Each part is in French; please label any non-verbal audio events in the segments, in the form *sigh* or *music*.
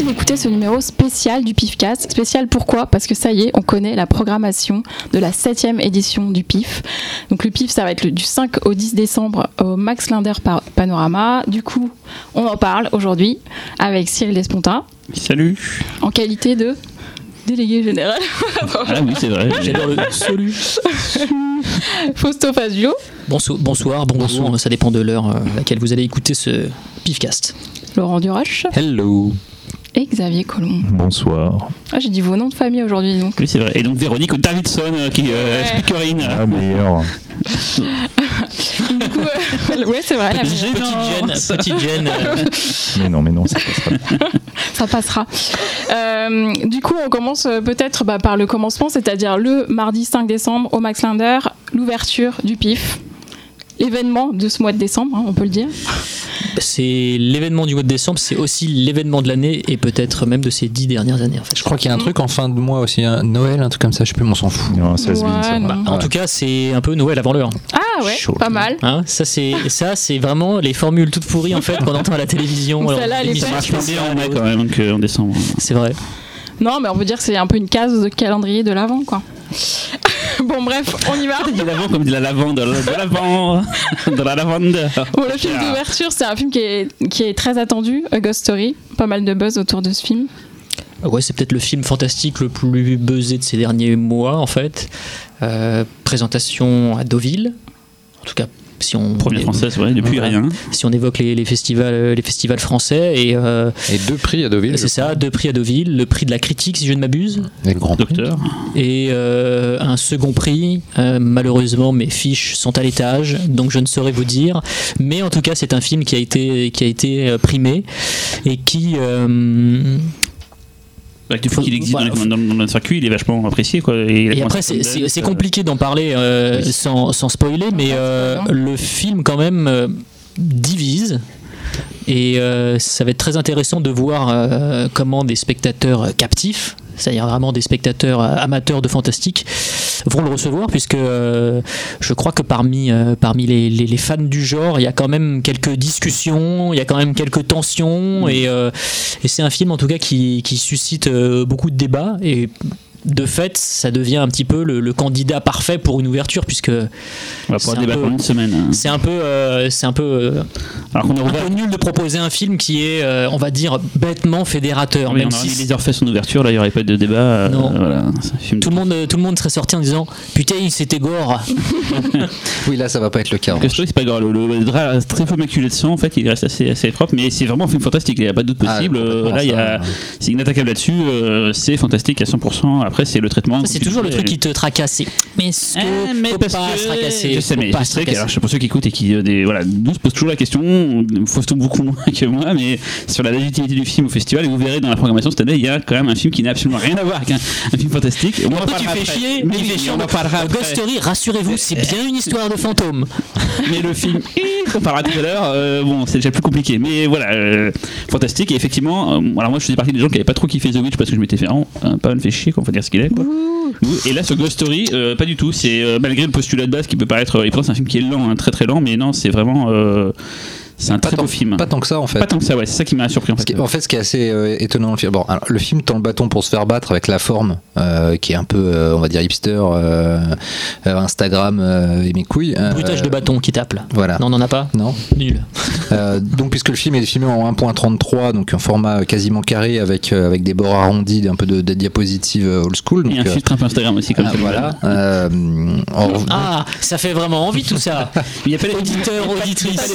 Merci d'écouter ce numéro spécial du PIFcast. Spécial pourquoi? Parce que ça y est, on connaît la programmation de la septième édition du PIF. Donc le PIF, ça va être du 5 au 10 décembre au Max Linder Panorama. Du coup, on en parle aujourd'hui avec Cyril Despontin. Salut. En qualité de délégué général. ah oui, c'est vrai. *laughs* J'adore le salut. Fausto Fazio. Bonsoir, bonsoir, bonsoir, ça dépend de l'heure à laquelle vous allez écouter ce pifcast. Laurent Duroche. Hello. Et Xavier Colomb. Bonsoir. Ah, j'ai dit vos noms de famille aujourd'hui. Donc. Oui, c'est vrai. Et donc Véronique Davidson euh, qui euh, speakerine. Ah, meilleur. du coup, euh, ouais, c'est vrai. Petite Jen. *laughs* Petite Jen. mais non, mais non, ça passera. ça passera. Euh, du coup, on commence peut-être bah, par le commencement, c'est-à-dire le mardi 5 décembre au Max Linder, l'ouverture du PIF l'événement de ce mois de décembre, hein, on peut le dire. C'est l'événement du mois de décembre, c'est aussi l'événement de l'année et peut-être même de ces dix dernières années. En, fait. je crois qu'il y a un truc en fin de mois aussi, un Noël, un truc comme ça, je sais plus, on s'en fout. Non, ça ouais, bah, en tout cas, c'est un peu Noël avant l'heure. Ah ouais, pas mal. Hein, ça c'est ça c'est vraiment les formules toutes pourries en fait qu'on entend à la télévision. Elle est en quand même en décembre. C'est vrai. Non, mais on peut dire que c'est un peu une case de calendrier de l'avant, quoi. *laughs* bon, bref, on y va. De l'avant comme de la lavande, de l'avant, de la lavande. Bon, le film d'ouverture, c'est un film qui est, qui est très attendu, A Ghost Story. Pas mal de buzz autour de ce film. Ouais, c'est peut-être le film fantastique le plus buzzé de ces derniers mois, en fait. Euh, présentation à Deauville, en tout cas si on première française ouais, depuis rien. Si on évoque les, les, festivals les festivals français et euh, et deux prix à Deauville c'est ça deux prix à Deauville le prix de la critique si je ne m'abuse. Et le grand docteur. Et euh, un second prix euh, malheureusement mes fiches sont à l'étage donc je ne saurais vous dire. Mais en tout cas c'est un film qui a été qui a été primé et qui bah, depuis qu'il existe dans, le circuit, il est vachement apprécié. Quoi, et, après, c'est compliqué d'en parler euh, sans, sans, spoiler, mais euh, le film, quand même, euh, divise. Et ça va être très intéressant de voir comment des spectateurs captifs, c'est-à-dire vraiment des spectateurs amateurs de fantastique, vont le recevoir, puisque euh, je crois que parmi, euh, parmi les, les, fans du genre, il y a quand même quelques discussions, il y a quand même quelques tensions, et, euh, et c'est un film en tout cas qui, qui suscite beaucoup de débats. Et de fait, ça devient un petit peu le, candidat parfait pour une ouverture, puisque. On va pouvoir débattre une semaine. Hein. C'est un peu, euh, c'est un peu, euh, Alors qu'on un peu nul de proposer un film qui est, euh, on va dire, bêtement fédérateur. même si les heures fait son ouverture, là, il n'y aurait pas de débat. non. tout le monde, tout le monde serait sorti en disant, putain, c'était gore. *laughs* oui, là, ça va pas être le cas. que c'est pas gore. Le, drap très peu maculé de sang, en fait, il reste assez, assez propre, mais c'est vraiment un film fantastique. Il n'y a pas de doute ah, possible. là, il y a, c'est inattaquable là-dessus. c'est fantastique à 100%. Après, c'est le traitement. C'est toujours le truc qui te tracasse. Mais ce que mais faut pas se tracasser. Je sais, mais je sais que, alors, pour ceux qui écoutent et qui euh, des, voilà, nous se posent toujours la question, faut beaucoup moins que moi, mais sur la légitimité du film au festival, et vous verrez dans la programmation cette année, il y a quand même un film qui n'a absolument rien à voir avec un, film fantastique. On tu fais chier, mais il fait chier. Ghost Story, rassurez-vous, c'est bien une histoire de fantôme. *laughs* mais le film, *laughs* on parlera tout à l'heure, euh, bon, c'est déjà plus compliqué. Mais voilà, euh, fantastique. Et effectivement, alors moi je faisais partie des gens qui n'avaient pas trop kiffé The Witch parce que je m'étais fait vraiment pas mal fait chier, dire ce qu'il est. Quoi. Et là, sur Ghost Story, euh, pas du tout. C'est euh, malgré le postulat de base qui peut paraître. Euh, c'est un film qui est lent, hein, très très lent, mais non, c'est vraiment. C'est un très beau film. Pas tant que ça en fait. Pas tant que ça, ouais, c'est ça qui m'a surpris en fait. en fait, ce qui est assez euh, étonnant dans le film, bon, alors, le film tend le bâton pour se faire battre avec la forme euh, qui est un peu, euh, on va dire, hipster, Instagram et mes couilles. Brutage de bâton qui tape là. Voilà. Non, on n'en a pas Non. Nul. donc, puisque le film est filmé en 1.33, donc un format quasiment carré avec, avec des bords arrondis, un peu de, diapositives old school. Donc, et un filtre un peu Instagram aussi, comme ah, ça. Voilà. *laughs* ah, ça fait vraiment envie tout ça. Il y a pas les auditeurs, auditrices,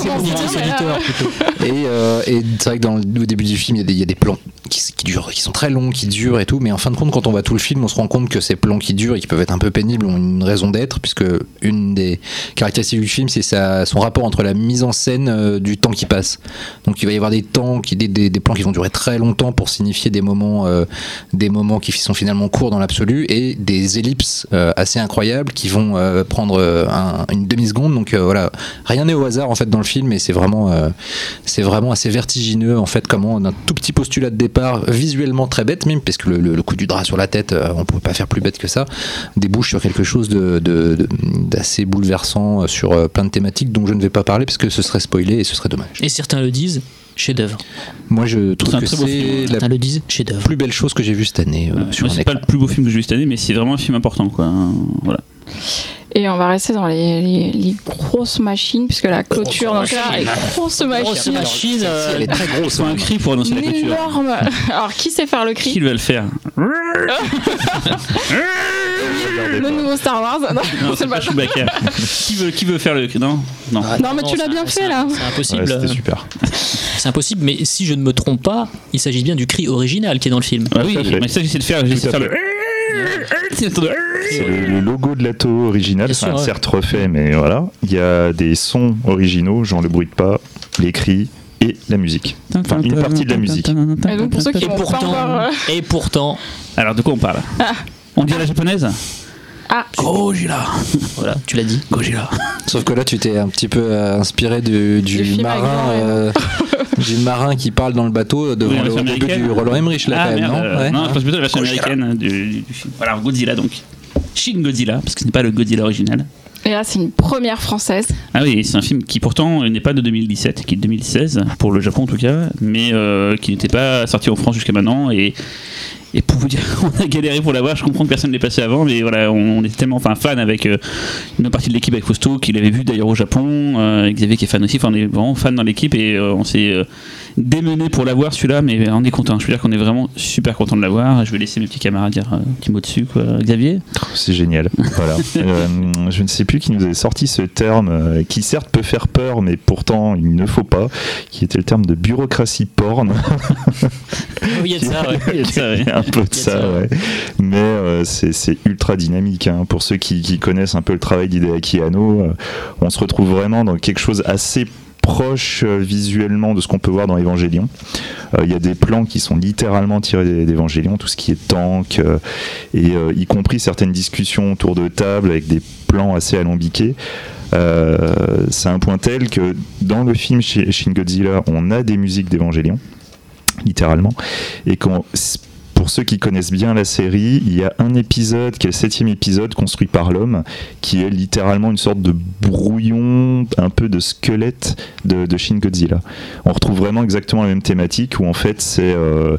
Euh, et, c'est vrai que dans le, au début du film, il y, a des plans qui, durent, qui sont très longs, qui durent et tout, mais en fin de compte, quand on voit tout le film, on se rend compte que ces plans qui durent et qui peuvent être un peu pénibles ont une raison d'être, puisque une des caractéristiques du film, c'est son rapport entre la mise en scène euh, du temps qui passe. Donc il va y avoir des temps, qui, des, des, plans qui vont durer très longtemps pour signifier des moments, euh, des moments qui sont finalement courts dans l'absolu, et des ellipses assez incroyables qui vont prendre une demi-seconde. Donc voilà, rien n'est au hasard en fait dans le film, et c'est vraiment c'est vraiment assez vertigineux en fait comment un tout petit postulat de départ visuellement très bête même parce que le, coup du drap sur la tête euh, on pouvait pas faire plus bête que ça débouche sur quelque chose d'assez bouleversant euh, sur euh, plein de thématiques dont je ne vais pas parler parce que ce serait spoilé et ce serait dommage et certains le disent chef-d'œuvre. Moi, je trouve un que très beau c'est film. la Certains le disent, chef-d'œuvre. plus belle chose que j'ai vue cette année euh, Ouais, c'est pas le plus beau film que j'ai vu cette année, mais c'est vraiment un film important, quoi. Voilà. Et on va rester dans les, les- les grosses machines, puisque la clôture, donc là, les grosses Grosse machines. machine. euh, Elle est très grosse. Il faut un cri pour annoncer la clôture. énorme. *laughs* Alors, qui sait faire le Qui cri va le faire *laughs* Le nouveau Star Wars Non, Non, c'est pas Chewbacca. qui, veut, qui veut faire le cri Non Non. Ah, Non, mais tu l'as bien fait là. C'est impossible. Ouais, c'était super. *laughs* C'est impossible, mais si je ne me trompe pas, il s'agit bien du cri original qui est dans le film. Ah oui, mais ça j'essaie de faire, j'essaie de faire le. C'est le- C'est logo de l'ATO original, Bien enfin, ouais. certes refait, mais voilà. Il y a des sons originaux, genre le bruit de pas, les cris et la musique. Enfin, une partie de la musique. Et donc, pour ceux qui Et vont pas pourtant, encore. euh, et pourtant, Alors de quoi on parle? On dit à la japonaise? Ah, Gojira *laughs* voilà, tu l'as dit. Gojira Sauf que là, tu t'es un petit peu euh, inspiré du, marin, euh, *laughs* du marin qui parle dans le bateau devant Oui, la le, du Roland Emmerich là Ah quand même, merde, non? Euh, Ouais. non, je pense plutôt à la version Gojira. américaine du, du film. Voilà, Godzilla donc. Shin Godzilla, parce que ce n'est pas le Godzilla original. et là, c'est une première française. Ah oui, c'est un film qui pourtant n'est pas de 2017, qui est de 2016, pour le Japon en tout cas, mais euh, qui n'était pas sorti en France jusqu'à maintenant. Et, et pour vous dire, *laughs* on a galéré pour l'avoir, je comprends que personne ne l'ait passé avant, mais voilà, on, on était tellement enfin, fan avec euh, une partie de l'équipe avec Fausto, qui l'avait vu d'ailleurs au Japon, euh, Xavier qui est fan aussi, enfin on est vraiment fan dans l'équipe et euh, on s'est euh, démené pour l'avoir celui-là, mais on est content. Je veux dire qu'on est vraiment super content de l'avoir. Je vais laisser mes petits camarades dire un petit mot dessus, quoi. Xavier? C'est génial. *laughs* Voilà. Je ne sais plus qui nous avait sorti ce terme, qui certes peut faire peur, mais pourtant il ne faut pas, qui était le terme de bureaucratie porn. *laughs* Oui, il y a de ça, ouais. Il y a de ça, ouais. Un peu de ça, ça, ouais. Mais euh, c'est ultra dynamique. hein. Pour ceux qui, qui connaissent un peu le travail d'Hideaki Anno, euh, on se retrouve vraiment dans quelque chose assez proche euh, visuellement de ce qu'on peut voir dans Evangelion. Euh, Il y a des plans qui sont littéralement tirés d'Evangelion, tout ce qui est tank, euh, et y compris certaines discussions autour de table avec des plans assez alambiqués. C'est un point tel que dans le film Shin Shin Godzilla, on a des musiques d'Evangelion, littéralement, et quand pour ceux qui connaissent bien la série, il y a un épisode qui est le septième épisode construit par l'homme, qui est littéralement une sorte de brouillon, un peu de squelette de, Shin Godzilla. On retrouve vraiment exactement la même thématique où en fait c'est euh,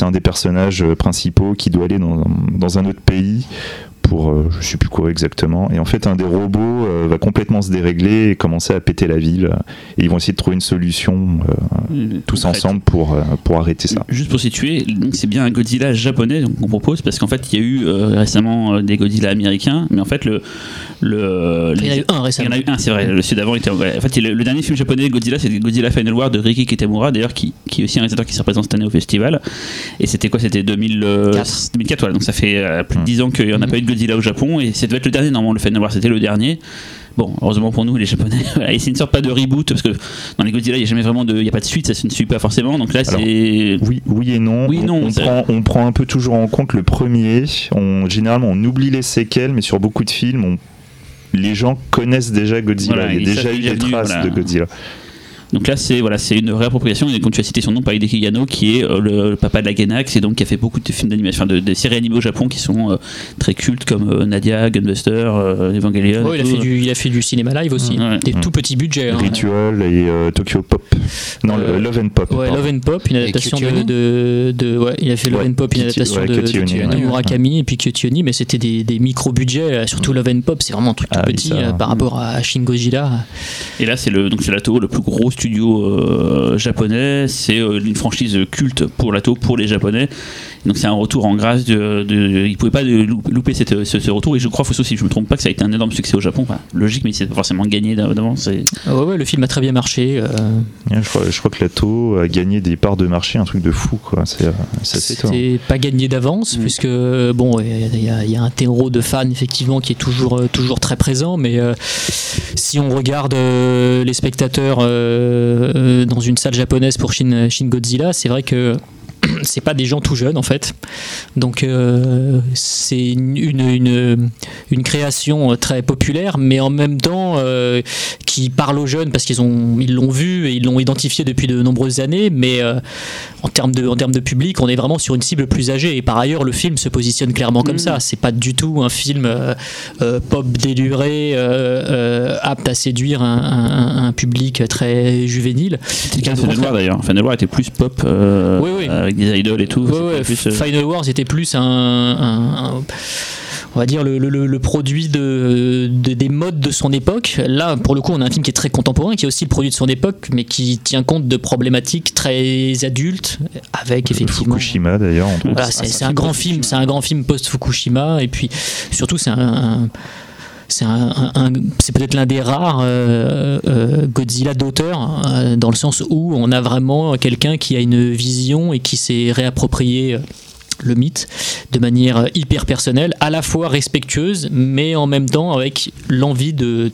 un des personnages principaux qui doit aller dans, dans un autre pays pour euh, je sais plus quoi exactement et en fait un des robots euh, va complètement se dérégler et commencer à péter la ville et ils vont essayer de trouver une solution euh, tous ensemble pour, euh, pour arrêter ça. Juste pour situer, c'est bien un Godzilla japonais qu'on propose parce qu'en fait il y a eu euh, récemment euh, des Godzilla américains, mais en fait le le Il y en a eu un il y récemment. en a eu un, c'est vrai. Le sud d'avant était. ouais. En fait, le, le dernier film japonais Godzilla, c'était Godzilla Final War de Riki Kitamura, d'ailleurs, qui, qui est aussi un réalisateur qui se représente cette année au festival. Et c'était quoi C'était 2000, euh, Quatre. 2004, voilà. Donc ça fait euh, plus de Mm. 10 ans qu'il n'y en a pas eu de Godzilla au Japon. Et ça devait être le dernier, normalement, le Final War, c'était le dernier. Bon, heureusement pour nous, les Japonais. *laughs* Et c'est une sorte pas de reboot, parce que dans les Godzilla, il n'y a jamais vraiment de. Il n'y a pas de suite, ça se ne suit pas forcément. Donc là, c'est. Oui, oui et non. Oui, on, non, on prend, on prend un peu toujours en compte le premier. On, généralement, on oublie les séquelles, mais sur beaucoup de films, on- les gens connaissent déjà Godzilla. Voilà, Il y a déjà eu des traces voilà. de Godzilla. Donc là, c'est voilà, c'est une réappropriation. Et comme tu as cité son nom, par Hideki Yano, qui est euh, le, le papa de la Gainax, et donc qui a fait beaucoup de films d'animation, enfin de, de séries animées au Japon qui sont euh, très cultes, comme euh, Nadia, Gunbuster, euh, Evangelion. Oh, il, a fait du, il a fait du cinéma live aussi. Ouais. Des tout petits budgets. hein. Ritual et euh, Tokyo Pop. Non, le Euh, Love and Pop. Ouais. Love and Pop, une adaptation de, de, de- ouais, il a fait Love Ouais, and Pop, une adaptation ouais, de, de, Kyukyoni, de ouais. Murakami et puis Kyukyoni, mais c'était des, des micro budgets, surtout Love and Pop, c'est vraiment un truc tout Ah petit euh, par rapport à Shin Godzilla. Et là, c'est le donc c'est le plus gros studio euh, japonais. C'est euh, une franchise culte pour l'Ato, pour les Japonais. Donc c'est un retour en grâce. De, de, ils pouvaient pas louper cette- ce, ce retour. Et je crois, faut aussi, si je me trompe pas, que ça a été un énorme succès au Japon. Enfin, logique, mais c'est pas forcément gagné d'av- d'avance. Ah ouais, ouais, le film a très bien marché. euh, Ouais, Je crois, je crois que Lato a gagné des parts de marché, un truc de fou. c'est pas gagné d'avance, Mm. puisque bon, il y, a- il y a un terreau de fans effectivement qui est toujours, toujours très présent, mais euh, si on regarde euh, les spectateurs euh, euh, dans une salle japonaise pour Shin, Shin Godzilla, c'est vrai que c'est pas des gens tout jeunes en fait. Donc euh, c'est une, une, une, création très populaire, mais en même temps euh, qui parle aux jeunes parce qu'ils ont ils l'ont vu et ils l'ont identifié depuis de nombreuses années. Mais euh, en termes de en termes de public, on est vraiment sur une cible plus âgée. Et par ailleurs, le film se positionne clairement comme ça. C'est pas du tout un film pop déluré, apte à séduire un, un, public très juvénile. C'était le Final War d'ailleurs. War était plus pop avec des et tout. Euh, Final Wars était plus un, on va dire le, produit de, des modes de son époque. Là, pour le coup, on a un film qui est très contemporain, qui est aussi le produit de son époque, mais qui tient compte de problématiques très adultes, avec effectivement. Fukushima d'ailleurs. c'est un grand film, c'est un grand film post Fukushima, et puis surtout c'est un c'est peut-être l'un des rares euh, euh, Godzilla d'auteur, euh, dans le sens où on a vraiment quelqu'un qui a une vision et qui s'est réapproprié le mythe de manière hyper personnelle, à la fois respectueuse, mais en même temps avec l'envie de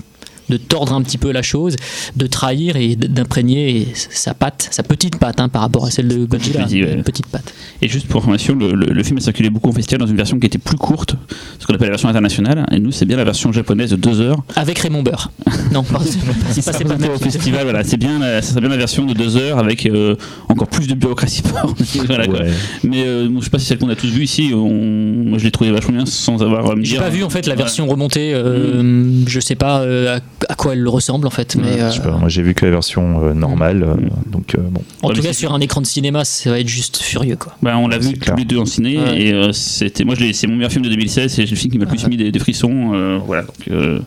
de tordre un petit peu la chose, de trahir et d'imprégner sa patte, sa petite patte hein, par rapport à celle de Godzilla. Une petite patte. Et juste pour information, le, film a circulé beaucoup en festival dans une version qui était plus courte, ce qu'on appelle la version internationale. Et nous, c'est bien la version japonaise de 2 heures. Avec Raymond Burr. *laughs* non, c'est pas, c'est pas au festival. Voilà, c'est bien, ça serait bien la version de 2 heures avec euh, encore plus de bureaucratie. *laughs* Mais euh, je sais pas si celle qu'on a tous vue ici. moi, je l'ai trouvé vachement bien sans avoir. Euh, J'ai pas vu en fait la version remontée. Mm. Je sais pas à à quoi elle ressemble en fait. Mais, euh, moi j'ai vu que la version euh, normale, euh, donc bon. En tout cas sur un écran de cinéma, ça va être juste furieux quoi. Bah, on l'a vu tous les deux en ciné et c'était moi c'est mon meilleur film de 2016, c'est le film qui m'a le plus mis des, frissons, voilà. Donc,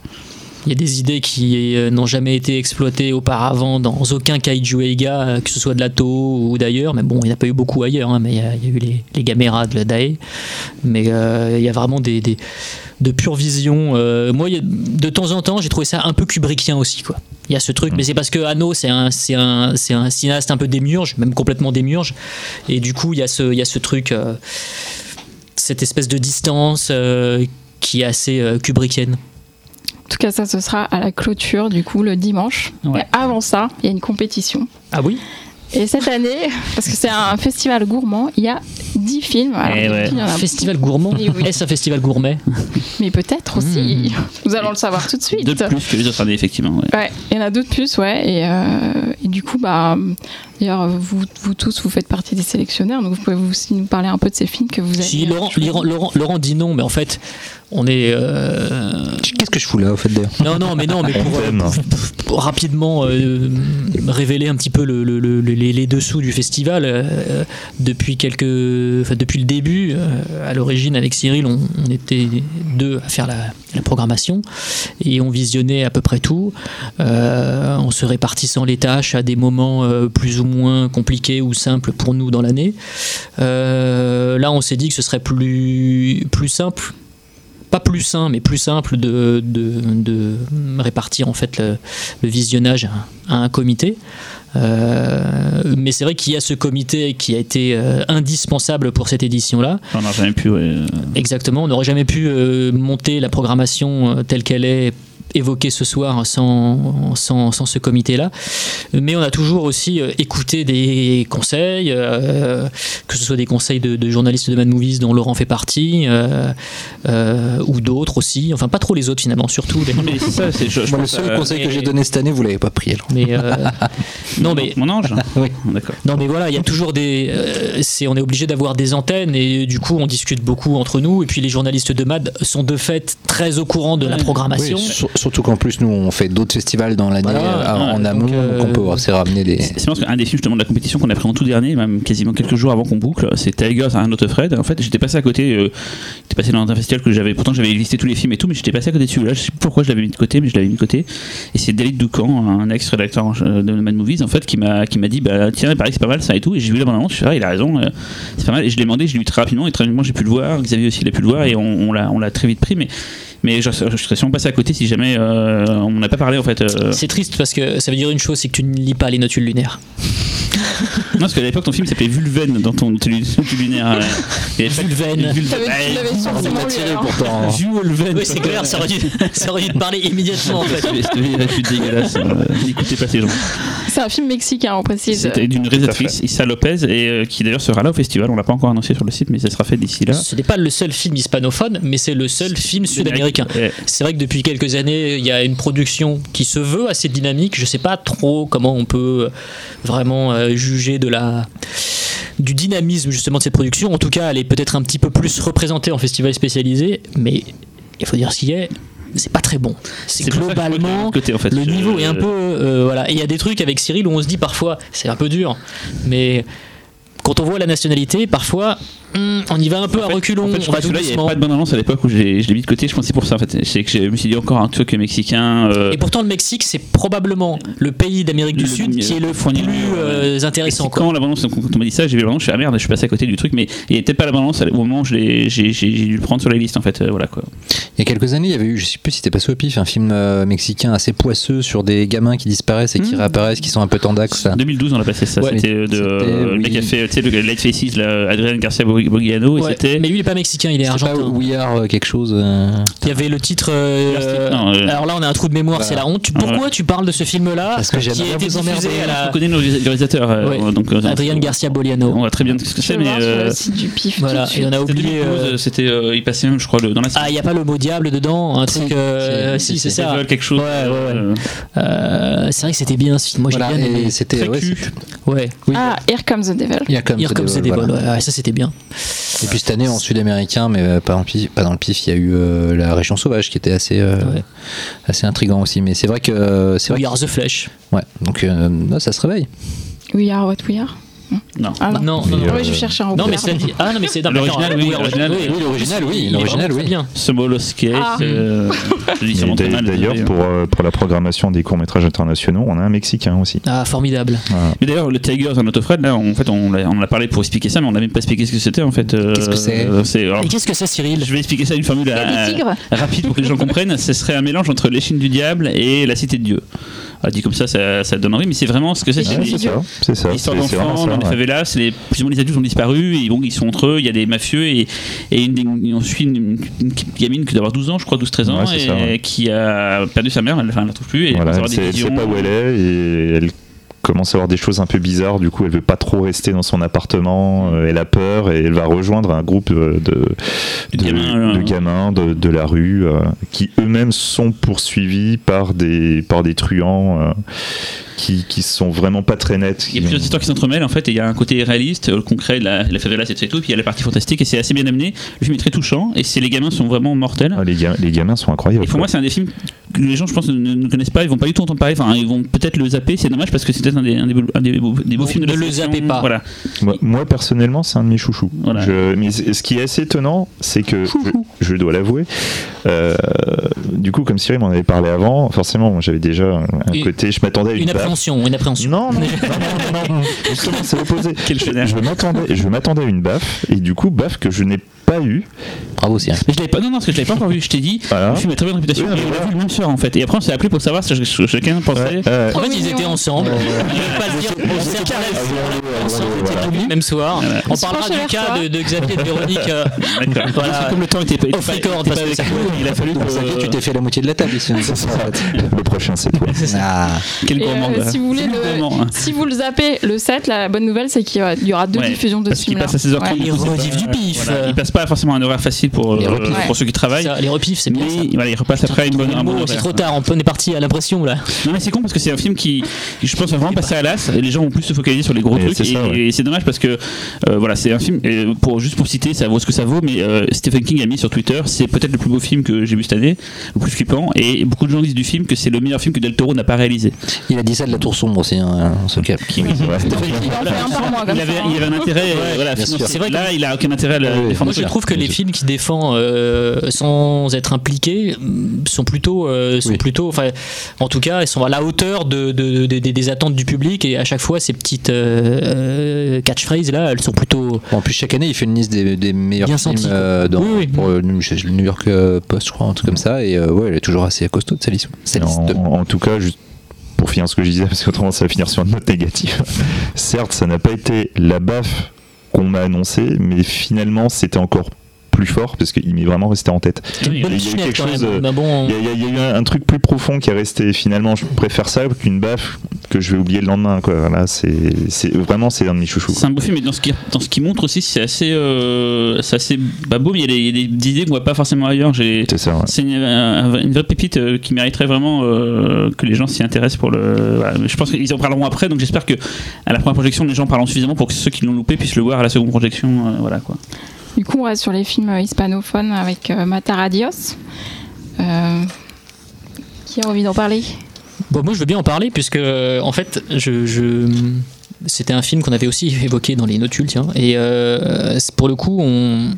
il y a des idées qui n'ont jamais été exploitées auparavant dans aucun kaiju Eiga, que ce soit de la ou d'ailleurs. Mais bon, il n'y en a pas eu beaucoup ailleurs. Hein, mais il y, a, eu les, les de la DAE. Mais il y a vraiment des, des de pure vision. Euh, moi, de temps en temps, j'ai trouvé ça un peu kubrickien aussi, quoi. Il y a ce truc, mais c'est parce que c'est un, c'est un, c'est un cinéaste un peu démiurge, même complètement démiurge, et du coup, il y a ce, il y a ce truc, euh, cette espèce de distance euh, qui est assez kubrickienne. En tout cas, ça, ce sera à la clôture, du coup, le dimanche. Et avant ça, il y a une compétition. Ah oui? Et cette année, parce que c'est un festival gourmand, il y a 10 films. Eh un festival gourmand Est-ce un festival gourmet Mais peut-être aussi. Hmm. Nous allons le savoir tout de suite. D'autres plus que les autres années, effectivement. Ouais. il y en a d'autres plus, ouais. Et, euh, et, du coup, bah, d'ailleurs, vous, vous, tous, vous faites partie des sélectionnaires, donc vous pouvez aussi nous parler un peu de ces films que vous avez. Si, Laurent, Laurent, Laurent, dit non, mais en fait, on est. Euh, Qu'est-ce que je fous là, au fait, d'ailleurs Non, non, mais non, mais pour, rapidement euh, révéler un petit peu le, le, les, dessous du festival, euh, depuis quelques. Depuis le début, à l'origine, avec Cyril, on, était deux à faire la, programmation et on visionnait à peu près tout, en se répartissant les tâches à des moments plus ou moins compliqués ou simples pour nous dans l'année. là, on s'est dit que ce serait plus, plus simple pas plus sain, mais plus simple de, de, répartir en fait le, visionnage à, un comité. Euh, mais c'est vrai qu'il y a ce comité qui a été euh, indispensable pour cette édition-là. On n'aurait jamais pu. Exactement, on n'aurait jamais pu euh, monter la programmation telle qu'elle est évoqué ce soir sans, sans, sans ce comité-là. Mais on a toujours aussi euh, écouté des conseils, euh, que ce soit des conseils de, journalistes de Mad Movies dont Laurent fait partie, euh, ou d'autres aussi. Enfin, pas trop les autres finalement, surtout. Mais ça, c'est le seul conseil que j'ai donné cette année, vous l'avez pas pris alors. Mais *laughs* non, mais mon ange. *laughs* oui. D'accord. Non, mais voilà, il y a toujours des. c'est, on est obligé d'avoir des antennes et du coup, on discute beaucoup entre nous. Et puis les journalistes de Mad sont de fait très au courant de la programmation. Surtout qu'en plus, nous, on fait d'autres festivals dans l'année euh, en amont, donc, on peut aussi ramener des. C'est parce qu'un des films justement de la compétition qu'on a pris en tout dernier, même quasiment quelques jours avant qu'on boucle, c'est Tigers à un autre Fred. En fait, j'étais passé à côté, euh, j'étais passé dans un festival que j'avais, pourtant j'avais listé tous les films et tout, mais j'étais passé à côté dessus. Là, je sais pas pourquoi je l'avais mis de côté, mais je l'avais mis de côté. Et c'est David Doucan, un ex-rédacteur de Mad Movies, en fait, qui m'a qui m'a dit, bah tiens, il paraît que c'est pas mal ça et tout. Et j'ai vu la bande je suis ah, il a raison, euh, c'est pas mal. Et je l'ai demandé, je l'ai lu très rapidement et très rapidement j'ai pu le voir. Xavier aussi l'a pu le voir et on, on l'a très vite pris, mais mais je, serais sûrement passé à côté si jamais euh, on n'a pas parlé en fait. Euh. C'est triste parce que ça veut dire une chose, c'est que tu ne lis pas les notules lunaires. *laughs* non, parce qu'à l'époque, ton film s'appelait Vulven dans ton notules lunaire. Vulven. Pourtant. Vulven. Oui, c'est clair, ça aurait, dû, ça aurait dû te parler immédiatement en *laughs* fait. C'était dégueulasse. N'écoutez pas ces gens. C'est un film mexicain, on précise. C'était d'une réalisatrice, Issa Lopez, et euh, qui d'ailleurs sera là au festival. On l'a pas encore annoncé sur le site, mais ça sera fait d'ici là. Ce n'est pas le seul film hispanophone, mais c'est le seul film sud-américain. Ouais. C'est vrai que depuis quelques années, il y a une production qui se veut assez dynamique. Je sais pas trop comment on peut vraiment euh, juger de la du dynamisme justement de cette production. En tout cas, elle est peut-être un petit peu plus représentée en festival spécialisé, mais il faut dire ce qu'il y a. C'est pas très bon. C'est globalement de côté, en fait. le niveau est un peu euh, voilà. Et il y a des trucs avec Cyril où on se dit parfois c'est un peu dur, mais quand on voit la nationalité, parfois hum, on y va un peu à fait- reculons, En fait, je on va celui-là, il n'y avait pas de bonne annonce à l'époque où je l'ai mis de côté. Je pensais pour ça. En fait, c'est que je me suis dit encore un truc mexicain. euh, Et pourtant, le Mexique, c'est probablement le pays d'Amérique du Le- Sud le- qui est le plus euh, intéressant. quoi. quand la balance, quand on m'a dit ça, j'ai vu la balance, je suis ah merde, je suis passé à côté du truc, mais il n'y avait peut-être pas la balance au moment où je l'ai- j'ai dû le prendre sur la liste en fait. euh, voilà quoi. Il y a quelques années, il y avait eu, je sais plus si c'était pas au pif, un film euh, mexicain assez poisseux sur des gamins qui disparaissent et qui Hmm. réapparaissent, qui sont un peu tendax. En 2012, on a passé ça. Ouais. c'était euh, de le mec qui a oui. fait tu sais, le Light Faces, là, Adrien Garcia Et c'était. Mais lui, il est pas mexicain, il est C'est pas argentin. We Are euh, quelque chose. euh, Il y avait le titre. euh. Non, euh, alors là, on a un trou de mémoire, Voilà. c'est la honte. Pourquoi tu parles de ce film-là Parce que été vous emmerder. à On la connaît le réalisateur. euh, Ouais. donc, euh, Adrien on- Garcia On Boliano. voit très bien ce que c'est, mais. euh, site du PIF. Voilà, et on a oublié. 2012, c'était, il passait même, je crois, le- dans la Ah, il n'y a pas le mot diable dedans, un truc. si, c'est ça. Quelque chose. C'est vrai que c'était bien ce film. Moi, j'ai bien aimé. c'était. Ouais, c'est- oui, Ah, Here Comes the Devil. Here Comes the Devil. Ouais, ça, c'était bien. Et puis cette année en sud-américain, mais euh, pas, en pif- pas dans le pif, il y a eu euh, la région sauvage qui était assez, euh, Ouais. assez intrigant aussi. Mais c'est vrai que c'est vrai. We Are the Flesh. Ouais. Donc euh, là, ça se réveille. We are what we are. Non. Ah non. Non, non, Mais, non. Oui, je cherchais un Non, mais c'est dit. Ah non, mais c'est L'original, oui, l'original, oui, l'original, oui, l'original, bien. Ah. euh, *laughs* D'ailleurs, désolé. pour, euh, pour la programmation des courts-métrages internationaux, on a un Mexicain aussi. Ah, formidable. Voilà. Mais d'ailleurs, le Tigers en Autofred, là, en fait, on, l'a- on en a parlé pour expliquer ça, mais on n'a même pas expliqué ce que c'était en fait. euh, Qu'est-ce que c'est euh, Et qu'est-ce que c'est, Cyril Je vais expliquer ça d'une formule rapide pour que les gens comprennent. Ce serait un mélange entre l'échine du diable et la cité de Dieu. Ah, dit comme ça, ça, ça donne envie, mais c'est vraiment ce que c'est. C'est Ouais, ça. C'est ça. L'histoire d'enfants dans les favelas, les, plus ou moins les adultes ont disparu et bon, ils sont entre eux, il y a des mafieux et, et une, on suit une, une gamine qui doit avoir 12 ans, je crois, 12-13 ans, Ouais, et ça, ouais. qui a perdu sa mère, elle, elle la trouve plus et elle Voilà, elle des sait, pas où elle est et elle commence à avoir des choses un peu bizarres. Du coup, elle veut pas trop rester dans son appartement. euh, elle a peur et elle va rejoindre un groupe euh, de, De de, gamins, de gamins de, de la rue euh, qui eux-mêmes sont poursuivis par des, par des truands euh, qui, qui sont vraiment pas très nets. Il y a plusieurs histoires qui s'entremêlent en fait, et il y a un côté réaliste, concret la, la favelas et tout, et puis il y a la partie fantastique, et c'est assez bien amené. Le film est très touchant, et c'est les gamins sont vraiment mortels. Ah, les, ga- les gamins sont incroyables. Et pour moi, c'est un des films que les gens, je pense, ne, ne connaissent pas. Ils vont pas du tout entendre parler. Enfin, ils vont peut-être le zapper. C'est dommage parce que c'est peut-être un des, un des, beaux- un des beaux, des beaux Ne films de la le zappez pas. Voilà. Moi, moi, personnellement, c'est un de mes chouchous. Voilà. Je- mais ce qui est assez étonnant, c'est que, je, je dois l'avouer, euh, du coup, comme Cyril m'en avait parlé avant, forcément, j'avais déjà un, côté, je m'attendais à une, Une baffe. appréhension, une appréhension. Non, non, non, non, non, non, justement, c'est l'opposé. Quel. Je m'attendais, je m'attendais à une baffe, et du coup, baffe que je n'ai pas eu. Bravo, Cyril. Je l'avais pas. Non, non, parce que je l'avais pas encore vu. Je t'ai dit. Voilà. Le film a très bonne réputation. Oui, et mais on l'a vu le même soir en fait. Et après, on s'est appelé pour savoir si ch- ch- chacun pensait. Ouais, ouais. En fait, ils étaient ensemble. Ils veulent pas dire on s'est le même soir. On parlera du cas de, de Xavier et de Véronique. euh. *laughs* Voilà. Comme le temps était, Off pas, record, parce pas que il a fallu que. tu t'es fait la moitié de la table ici. *laughs* Le prochain, c'est toi. Ah. Quel euh, gourmand. si vous voulez hein. si vous le zappez le 7, la bonne nouvelle c'est qu'il y aura- il deux diffusions de ce film-là. passe à 16h30. Ouais. Les du pas- pif. Il passe pas forcément un horaire facile pour, euh, repifs. pour ceux qui travaillent. Ça, les repifs, c'est bien ça. Mais voilà, il repasse après une bonne un bon c'est trop tard, on peut- on est parti à l'impression là. Non mais c'est con parce que c'est un film qui, je pense, va vraiment passer à l'as. Les gens vont plus se focaliser sur les gros trucs. c'est Et, ça, c'est dommage parce que euh, voilà, c'est un film. pour juste pour citer, ça vaut ce que ça vaut. Mais euh, Stephen King a mis sur Twitter, c'est peut-être le plus beau film que j'ai vu cette année, le plus flippant. Et beaucoup de gens disent du film que c'est le meilleur film que Del Toro n'a pas réalisé. Il a dit ça de la tour sombre aussi, hein, on se calme. Il avait, ça. il avait un intérêt. voilà. C'est vrai que- là, il a aucun intérêt à le défendre. Je trouve que les films qui défend euh, sans être impliqués mm, sont plutôt, euh, sont Oui. plutôt, enfin, en tout cas, ils sont à la hauteur de, de- de- des- des attentes du public et à chaque fois, ces petites euh, catchphrases là, elles sont plutôt. Bon, en plus, chaque année, il fait une liste des, des meilleurs Bien films euh, dans, Oui, oui. pour euh, le New York Post, je crois, un truc comme ça. Et euh, ouais, elle est toujours assez costaud de sa liste. Sa liste. En, en tout cas, juste pour finir ce que je disais, parce qu'autrement ça va finir sur une note négative. *laughs* Certes, ça n'a pas été la baffe qu'on m'a annoncée, mais finalement c'était encore plus fort parce qu'il m'est vraiment resté en tête. Il y a eu quelque chose, Il y, a- eu un, truc plus profond qui est resté. Finalement, je préfère ça qu'une baffe. que je vais oublier le lendemain. Quoi. Voilà, c'est, c'est vraiment c'est un de mes chouchous. C'est un beau film, mais dans ce qui, dans ce qui montre aussi, c'est assez, euh, c'est assez bah, beau, il y a des, il y a des idées qu'on voit pas forcément ailleurs. J'ai, C'est ça. ouais. c'est une, un- une vraie pépite euh, qui mériterait vraiment euh, que les gens s'y intéressent pour le. voilà. Je pense qu'ils en parleront après, donc j'espère que à la première projection, les gens parleront suffisamment pour que ceux qui l'ont loupé puissent le voir à la seconde projection. euh, voilà quoi. Du coup, on reste sur les films euh, hispanophones avec euh, Mataradios. Euh, qui a envie d'en parler? Bon, moi, je veux bien en parler puisque, en fait, je, je- c'était un film qu'on avait aussi *laughs* évoqué dans les notules, tiens. Et euh, pour le coup, on,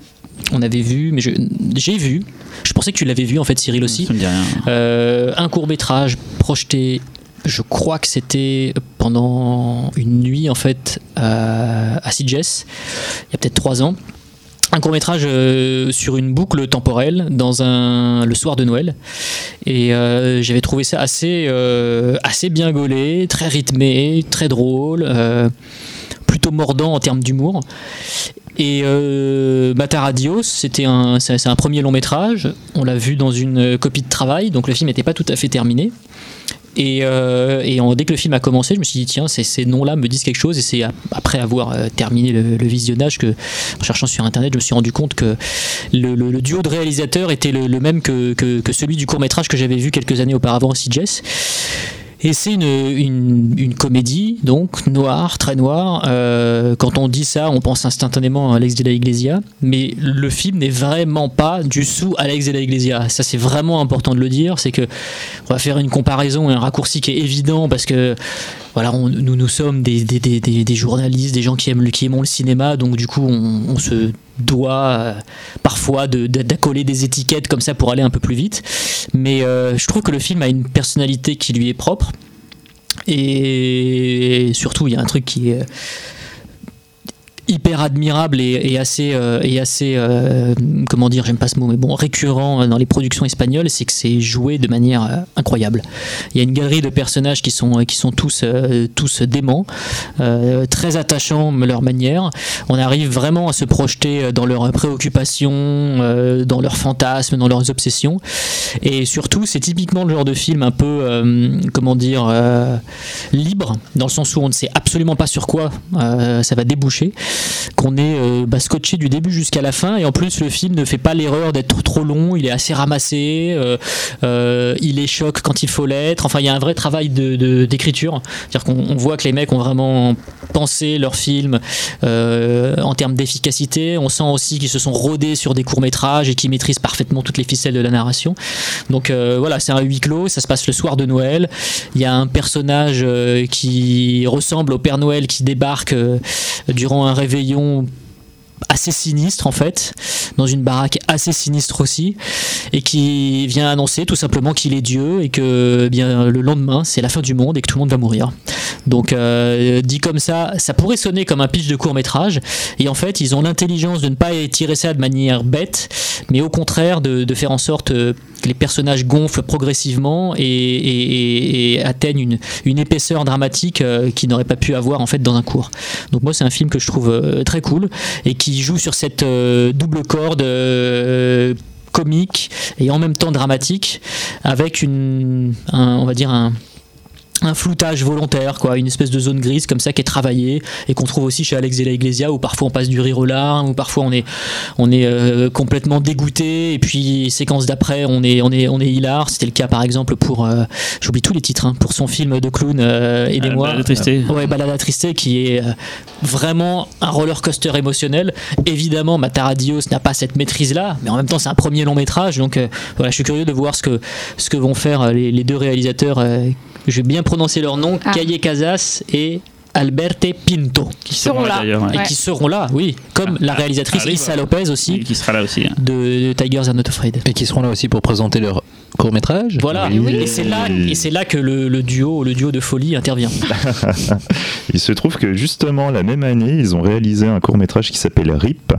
on avait vu, mais j'ai vu. Je pensais que tu l'avais vu, en fait, Cyril aussi. Ça me dit rien. Euh, un court métrage projeté. Je crois que c'était pendant une nuit en fait à, à Sitges, il y a peut-être trois ans. Un court métrage sur une boucle temporelle dans un le soir de Noël et euh, j'avais trouvé ça assez euh, assez bien gaulé, très rythmé, très drôle, euh, plutôt mordant en termes d'humour. Et euh, Mataradios, c'était un, c'est un premier long métrage. On l'a vu dans une copie de travail, donc le film n'était pas tout à fait terminé. Et, euh, dès que le film a commencé, je me suis dit, tiens, ces, noms-là me disent quelque chose. Et c'est ap- après avoir euh, terminé le, visionnage que, en cherchant sur Internet, je me suis rendu compte que le, duo de réalisateurs était le, même que, que- celui du court-métrage que j'avais vu quelques années auparavant Jess. Et c'est une, une, comédie, donc noire, très noire. Euh, quand on dit ça, on pense instantanément à Alex de la Iglesia, mais le film n'est vraiment pas du sous Alex de la Iglesia. Ça, c'est vraiment important de le dire. C'est que on va faire une comparaison un raccourci qui est évident parce que voilà, nous nous sommes des, journalistes, des gens qui aiment qui aimons le cinéma, donc du coup, on se doit euh, parfois d'accoler des étiquettes comme ça pour aller un peu plus vite. Mais euh, je trouve que le film a une personnalité qui lui est propre. Et surtout, il y a un truc qui est hyper admirable et, assez, euh, et assez euh, comment dire, j'aime pas ce mot, mais bon, récurrent dans les productions espagnoles, c'est que c'est joué de manière euh, incroyable. Il y a une galerie de personnages qui sont, qui sont tous, euh, tous déments, euh, très attachants leur manière. On arrive vraiment à se projeter dans leurs préoccupations, euh, dans leurs fantasmes, dans leurs obsessions. Et surtout, c'est typiquement le genre de film un peu, euh, comment dire, euh, libre, dans le sens où on ne sait absolument pas sur quoi euh, ça va déboucher, qu'on est euh, bah, scotché du début jusqu'à la fin, et en plus le film ne fait pas l'erreur d'être trop long, il est assez ramassé, euh, euh, il est choc quand il faut l'être, enfin il y a un vrai travail de- d'écriture, c'est-à-dire qu'on on voit que les mecs ont vraiment pensé leur film en termes d'efficacité, on sent aussi qu'ils se sont rodés sur des courts-métrages et qu'ils maîtrisent parfaitement toutes les ficelles de la narration. Donc voilà, c'est un huis clos, ça se passe le soir de Noël. Il y a un personnage qui ressemble au Père Noël qui débarque durant un réveillon assez sinistre en fait, dans une baraque assez sinistre aussi, et qui vient annoncer tout simplement qu'il est Dieu et que eh bien le lendemain c'est la fin du monde et que tout le monde va mourir. Donc euh, dit comme ça, ça pourrait sonner comme un pitch de court métrage, et en fait ils ont l'intelligence de ne pas tirer ça de manière bête, mais au contraire de, faire en sorte euh, que les personnages gonflent progressivement et, atteignent une, une épaisseur dramatique euh, qu'ils n'auraient pas pu avoir en fait dans un cours. Donc moi c'est un film que je trouve très cool et qui joue sur cette euh, double corde euh, comique et en même temps dramatique avec une un- on va dire un un floutage volontaire, quoi, une espèce de zone grise comme ça qui est travaillée et qu'on trouve aussi chez Alex de la Iglesia où parfois on passe du rire aux larmes, où parfois on est, on est euh, complètement dégoûté et puis séquence d'après on est, on est, on est hilar. C'était le cas par exemple pour, euh, j'oublie tous les titres, hein, pour son film de clown, euh, aidez-moi. Balade tristée. Ouais, Balade tristée qui est euh, vraiment un roller coaster émotionnel. Évidemment, Mataradios n'a pas cette maîtrise-là, mais en même temps c'est un premier long métrage, donc euh, voilà, je suis curieux de voir ce que, ce que vont faire euh, les, les deux réalisateurs. Je vais bien prononcer leur nom, Ah. Calle Casas et Alberte Pinto, Qui seront là. ouais. et qui seront là, oui, comme Ah, la ah, réalisatrice arrive, Issa. Lopez aussi Qui sera là aussi. hein. de, de Tigers Are Not Afraid. Et qui seront là aussi pour présenter leur court métrage. Voilà, Oui. et c'est là, et c'est là que le, le duo, le duo de folie intervient. *laughs* Il se trouve que justement la même année, ils ont réalisé un court métrage qui s'appelle RIP,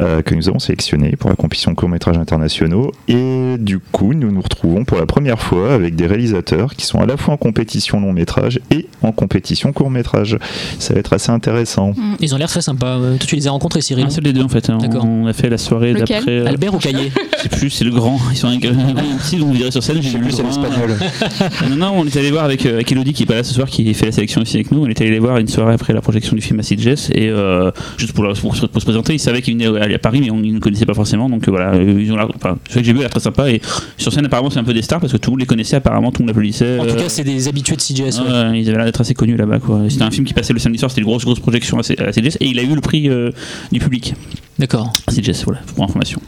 euh, que nous avons sélectionné pour la compétition court métrage internationaux. Et du coup, nous nous retrouvons pour la première fois avec des réalisateurs qui sont à la fois en compétition long métrage et en compétition court métrage. Ça va être assez intéressant. Ils ont l'air très sympas. Euh, Toi, tu les as rencontrés, Cyril Un seul des deux en fait. D'accord. On a fait la soirée d'après. euh, Albert ou Caillé Je sais plus, c'est le grand. Ils sont un, un petit, vous verrez sur scène. J'ai vu plus, c'est l'espagnol. *laughs* non, non, on est allé voir avec, euh, avec Elodie qui est pas là ce soir, qui fait la sélection aussi avec nous. On est allé les voir une soirée après la projection du film à Sitges et euh, juste pour, leur- pour, se- pour se présenter, ils savaient qu'ils venaient aller à Paris, mais on, ils ne connaissaient pas forcément. Donc euh, voilà, euh, ils ont l'air- enfin, ceux que j'ai vu a l'air très sympa et sur scène apparemment c'est un peu des stars parce que tout le monde les connaissait apparemment, tout le monde applaudissait. En tout euh, cas, c'est des habitués de. Ouais, ils avaient l'air d'être assez connus là-bas. C'était un film qui passait le samedi soir, c'était une grosse, grosse projection à CGS et il a eu le prix euh, du public. D'accord. à CGS, voilà, pour information.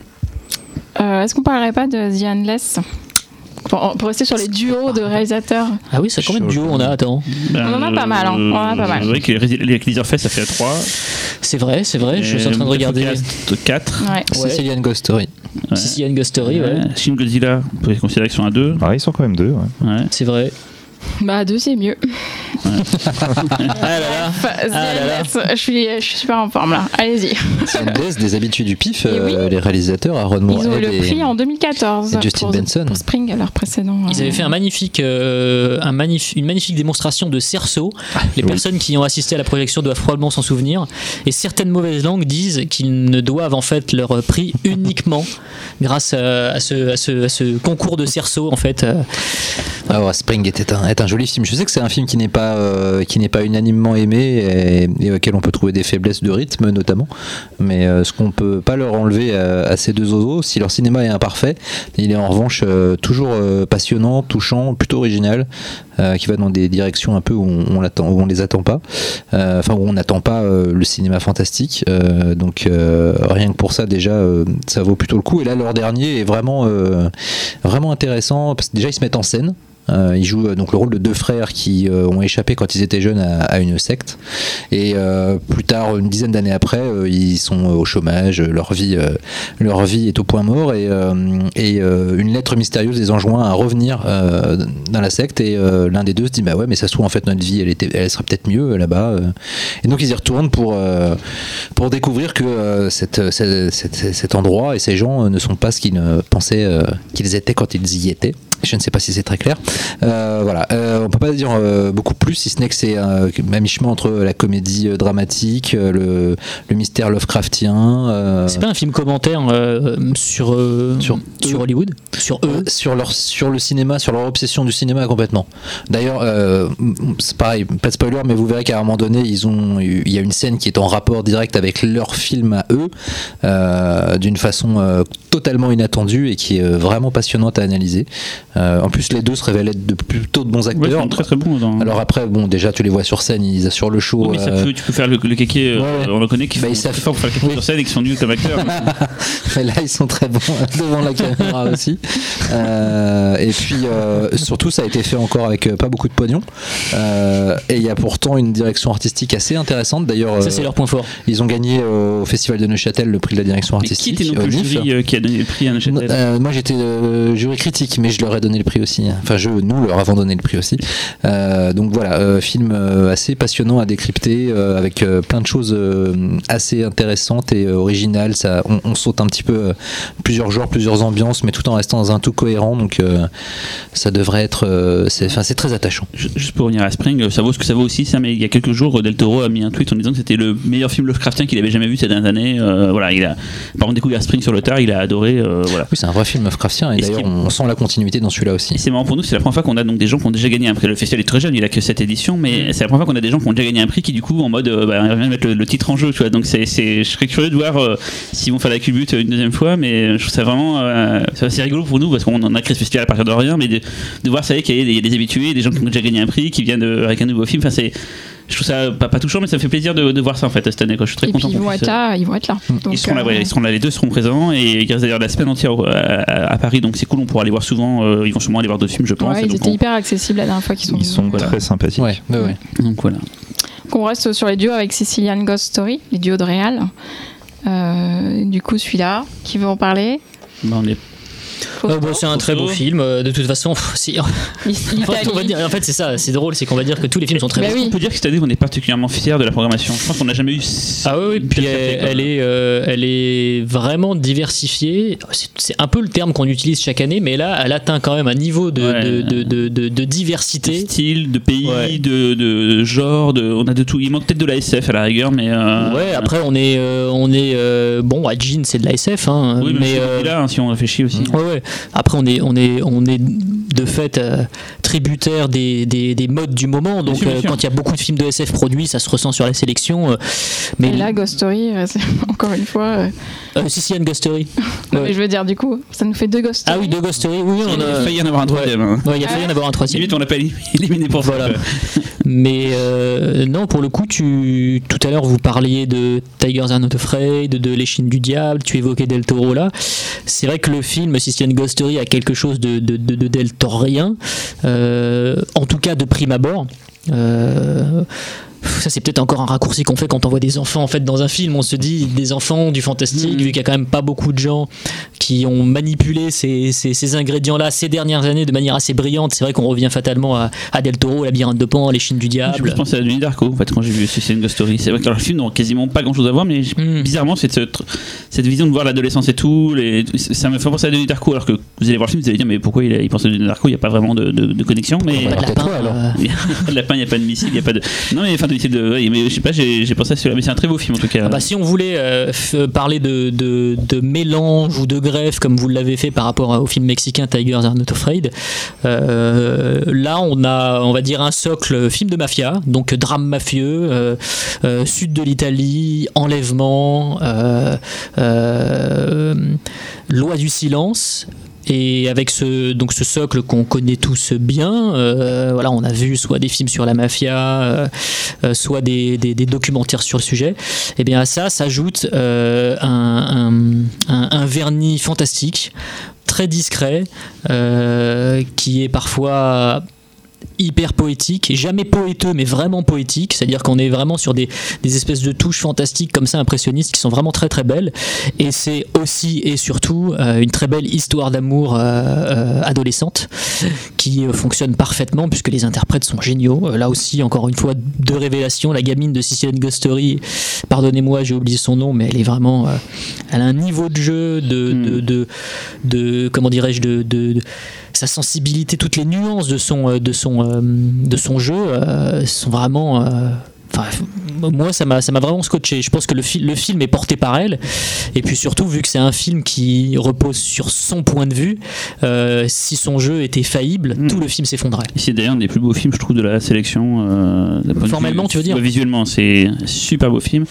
Euh, Est-ce qu'on parlerait pas de The Endless pour, pour rester sur les duos de réalisateurs. Ah oui, ça combien de duos on a Attends. Ben, On en a pas mal, hein. On en a pas mal. C'est vrai que les, les Leatherface, ça fait 3. C'est vrai, c'est vrai, je suis en train de regarder. 4. Ouais. Sicilian Ghost Story. Ouais. Sicilian Ghost Story, ouais. Shin Godzilla, on peut les considérer qu'ils sont à 2. Ah, ils sont quand même deux. ouais. Ouais. C'est vrai. Bah, deux, c'est mieux. *laughs* Ah là là. Enfin, The Ah là là. Endless, je suis, je suis super en forme là. Allez-y. C'est une baisse des habitués du pif, euh, oui. les réalisateurs, Aaron Ils ont eu le et, prix en 2014 et Justin pour, Benson. pour Spring, leur précédent. Ils euh, avaient fait un magnifique, euh, un magnif- une magnifique démonstration de cerceau. Les oui. personnes qui ont assisté à la projection doivent probablement s'en souvenir. Et certaines mauvaises langues disent qu'ils ne doivent en fait leur prix *laughs* uniquement grâce à, à ce, à ce- à ce concours de cerceau en fait. Euh, Ah ouais, Spring était un, est un joli film. Je sais que c'est un film qui n'est pas, euh, qui n'est pas unanimement aimé et, auquel on peut trouver des faiblesses de rythme notamment. Mais euh, ce qu'on peut pas leur enlever à, ces deux oiseaux, si leur cinéma est imparfait, il est en revanche euh, toujours passionnant, touchant, plutôt original, qui va dans des directions un peu où on, on les attend pas. Enfin où on n'attend pas le cinéma fantastique. Donc rien que pour ça déjà, ça vaut plutôt le coup. Et là leur dernier est vraiment, vraiment intéressant parce que déjà ils se mettent en scène. Euh, ils jouent euh, donc le rôle de deux frères qui euh, ont échappé quand ils étaient jeunes à, une secte. Et euh, plus tard une dizaine d'années après ils sont au chômage leur vie leur vie est au point mort et, une lettre mystérieuse les enjoint à revenir dans la secte et l'un des deux se dit bah ouais mais ça se trouve en fait notre vie elle était elle serait peut-être mieux là-bas et donc ils y retournent pour pour découvrir que cette, cette- cet endroit et ces gens ne sont pas ce qu'ils pensaient qu'ils étaient quand ils y étaient je ne sais pas si c'est très clair. Euh, voilà, euh, on peut pas dire euh, beaucoup plus, si ce n'est que c'est à mi-chemin entre la comédie euh, dramatique, le, le mystère Lovecraftien. C'est pas un film commentaire sur, Sur sur. Hollywood? Sur eux? Sur leur sur le cinéma, sur leur obsession du cinéma complètement. D'ailleurs, c'est pareil, pas de spoiler, mais vous verrez qu'à un moment donné, ils ont, il y a une scène qui est en rapport direct avec leur film à eux, d'une façon totalement inattendue et qui est vraiment passionnante à analyser. Euh, en plus, les deux se révèlent être de plutôt de bons Ouais, ils acteurs. sont très très bons. Dans... Alors après, bon, déjà, tu les vois sur scène, ils assurent le show. Oui, mais ça euh, peut- tu peux faire le, le kéké, euh, Ouais, ouais. on le connaît, qui Bah, savent- très pour faire le kéké sur scène et qui sont nuls comme acteurs. *laughs* Mais là, ils sont très bons *laughs* devant la caméra *laughs* aussi. Euh, et puis, euh, surtout, ça a été fait encore avec pas beaucoup de pognon. Euh, et il y a pourtant une direction artistique assez intéressante. D'ailleurs, Ça, euh, c'est leur point fort. ils ont gagné euh, au Festival de Neuchâtel le prix de la direction Mais qui artistique. était le NIF. jury euh, qui a donné le prix à Neuchâtel Euh, moi j'étais euh, jury critique, mais je leur ai donné le prix aussi. Enfin, je, nous leur avons donné le prix aussi. Euh, donc voilà, euh, film euh, assez passionnant à décrypter, avec plein de choses assez intéressantes et originales. Ça, on, on saute un petit peu plusieurs genres, plusieurs ambiances, mais tout en restant dans un tout cohérent. Donc ça devrait être, c'est, enfin, c'est très attachant. Ju- Juste pour revenir à Spring, ça vaut ce que ça vaut aussi, ça, mais il y a quelques jours, Del Toro a mis un tweet en disant que c'était le meilleur film Lovecraftien qu'il avait jamais vu ces dernières années. Euh, voilà, il a par contre découvert Spring sur le tard, il a adoré. euh, voilà. Oui, c'est un vrai film Lovecraftien, et, d'ailleurs qui- on sent la continuité dans celui-là aussi. C'est marrant pour nous, c'est la première fois qu'on a donc des gens qui ont déjà gagné un prix. Le festival est très jeune, il a que cette édition, mais c'est la première fois qu'on a des gens qui ont déjà gagné un prix qui, du coup, en mode, euh, bah, ils viennent mettre le, le titre en jeu, tu vois. Donc, c'est, je serais curieux de voir euh, s'ils vont faire la culbute une deuxième fois, mais je trouve ça vraiment, euh, c'est assez rigolo pour nous parce qu'on en a créé ce festival à partir de rien, mais de, de voir, ça y est, qu'il y a des, habitués, des gens qui ont déjà gagné un prix, qui viennent de- avec un nouveau film. Enfin, c'est, je trouve ça pas, pas touchant, mais ça me fait plaisir de, de voir ça en fait cette année. Quoi. Je suis très Et content puis ils vont être là, ils vont être là. Donc, ils seront là, euh, ouais, ils seront là, les deux seront présents et il reste d'ailleurs la semaine entière à, à- à Paris, donc c'est cool, on pourra aller voir souvent. euh, ils vont sûrement aller voir d'autres films, je pense. ouais, ils donc étaient on- hyper accessibles la dernière fois qu'ils sont Ils sont voilà. très sympathiques. Ouais, ouais, ouais. Donc voilà. qu'on reste sur les duos avec Sicilian Ghost Story, les duos de Réal. Euh, du coup, celui-là, qui veut en parler? Bah, on est Euh, bon, c'est un très beau film. euh, De toute façon, *laughs* si- en *laughs* fait, L'Italie. on va dire, en fait, c'est ça. C'est drôle, c'est qu'on va dire que tous les films sont très Bah bons. oui. On peut dire que cette année, on est particulièrement fiers de la programmation. Je pense qu'on n'a jamais eu. Ah oui, puis elle, est, euh, elle est vraiment diversifiée. C'est- un peu le terme qu'on utilise chaque année, mais là, elle atteint quand même un niveau de, Ouais. de, de, de, de- de de diversité. style, de pays, Ouais. de, de genre, de, on a de tout. Il manque peut-être de la SF à la rigueur, mais. euh, Ouais, après, on est, euh, on est euh, bon, à Jean, c'est de la SF, hein, Oui, mais, mais c'est euh, là, hein, si on réfléchit aussi. Ouais, ouais. Après, on est, on est, on est de fait euh, tributaire des, des, des modes du moment. Donc, euh, quand il y a beaucoup de films de SF produits, ça se ressent sur la sélection. euh, mais Et là, Ghost Story, c'est- *laughs* encore une fois. euh, euh, si, si, il y a une Ghost Story. *laughs* non, Ouais. mais je veux dire, du coup, ça nous fait deux Ghost Ah oui, deux Ghost Story. Oui, on Il a a. failli y en avoir un troisième. hein. Ouais, il a failli y en avoir un troisième. Limite, on l'a pas *laughs* éliminé pour. Voilà. Mais euh, non, pour le coup, tu, tout à l'heure, vous parliez de Tigers Are Not Afraid, de L'échine du diable, tu évoquais Del Toro là. C'est vrai que le film Sistian Ghost Story a quelque chose de, de, euh, en tout cas de prime abord. Euh, ça c'est peut-être encore un raccourci qu'on fait quand on voit des enfants en fait dans un film on se dit des enfants du fantastique Mhm. vu qu'il y a quand même pas beaucoup de gens qui ont manipulé ces, ces, ces ingrédients là ces dernières années de manière assez brillante c'est vrai qu'on revient fatalement à, à Del Toro Labyrinthe de Pan Les Chines du Diable plus pensé à Denis Darko en fait quand j'ai vu Suicide Ghost Story. C'est vrai que dans le film n'ont quasiment pas grand chose à voir, mais Hmm. bizarrement cette, cette vision de voir l'adolescence et tout, les, ça me fait penser à Denis Darko alors que vous allez voir le film, vous allez dire mais pourquoi il, il pense à Denis Darko? Il n'y a pas vraiment de, de- de connexion, mais euh, *laughs* il n'y a pas de lapin, il n'y a pas de missile, il n'y a pas de. Non mais enfin de missile de. mais je sais pas, j'ai pensé à celui-là, mais c'est un très beau film en tout cas. Ah bah, si on voulait euh, f- parler de, de, mélange ou de greffe comme vous l'avez fait par rapport au film mexicain Tigers Are Not Afraid, euh, là on a on va dire un socle film de mafia, donc drame mafieux, euh, euh, sud de l'Italie, enlèvement, euh, euh, loi du silence. Et avec ce, donc ce socle qu'on connaît tous bien, euh, voilà, on a vu soit des films sur la mafia, euh, euh, soit des, documentaires sur le sujet. Et bien à ça s'ajoute un, vernis fantastique, très discret, qui est parfois hyper poétique, jamais poéteux mais vraiment poétique, c'est-à-dire qu'on est vraiment sur des, des espèces de touches fantastiques comme ça impressionnistes qui sont vraiment très très belles et c'est aussi et surtout euh, une très belle histoire d'amour euh, euh, adolescente qui fonctionne parfaitement puisque les interprètes sont géniaux. Là aussi, encore une fois, deux révélations. La gamine de Sicilian Ghost Story, pardonnez-moi, j'ai oublié son nom, mais elle est vraiment. elle a un niveau de jeu, de. Mm. de, de, de- comment dirais-je, de, de- sa sensibilité, toutes les nuances de son, de son, euh, de son jeu euh, sont vraiment. euh, Enfin, moi, ça m'a, ça m'a vraiment scotché. Je pense que le, fi- le film est porté par elle. Et puis surtout, vu que c'est un film qui repose sur son point de vue, euh, si son jeu était faillible, Mm. tout le film s'effondrait. C'est d'ailleurs un des plus beaux films, je trouve, de la sélection. euh, Formellement, vue- tu veux dire Visuellement, c'est un super beau film.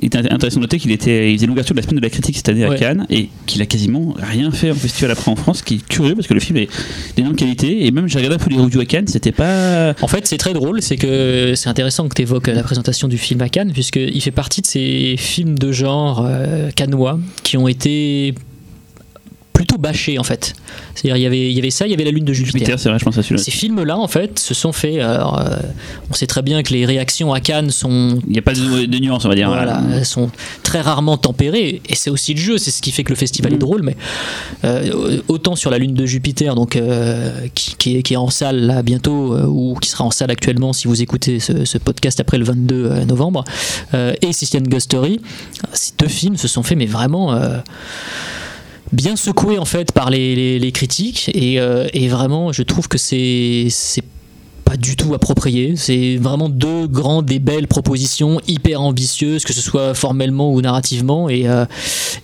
Il est intéressant de noter qu'il était, il faisait l'ouverture de la semaine de la critique cette année à Ouais. Cannes et qu'il a quasiment rien fait en festival après en France, ce qui est curieux parce que le film est d'énorme qualité. Et même, j'ai regardé un peu les reviews à Cannes, c'était pas. En fait, c'est très drôle, c'est que c'est intéressant que tu évoques la présentation du film à Cannes, puisqu'il fait partie de ces films de genre euh, cannois qui ont été plutôt bâchés en fait. C'est-à-dire, il y avait- il y avait ça, il y avait la Lune de Jupiter. Jupiter, c'est vrai, je pense à. Ces films-là, en fait, se sont faits. alors, euh, on sait très bien que les réactions à Cannes sont Il n'y a pas de, de nuance, on va dire. Voilà, elles sont très rarement tempérées et c'est aussi le jeu, c'est ce qui fait que le festival Mm. est drôle. Mais euh, autant sur la lune de Jupiter, donc euh, qui, qui est, qui est en salle là bientôt ou qui sera en salle actuellement si vous écoutez ce, ce podcast après le 22 euh, novembre, et Sistian Ghost Story, ces deux films se sont faits mais vraiment. Bien secoués en fait par les, les- critiques et, euh, et vraiment je trouve que c'est pas du tout approprié. C'est vraiment deux grandes et belles propositions hyper ambitieuses, que ce soit formellement ou narrativement. Et, euh,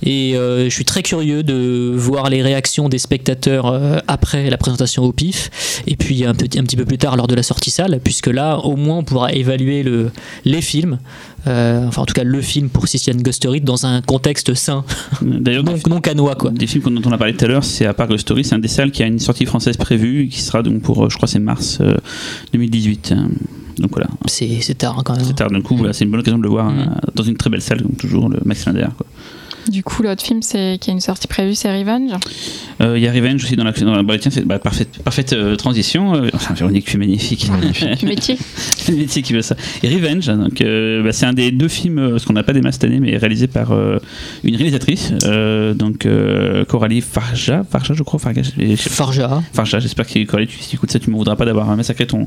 et euh, je suis très curieux de voir les réactions des spectateurs après la présentation au PIF, et puis un, petit, un petit peu plus tard lors de la sortie salle, puisque là, au moins, on pourra évaluer le, les films, euh, enfin en tout cas le film pour Sistian Ghost Story, dans un contexte sain, *laughs* D'ailleurs, non, non canois quoi. Des films dont on a parlé tout à l'heure, c'est à part Ghost Story, c'est un des salles qui a une sortie française prévue, qui sera donc pour, euh, je crois, c'est mars euh, 2018. euh, Donc voilà, C'est tard hein, quand même. c'est tard. Du coup, voilà, c'est une bonne occasion de le voir Mm. dans une très belle salle, comme toujours, le Max Linder. quoi. Du coup, l'autre film c'est qui a une sortie prévue, c'est Revenge. Euh, Il y a Revenge aussi dans la, dans la bah, tiens, c'est bah, parfaite, parfaite euh, transition. Euh, *laughs* enfin, Véronique, *laughs* tu es magnifique. *laughs* Du métier. le métier qui veut ça. Et Revenge, donc, euh, bah, c'est un des deux films, euh, parce qu'on n'a pas des masses cette année, mais réalisé par euh, une réalisatrice, euh, donc euh, Coralie Farja, Farja, je crois, Farja, Farja. Farja, j'espère que Coralie, tu, si tu écoutes ça, tu ne me voudras pas d'avoir massacré ton,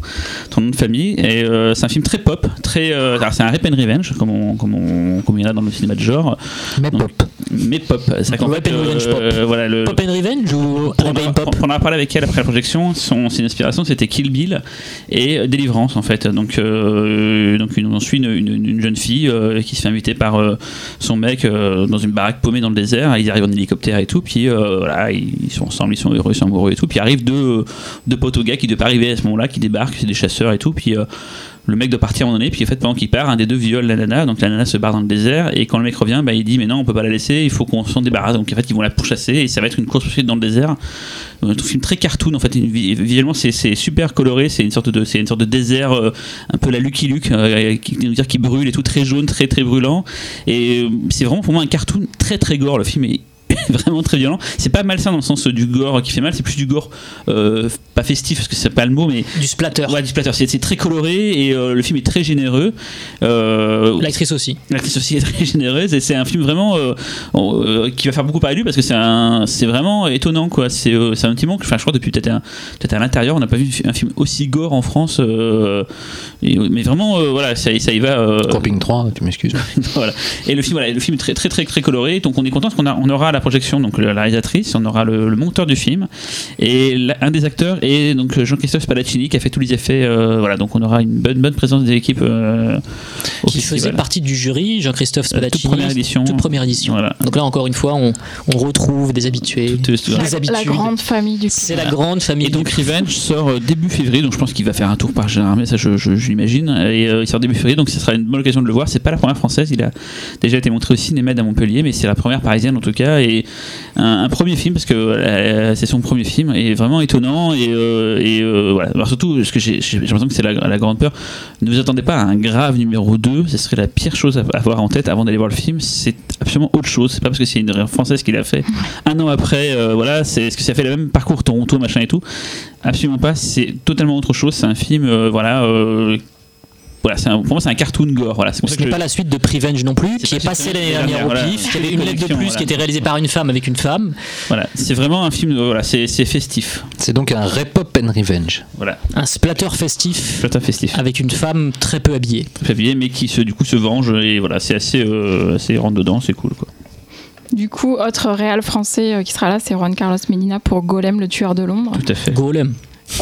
ton nom de famille. Et euh, c'est un film très pop, très, euh, alors c'est un rap and revenge, comme on, comme on, comme il y en a dans le cinéma de genre. Mais Donc, pop. Mais pop. C'est fait, and Revenge euh, pop. voilà, le, Pop and Revenge ou on, a, Pop on en a parlé avec elle après la projection. Son, son inspiration, c'était Kill Bill et Délivrance, en fait. Donc, euh, donc une- on suit une, une- une jeune fille euh, qui se fait inviter par son mec dans une baraque paumée dans le désert. Ils arrivent en hélicoptère et tout. Puis voilà, ils sont ensemble, ils sont heureux, ils sont amoureux et tout. Puis arrivent deux, deux potes au gars qui devaient pas arriver à ce moment-là, qui débarquent, c'est des chasseurs et tout. Puis le mec doit partir à un moment donné, puis en fait pendant qu'il part, un des deux viole la nana, donc la nana se barre dans le désert, et quand le mec revient, bah, il dit mais non on peut pas la laisser, il faut qu'on s'en débarrasse, donc en fait ils vont la pourchasser, et ça va être une course poursuite dans le désert, un film très cartoon en fait, visuellement c'est super coloré, c'est une sorte de une sorte de désert euh, un peu la Lucky Luke, euh, qui, qui, brûle et tout très jaune, très très brûlant, et euh, c'est vraiment pour moi un cartoon très très gore, le film est *laughs* vraiment très violent. C'est pas malsain dans le sens du gore qui fait mal, c'est plus du gore euh, pas festif parce que c'est pas le mot, mais Du splatter. Ouais, du splatter. C'est c'est très coloré et euh, le film est très généreux. Euh, L'actrice aussi. L'actrice aussi est très *laughs* généreuse et c'est un film vraiment euh, euh, qui va faire beaucoup parler lui parce que c'est un, c'est vraiment étonnant quoi. C'est euh, c'est un petit moment que enfin, je crois depuis peut-être peut-être à l'intérieur on n'a pas vu un film aussi gore en France. euh, et- mais vraiment euh, voilà ça, ça y va. euh, Camping 3, tu m'excuses. *laughs* voilà. Et le film, voilà, le film est très très très très coloré. Donc on est content parce qu'on a, on aura à la projection donc la réalisatrice, on aura le, le monteur du film et la- un des acteurs est donc Jean-Christophe Spadaccini qui a fait tous les effets. euh, voilà, donc on aura une bonne bonne présence des équipes euh, au Qui festival. faisait partie du jury, Jean-Christophe Euh, toute Spadaccini. première édition. Toute première édition. Voilà. Donc là, encore une fois, on, on retrouve des habitués, Tout- tout- des La, habitudes. la grande famille du C'est la grande famille. Et donc Revenge sort début février, donc je pense qu'il va faire un tour par Gérardmer, ça je, je- je l'imagine. Et euh, il sort début février, donc ce sera une bonne occasion de le voir. C'est pas la première française, il a déjà été montré au Cinémed à Montpellier, mais c'est la première parisienne en tout cas. Et un, premier film, parce que euh, c'est son premier film, et vraiment étonnant. Et, euh, euh, voilà. Surtout, parce que j'ai l'impression que c'est la, la grande peur. Ne vous attendez pas à un grave numéro 2, ce serait la pire chose à avoir en tête avant d'aller voir le film. C'est absolument autre chose. C'est pas parce que c'est une française qui l'a fait un an après, voilà, c'est ce que ça fait le même parcours Toronto, machin et tout? Absolument pas, c'est totalement autre chose. C'est un film, voilà. Voilà, c'est un- pour moi, c'est un cartoon gore. Voilà, c'est pour Ce n'est je- pas la suite de Prevenge non plus, qui pas est passée cette l'année année dernière au pif. y avait une lettre de plus voilà. qui était réalisée par une femme avec une femme. voilà, c'est vraiment un film. voilà, c'est festif. C'est donc un Rep-Up and Revenge. Voilà, Un splatter festif plateau festif. avec une femme très peu habillée. Très habillé, mais qui se, du coup se venge et voilà, c'est assez, euh, assez rentre dedans, c'est cool quoi. Du coup, autre réal français euh, qui sera là, c'est Juan Carlos Medina pour Golem, le tueur de l'ombre. Tout à fait. Golem.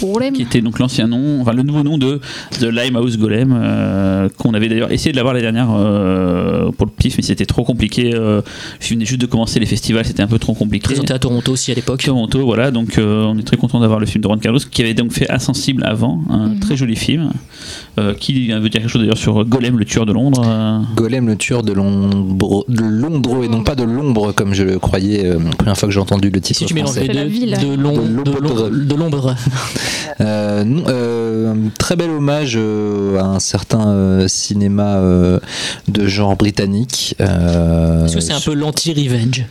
Golem. qui était donc l'ancien nom, enfin le nouveau nom de The Limehouse Golem, euh, qu'on avait d'ailleurs essayé de l'avoir l'année dernière euh, pour le pif, mais c'était trop compliqué. Euh, le film venait juste de commencer les festivals, c'était un peu trop compliqué. Présenté à Toronto aussi à l'époque. Toronto, voilà, donc euh, on est très content d'avoir le film de Juan Carlos qui avait donc fait Insensible avant, un Mhm. très joli film, euh, qui veut dire quelque chose d'ailleurs sur Golem, le tueur de Londres. euh, Golem, le tueur de l'ombre, de Londres et non pas de l'ombre comme je le croyais euh, la première fois que j'ai entendu le titre Si tu mélanges les la deux, ville. de l'om- De de l'om- de l'ombre. Euh, euh, très bel hommage euh, à un certain cinéma de genre britannique. Est-ce que c'est un peu l'anti-revenge?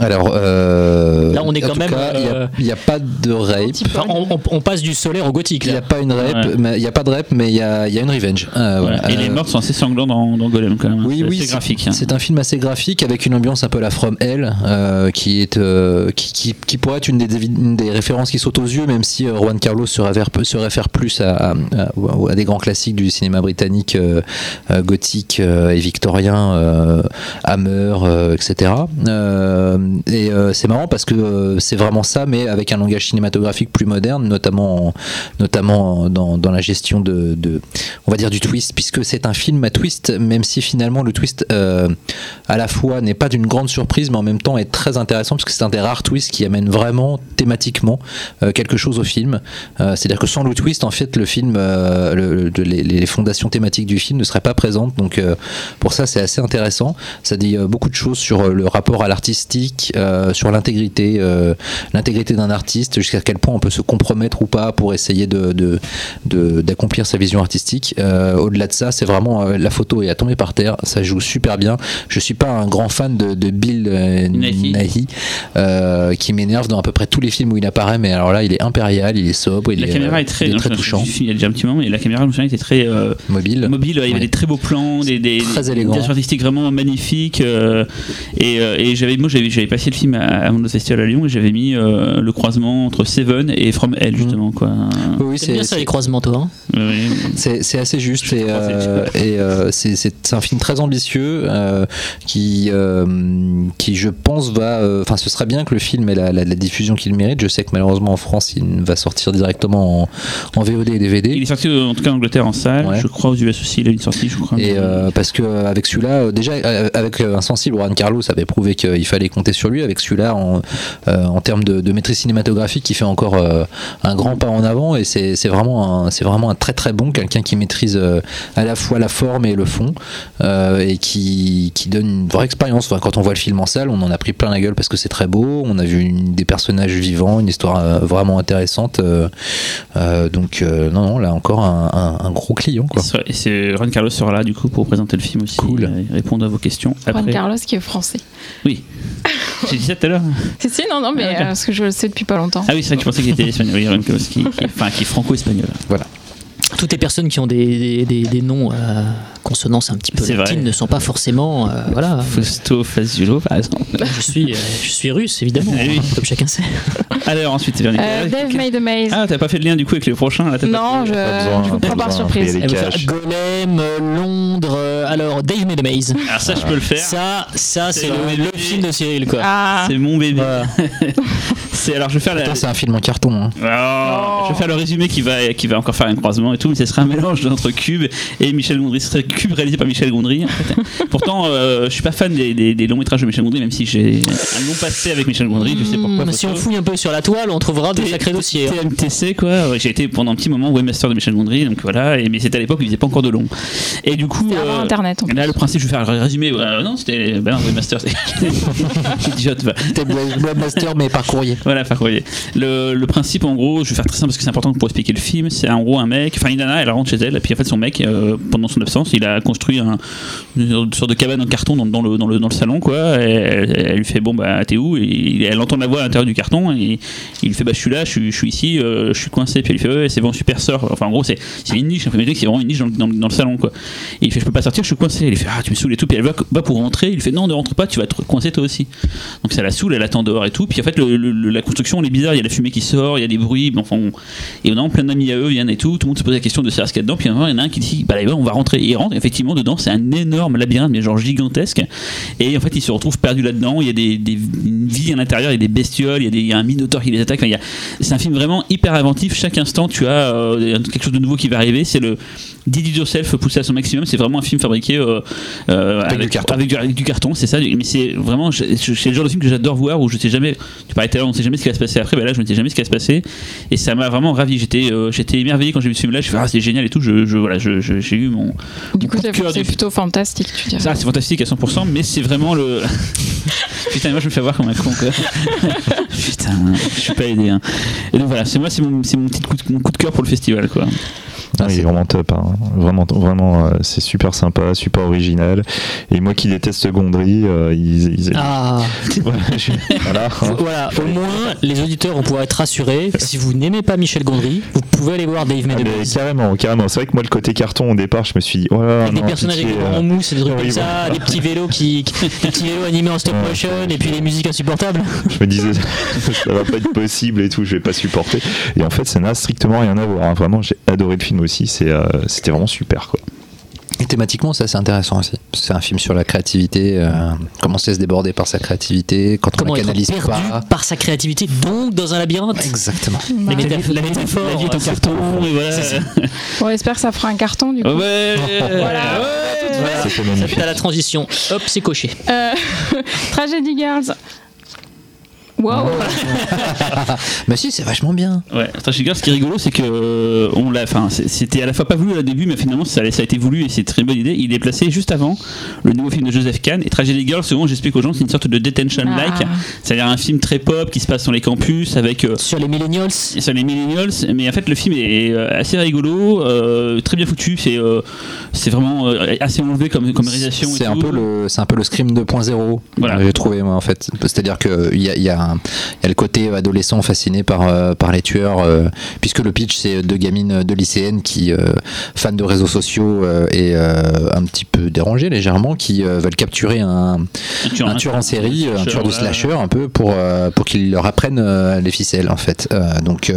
Alors, euh, Là, on est quand même, il y a- euh, n'y a, pas de rape. Enfin, on, on- on passe du solaire au gothique Il n'y a pas une rape, Ouais. mais il y a pas de rape, mais il y a, il y a une revenge. Euh, voilà. voilà. Et les morts sont assez sanglants dans, dans Golem quand même. hein. Oui, c'est oui, graphique. hein. C'est un film assez graphique avec une ambiance un peu la From Hell, euh, qui est euh, qui, qui, qui pourrait être une des, une des références qui sautent aux yeux, même si euh, Juan Carlos se réfère, se réfère plus à, à- à- à des grands classiques du cinéma britannique gothique euh, et victorien, euh, Hammer, euh, etc. Euh, et euh, c'est marrant parce que euh, c'est vraiment ça, mais avec un langage cinématographique plus moderne, notamment en- notamment dans, la gestion de, on va dire du twist, puisque c'est un film à twist, même si finalement le twist à la fois n'est pas d'une grande surprise, mais en même temps est très intéressant, parce que c'est un des rares twists qui amène vraiment thématiquement quelque chose au film. C'est-à-dire que sans le twist, en fait, le film, le- le- les, fondations thématiques du film ne seraient pas présentes. Donc pour ça, c'est assez intéressant. Ça dit beaucoup de choses sur le rapport à l'artistique, euh, sur l'intégrité, euh, l'intégrité d'un artiste, jusqu'à quel point on peut se compromettre ou pas pour essayer de d'accomplir sa vision artistique. Euh, Au-delà de ça, c'est vraiment la photo est à tomber par terre. Ça joue super bien. Je suis pas un grand fan de, de Bill euh, qui m'énerve dans à peu près tous les films où il apparaît. Mais alors là, il est impérial, il est sobre, il La est, caméra est très, il est non, très je- touchant, Il y a déjà un petit moment, et la caméra, je me souviens, était très euh, mobile. mobile. Il y avait des très beaux plans, des, des, Très des directions artistiques vraiment magnifiques. euh, et et j'avais, moi, j'avais, j'avais passé le film à, à mon festival à Lyon et j'avais mis euh, le croisement entre Seven et From Hell justement quoi. Oui, C'est bien ça les c'est croisements, toi. hein c'est- assez juste et, euh, et, euh, c'est un film très ambitieux euh, qui, euh, qui, je pense, va. euh, Enfin, ce serait bien que le film ait la, la- la diffusion qu'il mérite. Je sais que malheureusement en France, il va sortir directement en, en VOD et Il DVD. est sorti en tout cas en Angleterre en salle, Ouais. je crois aux US aussi il a une sortie je crois. Et euh, parce que avec celui-là, euh, déjà euh, avec euh, Insensible, Juan Carlos avait prouvé qu'il fallait compter sur lui. Avec celui-là, en, euh, en termes de, de maîtrise cinématographique, il fait encore euh, un grand pas en avant et c'est c'est vraiment un, c'est vraiment un très très bon quelqu'un qui maîtrise euh, à la fois la forme et le fond euh, et qui, qui donne une vraie expérience. Enfin, quand on voit le film en salle, on en a pris plein la gueule parce que c'est très beau. On a vu une- des personnages vivants, une histoire euh, vraiment intéressante. euh, euh, donc euh, non non, là encore un, un- un gros client quoi. Et c'est- Ron Carlos sera là du coup pour présenter le film aussi, Cool. et répondre à vos questions Juan après. Carlos qui est français. Oui. *laughs* J'ai dit ça tout à l'heure. Si, si, non, non, mais Ah, euh, parce que je le sais depuis pas longtemps. Ah oui, c'est vrai que je pensais qu'il était espagnol. Oui, qui, qui- enfin, qui est franco-espagnol. Toutes les personnes qui ont des, des, des- des noms à consonance un petit peu latines ne sont pas forcément. euh, voilà. Fausto Fazulo par exemple. Je suis, euh, je suis russe, évidemment, Ah oui. comme chacun sait. *laughs* Alors ensuite. Euh, Dave made a maze. Ah, t'as pas fait le lien du coup avec le prochain là, non, je, Pas besoin, je vous pas prends par surprise. Golem, euh, Londres. euh, alors, Dave Made a Maze. Alors ça, je peux le faire. Ça, ça c'est le, film de Cyril, quoi. Ah, C'est mon bébé. Voilà. *laughs* c'est alors je vais faire la. C'est un film en carton. hein. Oh, je vais faire le résumé qui va, qui va encore faire un croisement et tout, mais ce sera un mélange entre Cube et Michel Gondry. Ce serait Cube réalisé par Michel Gondry. en fait. Pourtant, euh, je suis pas fan des, des- des longs métrages de Michel Gondry, même si j'ai un long passé avec Michel Gondry. Je sais pourquoi. Hmm, si on fouille un peu sur la toile, on trouvera des sacrés dossiers. hein. TMTC quoi, j'ai été pendant un petit moment webmaster de Michel Gondry, donc voilà, et, mais c'était à l'époque où il faisait pas encore de long. Et du coup, euh, Internet, en Là, le principe, je vais faire le résumé. euh, non, c'était. Ben non, webmaster. C'était *laughs* Blockbuster mais par courrier. Voilà, voyez. Le, le principe, en gros, je vais faire très simple parce que c'est important pour expliquer le film. C'est en gros un mec, enfin une elle rentre chez elle, et puis en fait, son mec, euh, pendant son absence, il a construit un, une sorte de cabane en carton dans, le, dans, le, dans le salon, quoi. Elle, lui fait Bon, bah, t'es où? Et elle entend la voix à l'intérieur du carton, et il lui fait Bah, je suis là, je suis, ici, euh, je suis coincé. Puis elle lui fait Ouais, c'est bon, super sort. Enfin, en gros, c'est une niche, imaginer que c'est vraiment une niche dans, dans, le- salon, quoi. Et il fait Je peux pas sortir, je suis coincé. Elle lui fait Ah, tu me saoules et tout. Puis elle va, va pour rentrer, il lui fait Non, ne rentre pas, tu vas être coincé toi aussi. Donc ça la saoule, elle attend dehors et tout. Puis en fait, la construction, elle est bizarre. Il y a la fumée qui sort, il y a des bruits. Enfin, et on a plein d'amis à eux viennent et tout. Tout le monde se la question de savoir ce qu'il y a dedans. Puis il y en a un qui dit Bah, allez, on va rentrer. Et il rentre. Effectivement, dedans, c'est un énorme labyrinthe, mais genre gigantesque. Et en fait, il se retrouve perdu là-dedans. Il y a des, des- une vie à l'intérieur, il y a des bestioles, il y a, des- un minotaure qui les attaque. C'est un film vraiment hyper inventif. Chaque instant, tu as euh, quelque chose de nouveau qui va arriver. C'est le Did it yourself poussé à son maximum. C'est vraiment un film fabriqué euh, euh, Avec du carton. avec du, avec du carton, c'est ça. Mais c'est vraiment, c'est le genre de film que j'adore voir où je sais jamais. Tu parlais tout à l'heure, on sait jamais ce qui va se passer après. Ben là, je ne sais jamais ce qui va se passer. Et ça m'a vraiment ravi. J'étais, euh, j'étais émerveillé quand j'ai vu ce film-là. Je fais ah, c'est génial et tout. Je, je- voilà, je- je- j'ai eu mon. Du coup, c'est du- plutôt fantastique, tu dirais. Ça, c'est fantastique à 100%, mais c'est vraiment le. *laughs* Putain, moi je me fais voir comme un con, quoi. *laughs* Putain, je suis pas aidé. Hein. Et donc voilà, c'est moi, c'est mon, c'est mon petit coup de, mon coup de cœur pour le festival, quoi. Non, il est vraiment top, hein. vraiment, vraiment, euh, c'est super sympa, super original. Et moi qui déteste Gondry, euh, ils, ils- Ah, *laughs* voilà, je- voilà, hein. voilà, au moins les auditeurs vont pouvoir être rassurés. Si vous n'aimez pas Michel Gondry, vous pouvez aller voir Dave Ah, Maze. carrément, carrément. C'est vrai que moi le côté carton au départ, je me suis dit, oh là des personnages pitié, avec des euh, mousse des trucs comme ça, des petits vélos qui, *laughs* des petits vélos animés en stop motion et puis les musiques insupportables. je me disais *laughs* ça va pas être possible et tout, je vais pas supporter. Et en fait, ça n'a strictement rien à voir. hein. Vraiment, j'ai adoré le film aussi. C'est, euh, c'était vraiment super quoi. Et thématiquement, ça c'est intéressant aussi. C'est un film sur la créativité, euh, comment c'est se déborder par sa créativité, quand on Comment la être canalise perdu pas. par sa créativité, donc dans un labyrinthe. Exactement. La, Bah, métaphore, la métaphore, La vie est en carton, et voilà. On espère que ça fera un carton, du coup. Ouais, *laughs* Voilà. ouais. C'était Ça magnifique. fait à la transition. Hop, c'est coché. Euh, *laughs* Tragedy Girls. Wow. Mais *laughs* si, c'est vachement bien. Ouais, Trashy Girl, ce qui est rigolo, c'est que euh, on l'a, enfin, c'était à la fois pas voulu au début, mais finalement ça, ça a été voulu et c'est une très bonne idée. Il est placé juste avant le nouveau film de Joseph Kahn et Tragedy Girl. Souvent, j'explique aux gens, c'est une sorte de detention-like, Ah. c'est-à-dire un film très pop qui se passe sur les campus avec euh, Sur les millennials, sur les millennials, mais en fait le film est euh, assez rigolo, euh, très bien foutu, c'est euh, c'est vraiment euh, assez enlevé comme, comme réalisation. C'est un peu le, c'est un peu le Scream 2.0. Voilà. J'ai trouvé moi en fait. C'est-à-dire que il y a, y a un, un, il y a le côté adolescent fasciné par, euh, par les tueurs, euh, puisque le pitch c'est deux gamines de lycéennes qui, euh, fans de réseaux sociaux et un petit peu dérangées légèrement, qui veulent capturer un, un tueur en série, un tueur de slasher un peu pour, pour qu'il leur apprenne les ficelles en fait. Donc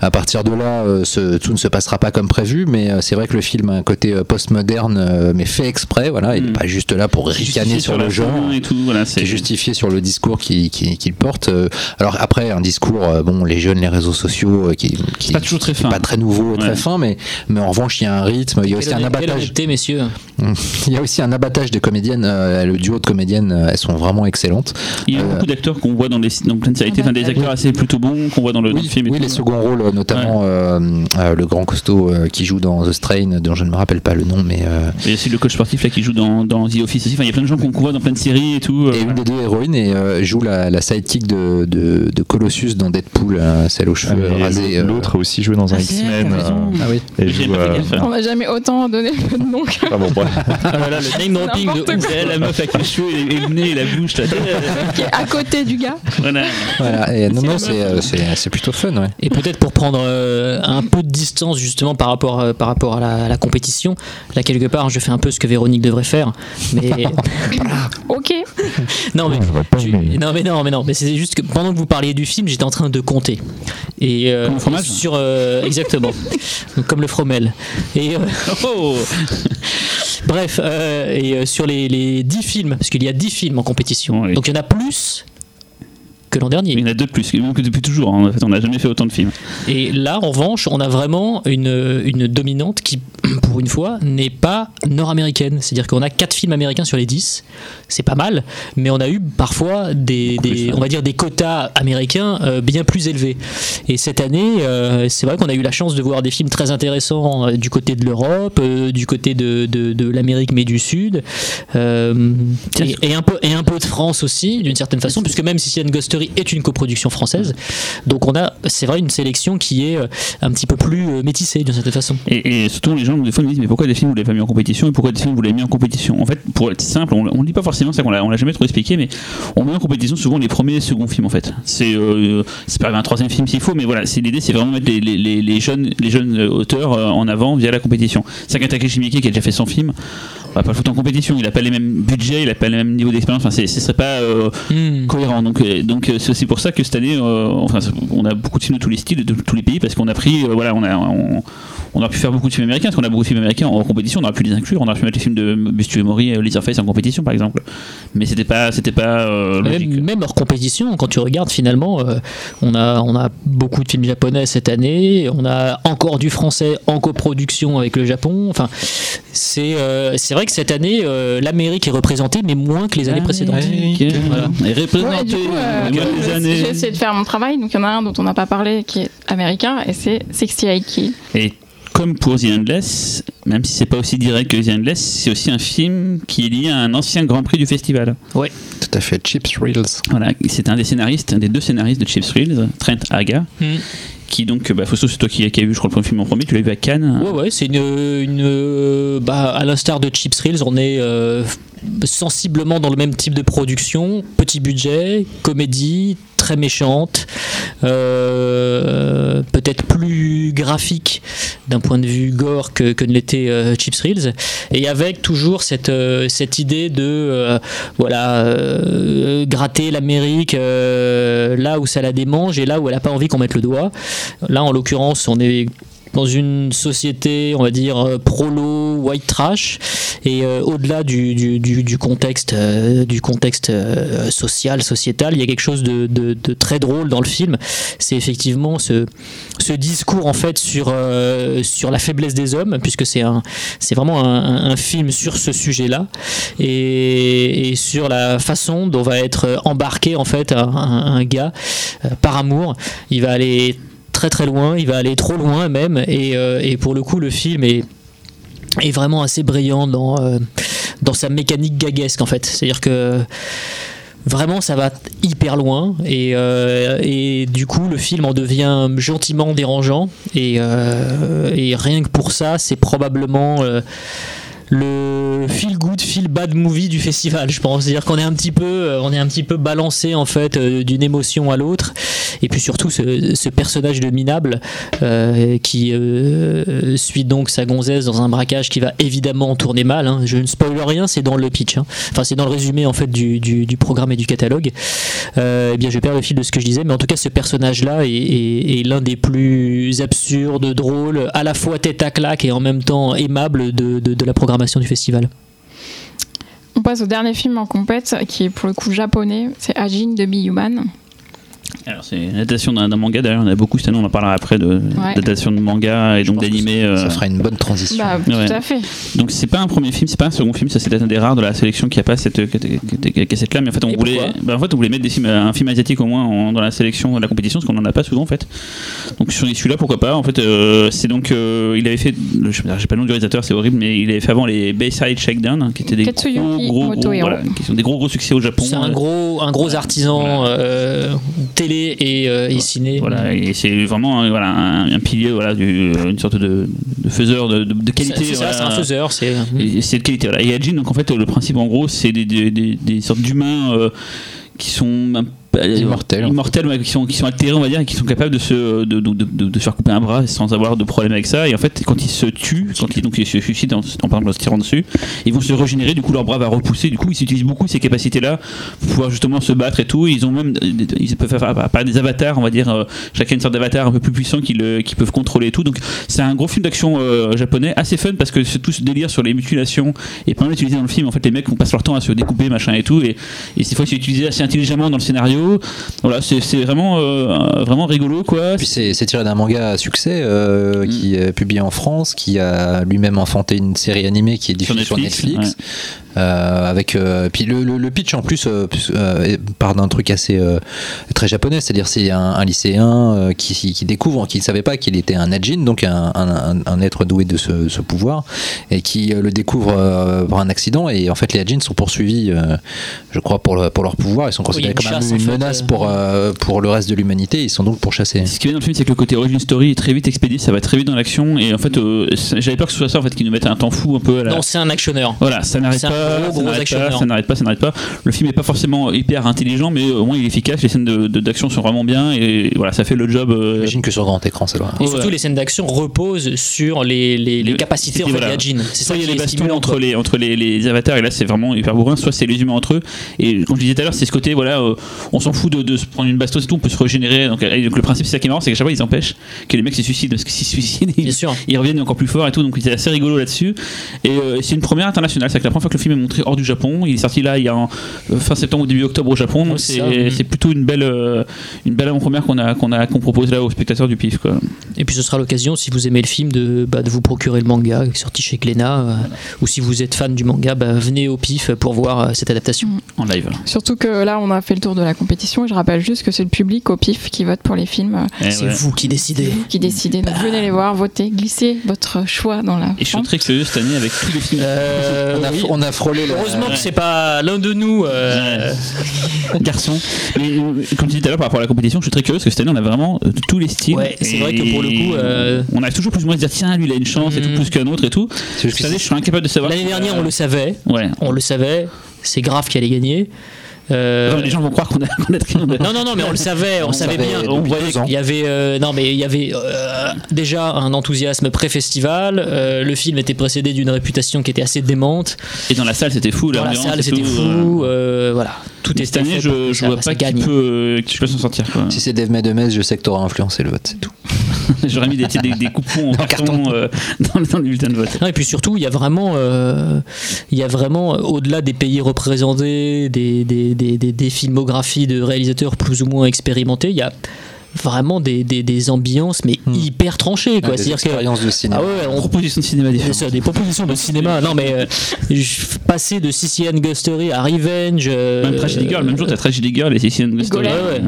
à partir de là, ce- tout ne se passera pas comme prévu, mais c'est vrai que le film a un côté postmoderne, mais fait exprès, voilà, il n'est Mm. pas juste là pour ricaner sur, le genre. et tout. Voilà, qui c'est est justifié sur le discours qu'il qui, qu'il porte. Euh, Alors après, un discours, euh, bon, les jeunes, les réseaux sociaux, euh, qui, qui pas toujours très fin. pas très nouveau très Ouais. fin, mais, mais en revanche, il y a un rythme, il y a aussi un abattage. messieurs. *laughs* Il y a aussi un abattage des comédiennes, euh, le duo de comédiennes, elles sont vraiment excellentes. Il y a Euh, beaucoup d'acteurs qu'on voit dans, les, dans plein de séries, enfin, des acteurs assez plutôt bons qu'on voit dans le, dans le Oui, film. oui les seconds rôles, notamment euh, euh, le grand costaud euh, qui joue dans The Strain, dont je ne me rappelle pas le nom, mais euh, Il y a aussi le coach sportif là qui joue dans, dans The Office aussi. Enfin, il y a plein de gens qu'on voit dans plein de séries et tout. euh, et une des deux héroïnes et euh, joue la, la sidekick de, de, de Colossus dans Deadpool, euh, celle aux Ah, cheveux mais rasés. euh. L'autre a aussi joué dans un Ah, X-Men. raison. Ah oui. et joue, euh. On n'a jamais autant donné le nom. que- ah bon, bref. *laughs* Ah là là, le name dropping de ouf. C'est la meuf avec les cheveux et, le nez et la bouche. Là. qui est à côté du gars. voilà. Voilà, et non, C'est non, c'est, euh, plutôt fun, ouais. Et peut-être pour prendre euh, un peu de distance justement par rapport, euh, par rapport à, la, à la compétition, là quelque part je fais un peu ce que Véronique devrait faire. Mais *laughs* *laughs* Ok. non mais, non mais non mais non mais c'est juste que pendant que vous parliez du film j'étais en train de compter. Et euh, Comme le fromage sur euh, exactement. *laughs* Comme le fromel. Et euh, Oh *laughs* bref euh, et sur les, les 10 films parce qu'il y a 10 films en compétition. Oui. donc il y en a plus que l'an dernier Il y en a deux de plus, même que depuis toujours. hein. En fait, on n'a jamais fait autant de films. Et là, en revanche, on a vraiment une, une dominante qui, *clears throat* pour une fois, n'est pas nord-américaine. C'est-à-dire qu'on a 4 films américains sur les 10. C'est pas mal, mais on a eu parfois des, on va dire des quotas américains euh, bien plus élevés. Et cette année, euh, c'est vrai qu'on a eu la chance de voir des films très intéressants euh, du côté de l'Europe, du côté de, de, de l'Amérique, mais du Sud, et, et un peu, et un peu de France aussi, d'une certaine façon, puisque même si Sian Ghostery est une coproduction française, donc on a, c'est vrai, une sélection qui est euh, un petit peu plus euh, métissée d'une certaine façon. Et, surtout, les gens, des fois, nous disent Mais pourquoi des films vous l'avez pas mis en compétition Et pourquoi des films vous l'avez mis en compétition? En fait, pour être simple, on, le dit pas forcément, c'est qu'on l'a, jamais trop expliqué, mais on met en compétition souvent les premiers et seconds films en fait. C'est, euh, pas un troisième film s'il faut, mais voilà, l'idée c'est vraiment mettre les, jeunes, les jeunes euh, auteurs en avant via la compétition. C'est qu'un Takeshi Miike qui a déjà fait 100 films, va pas le foutre en compétition, il a pas les mêmes budgets, il a pas les mêmes niveaux d'expérience, enfin, ce serait pas. euh, Hmm. cohérent. Donc, euh, donc euh, c'est aussi pour ça que cette année, enfin, on a beaucoup de films de tous les styles, de tous les pays, parce qu'on a pris, voilà, on a, on, on a pu faire beaucoup de films américains, parce qu'on a beaucoup de films américains en compétition, on aurait pu les inclure, on aurait pu mettre les films de Bustu et Mori, euh, Leatherface en compétition, par exemple. Mais c'était pas, c'était pas euh, logique. Même, même hors compétition, quand tu regardes finalement, euh, on, a, on a beaucoup de films japonais cette année, on a encore du français en coproduction avec le Japon. Enfin, c'est euh, c'est vrai que cette année, euh, l'Amérique est représentée, mais moins que les années précédentes. Voilà. Et Ouais, j'ai- années. j'ai essayé de faire mon travail. Donc il y en a un dont on n'a pas parlé qui est américain et c'est 68 Key. Et comme pour The Endless, même si c'est pas aussi direct que The Endless, c'est aussi un film qui est lié à un ancien Grand Prix du festival. Tout à fait, Chips Reels. Voilà, c'est un des scénaristes, un des deux scénaristes de Chips Reels, Trent Haga, Hmm. qui donc, bah, Fausto, c'est toi qui, qui as vu, je crois, le premier film en premier, tu l'as vu à Cannes. Ouais, ouais, c'est une, une euh, bah, à l'instar de Chips Reels, on est euh, sensiblement dans le même type de production, petit budget, comédie, très méchante, euh, peut-être plus graphique d'un point de vue gore que, ne l'était euh, Chips Reels, et avec toujours cette, euh, cette idée de voilà gratter l'Amérique là où ça la démange et là où elle n'a pas envie qu'on mette le doigt. Là, en l'occurrence, on est dans une société, on va dire, euh, prolo, white trash, et euh, au-delà du, contexte, du contexte euh, social, sociétal, il y a quelque chose de, très drôle dans le film. C'est effectivement ce, discours en fait sur, la faiblesse des hommes, puisque c'est vraiment un, film sur ce sujet-là, et, sur la façon dont va être embarqué en fait un, un- gars par amour. Il va aller très très loin, il va aller trop loin même, et, euh, et pour le coup le film est, est vraiment assez brillant dans, euh, dans sa mécanique gaguesque en fait. C'est-à-dire que vraiment ça va hyper loin. Et, euh, et du coup le film en devient gentiment dérangeant. Et, rien que pour ça c'est probablement le feel good, feel bad movie du festival, je pense. C'est-à-dire qu'on est un petit peu, euh, on est un petit peu balancé en fait euh, d'une émotion à l'autre, et puis surtout ce, personnage de minable euh, qui suit donc sa gonzesse dans un braquage qui va évidemment tourner mal. hein. Je ne spoil rien, c'est dans le pitch. hein. Enfin, c'est dans le résumé en fait du, programme et du catalogue. Euh, eh bien, je perds le fil de ce que je disais, mais en tout cas, ce personnage-là est, l'un des plus absurdes, drôles, à la fois tête à claque et en même temps aimable de la programmation du festival. On passe au dernier film en compète, qui est pour le coup japonais. C'est Ajin de Be Human. Alors, c'est une adaptation d'un manga, d'ailleurs, on a beaucoup cette année, on en parlera après, de- d'adaptation de manga et Je donc d'animé. ça- euh, Ça fera une bonne transition. Bah, Ouais. tout à fait. Donc c'est pas un premier film, c'est pas un second film, ça c'est un des rares de la sélection qui a pas cette cassette là, mais en fait on Et voulait, bah, en fait on voulait mettre des films, un film asiatique au moins en- dans la sélection de la compétition, parce qu'on en a pas souvent en fait. Donc sur celui-là pourquoi pas. En fait euh, c'est donc euh, il avait fait, je j'ai pas le nom du réalisateur, c'est horrible, mais il avait fait avant les Bayside Shakedown, hein, qui étaient des Katsuyuki gros gros, gros Motohiro. voilà, qui sont des gros gros succès au Japon. C'est un Euh, gros, un gros artisan euh, télé et, euh, et ciné. Voilà, et c'est vraiment euh, voilà, un, un pilier, voilà, du, une sorte de, de faiseur de, de- de qualité. C'est ça, c'est un faiseur. C'est de qualité. Voilà. Et Ajin, donc en fait, le principe en gros, c'est des, des, des, des sortes d'humains euh, qui sont un peu- Immortels. immortels, ouais, qui sont qui sont altérés, on va dire, et qui sont capables de se de, de, de, de se faire couper un bras sans avoir de problème avec ça. Et en fait, quand ils se tuent, quand ils donc ils se suicident en, en, par exemple, en se tirant dessus, ils vont se régénérer. Du coup, leur bras va repousser. Du coup, ils utilisent beaucoup ces capacités-là pour pouvoir justement se battre et tout. Ils ont même ils peuvent faire pas des avatars, on va dire, euh, chacun une sorte d'avatar un peu plus puissant qu'ils euh, qui peuvent contrôler et tout. Donc c'est un gros film d'action euh, japonais, assez fun parce que c'est tout ce délire sur les mutilations et pas mal utilisé dans le film. En fait, les mecs on passe leur temps à se découper, machin et tout. Et, et ces fois, c'est utilisé assez intelligemment dans le scénario. Voilà, c'est c'est vraiment, euh, vraiment rigolo quoi. Puis c'est tiré d'un manga à succès euh, Mm. qui est publié en France, qui a lui-même enfanté une série animée qui est diffusée sur Netflix. Euh, avec euh, puis le, le, le pitch en plus euh, euh, part d'un truc assez euh, très japonais c'est-à-dire c'est un, un lycéen euh, qui, qui découvre qui ne savait pas qu'il était un Ajin donc un, un, un, être doué de ce, ce pouvoir et qui euh, le découvre euh, par un accident et en fait les Ajin sont poursuivis euh, je crois pour, le, pour leur pouvoir ils sont considérés Oui, comme chasse, une en fait, menace euh. pour, euh, pour le reste de l'humanité ils sont donc pourchassés Ce qui est bien dans le film, c'est que le côté origin story est très vite expédié, ça va très vite dans l'action. Et en fait, euh, j'avais peur que ce soit ça en fait qui nous mette un temps fou un peu à la. Non, c'est un actionneur. Voilà, ça n'arrête C'est pas, pas, ça n'arrête pas, ça n'arrête pas. Le film est pas forcément hyper intelligent, mais au moins il est efficace. Les scènes de- de- d'action sont vraiment bien et voilà, ça fait le job. euh, j'imagine que sur grand écran ça doit Et Ouais. surtout, les scènes d'action reposent sur les, les, les Le- capacités en fait, voilà. C'est ça il y qui a est les bastons entre les entre les, les avatars et là c'est vraiment hyper bourrin soit c'est les humains entre eux et comme je disais tout à l'heure c'est ce côté voilà euh, on s'en fout de, de se prendre une baston et tout on peut se régénérer donc, et donc le principe c'est ça qui est marrant c'est qu'à chaque fois ils empêchent que les mecs se suicident parce que s'ils se suicident ils, Bien sûr. ils reviennent encore plus fort et tout donc c'est assez rigolo là-dessus et euh, c'est une première internationale c'est que la première fois que le film est montré hors du Japon il est sorti là il y a en, euh, fin septembre ou début octobre au Japon donc c'est plutôt une belle euh, une belle avant-première qu'on a qu'on a qu'on propose là aux spectateurs du PIF quoi. Et puis ce sera l'occasion, si vous aimez le film, de, bah, de vous procurer le manga qui est sorti chez Glénat. euh, ou si vous êtes fan du manga, bah, venez au pif pour voir euh, cette adaptation. en live Surtout que là, on a fait le tour de la compétition et je rappelle juste que c'est le public au pif qui vote pour les films, Et C'est ouais. vous qui décidez. qui décidez. Donc venez les voir, votez, glissez votre choix dans la. et je suis très curieux cette année avec tous les films Euh, on, a, oui. on a frôlé la- Heureusement que c'est pas l'un de nous. euh, *laughs* garçon. Mais euh, comme tu disais tout à l'heure par rapport à la compétition, je suis très curieux parce que cette année on a vraiment euh, tous les styles. Ouais, c'est vrai que pour le coup, euh, on a toujours plus ou moins à se dire tiens lui il a une chance et tout Mhm. plus qu'un autre et tout. Cette année que je suis incapable de savoir. L'année dernière, euh, on le savait. Ouais. On le savait. C'est grave qui allait gagner. Euh, les gens vont croire qu'on a, qu'on a trié. Non, non, non, mais on le savait, on, On savait bien. On voyait qu'il y avait, euh, non, mais il y avait euh, déjà un enthousiasme pré-festival. euh, le film était précédé d'une réputation qui était assez démente. Et dans la salle c'était fou. Dans la salle, c'était fou. voilà, tout Mais est cette année je, je vois pas qui peut, euh, qui peut s'en sortir. quoi. Si c'est Dave Medemez, je sais que t'auras influencé le vote, c'est tout. *laughs* J'aurais mis des, des, des coupons en *laughs* Dans carton, euh, *laughs* dans, le- dans le bulletin de vote. Non, et puis surtout, il y a vraiment, euh, il y a vraiment au-delà des pays représentés, des, des, des, des- filmographies de réalisateurs plus ou moins expérimentés, il y a vraiment des, des, des ambiances mais Hmm. hyper tranchées. Quoi. des C'est-à-dire que expériences de cinéma. ah ouais, on Proposition de cinéma Bien différente. sûr, des propositions de cinéma. Non, mais euh, je- passer de Sicilian Gustery à Revenge. euh, Même Tragedy Girl, même jour t'as Tragedy Girl et Sicilian Ghost Story. Ouais.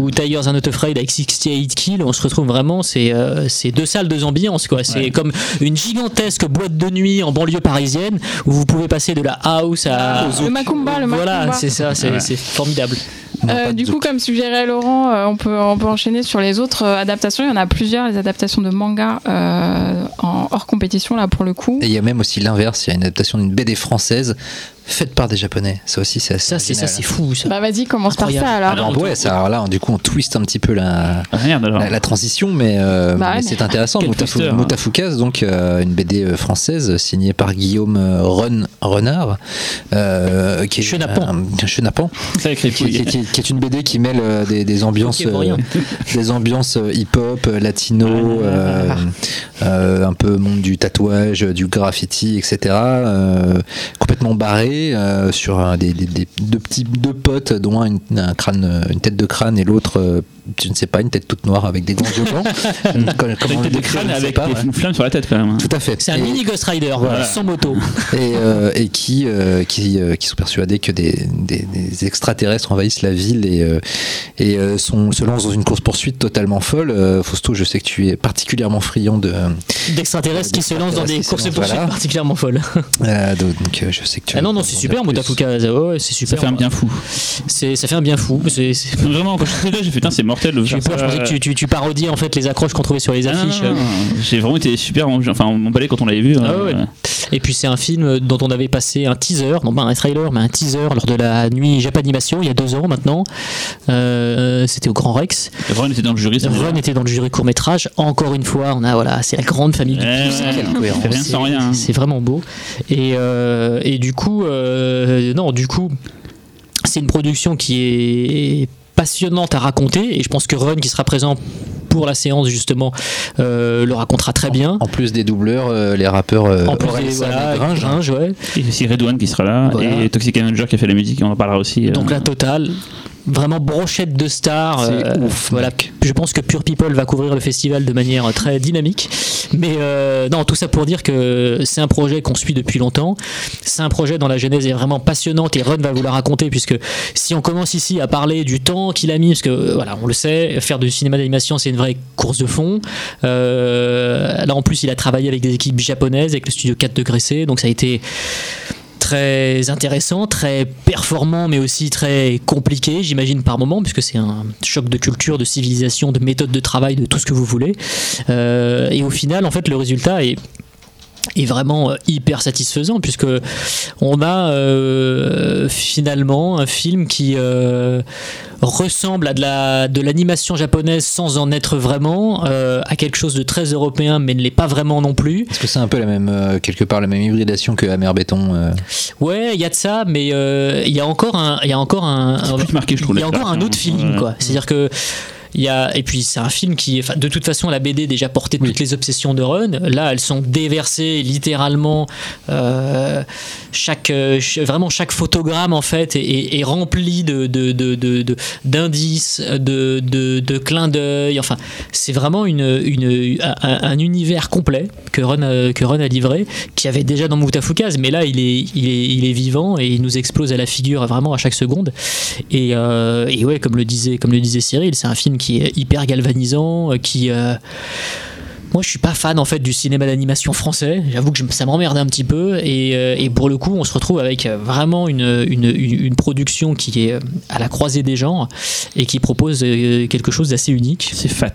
Ou Tigers Are Not Afraid avec 68 Kills, on se retrouve vraiment, c'est euh, c'est deux salles, deux ambiances. quoi. C'est Ouais. comme une gigantesque boîte de nuit en banlieue parisienne où vous pouvez passer de la house à. Le Macumba, le Voilà, Macumba. c'est ça, c'est Ouais. c'est formidable. Euh, du coup, comme suggérait Laurent, euh, on, peut, on peut enchaîner sur les autres euh, adaptations. Il y en a plusieurs, les adaptations de manga en hors compétition là pour le coup. Et il y a même aussi l'inverse, il y a une adaptation d'une BD française faite par des japonais. Ça aussi, c'est assez Ça, c'est ça, c'est fou. Ça. Bah vas-y, commence par Incroyable. ça alors. Alors, Alors, ouais, ça, alors là, du coup, on twist un petit peu la, Ah, Merde la, la transition, mais, euh, Bah ouais, mais mais- c'est intéressant. *laughs* Twister, hein. Moutafoukaz, donc euh, une BD euh, française signée par Guillaume Ren- Renard, euh, qui est Chenapan. qui, qui- qui- qui est une BD qui mêle euh, des, des ambiances, euh, des ambiances hip-hop, latino, euh, euh, un peu monde du tatouage, du graffiti, etc. euh, complètement barré euh, sur des, des- des- deux petits deux potes, dont un un crâne, une tête de crâne et l'autre, euh, je ne sais pas, une tête toute noire avec des grands yeux blancs. *laughs* Comment- comment Avec le des décrire, crânes je ne sais avec pas, des ouais. une sur la tête quand même. hein. Tout à fait. C'est un Et- mini Ghost Rider, Voilà. sans moto. et, euh, et qui, euh, qui, euh, qui sont persuadés que des, des- des extraterrestres envahissent la ville et, euh, et euh, sont, se lancent dans une course-poursuite totalement folle. Euh, Fausto, je sais que tu es particulièrement friand de. D'extraterrestres qui se lancent dans des D'extraterrestres qui se courses lancent, poursuites voilà. particulièrement folles. *laughs* euh, de- donc euh, je sais que tu Ah non, non, c'est super. Moutafoukaz. Ouais, ouais, c'est Ça super. fait un bien fou. C'est- Ça fait un bien fou. C'est- Vraiment, quand je suis là, j'ai fait putain, c'est mortel de J'ai eu faire peur, ça. je pensais que tu, tu, tu parodies en fait les accroches qu'on trouvait sur les Ah, affiches. J'ai vraiment été super enfin emballé quand on l'avait vu. Ah euh, ouais. Et puis c'est un film dont on avait passé un teaser, non pas un trailer, mais un teaser lors de la nuit Japanimation il y a deux ans maintenant. Euh, C'était au Grand Rex. Ron était dans le jury. Ron était dans le jury court métrage. Encore une fois, on a voilà, c'est la grande famille du Ouais, ouais, C'est- hein. C'est vraiment beau. Et, euh, et du coup, euh, non, du coup, c'est une production qui est passionnante à raconter et je pense que Ron qui sera présent pour la séance justement euh, le racontera très bien. En plus des doubleurs, euh, les rappeurs euh, En plus, des- voilà, et Gringe. Gringe, ouais. Et aussi Redouane qui sera là. Voilà. Et Toxic Avenger qui a fait la musique, on en parlera aussi. euh. Donc la totale, vraiment brochette de stars. Euh, ouf, voilà, je pense que Pure People va couvrir le festival de manière très dynamique. Mais euh, non, tout ça pour dire que c'est un projet qu'on suit depuis longtemps. C'est un projet dont la genèse est vraiment passionnante et Ron va vous la raconter puisque si on commence ici à parler du temps qu'il a mis, parce que euh, voilà, on le sait, faire du cinéma d'animation c'est une vraie course de fond. Euh, là en plus, il a travaillé avec des équipes japonaises, avec le studio 4 degrés C, donc ça a été très intéressant, très performant, mais aussi très compliqué, j'imagine par moment, puisque c'est un choc de culture, de civilisation, de méthode de travail, de tout ce que vous voulez. Euh, et au final, en fait, le résultat est est vraiment euh, hyper satisfaisant puisque on a euh, finalement un film qui euh, ressemble à de la de l'animation japonaise sans en être vraiment euh, à quelque chose de très européen mais ne l'est pas vraiment non plus. Est-ce que c'est un peu la même, euh, quelque part, la même hybridation que Amer Béton euh, Ouais, il y a de ça, mais euh, il y a encore un, il y a encore un, C'est un- plus marqué, je trouve, Il y a encore un autre feeling, quoi. C'est-à-dire que il y a et puis c'est un film qui, enfin, de toute façon, la BD déjà portait toutes les obsessions de Ron. Là, elles sont déversées littéralement. euh, chaque, euh, vraiment chaque photogramme en fait est, est- est rempli de de- de- d'indices, de, de, clins d'œil. Enfin, c'est vraiment une, une, un, un univers complet que Ron, a, que Ron a livré, qui avait déjà dans Moutafoukaz, mais là il est, il, est, il est vivant et il nous explose à la figure vraiment à chaque seconde. Et, euh, et ouais, comme le disait, comme le disait Cyril, c'est un film qui est hyper galvanisant, euh, qui. euh, moi, je suis pas fan en fait du cinéma d'animation français. J'avoue que je- ça m'emmerde un petit peu. Et, euh, et pour le coup, on se retrouve avec vraiment une, une, une- une production qui est à la croisée des genres et qui propose euh, quelque chose d'assez unique. C'est fat.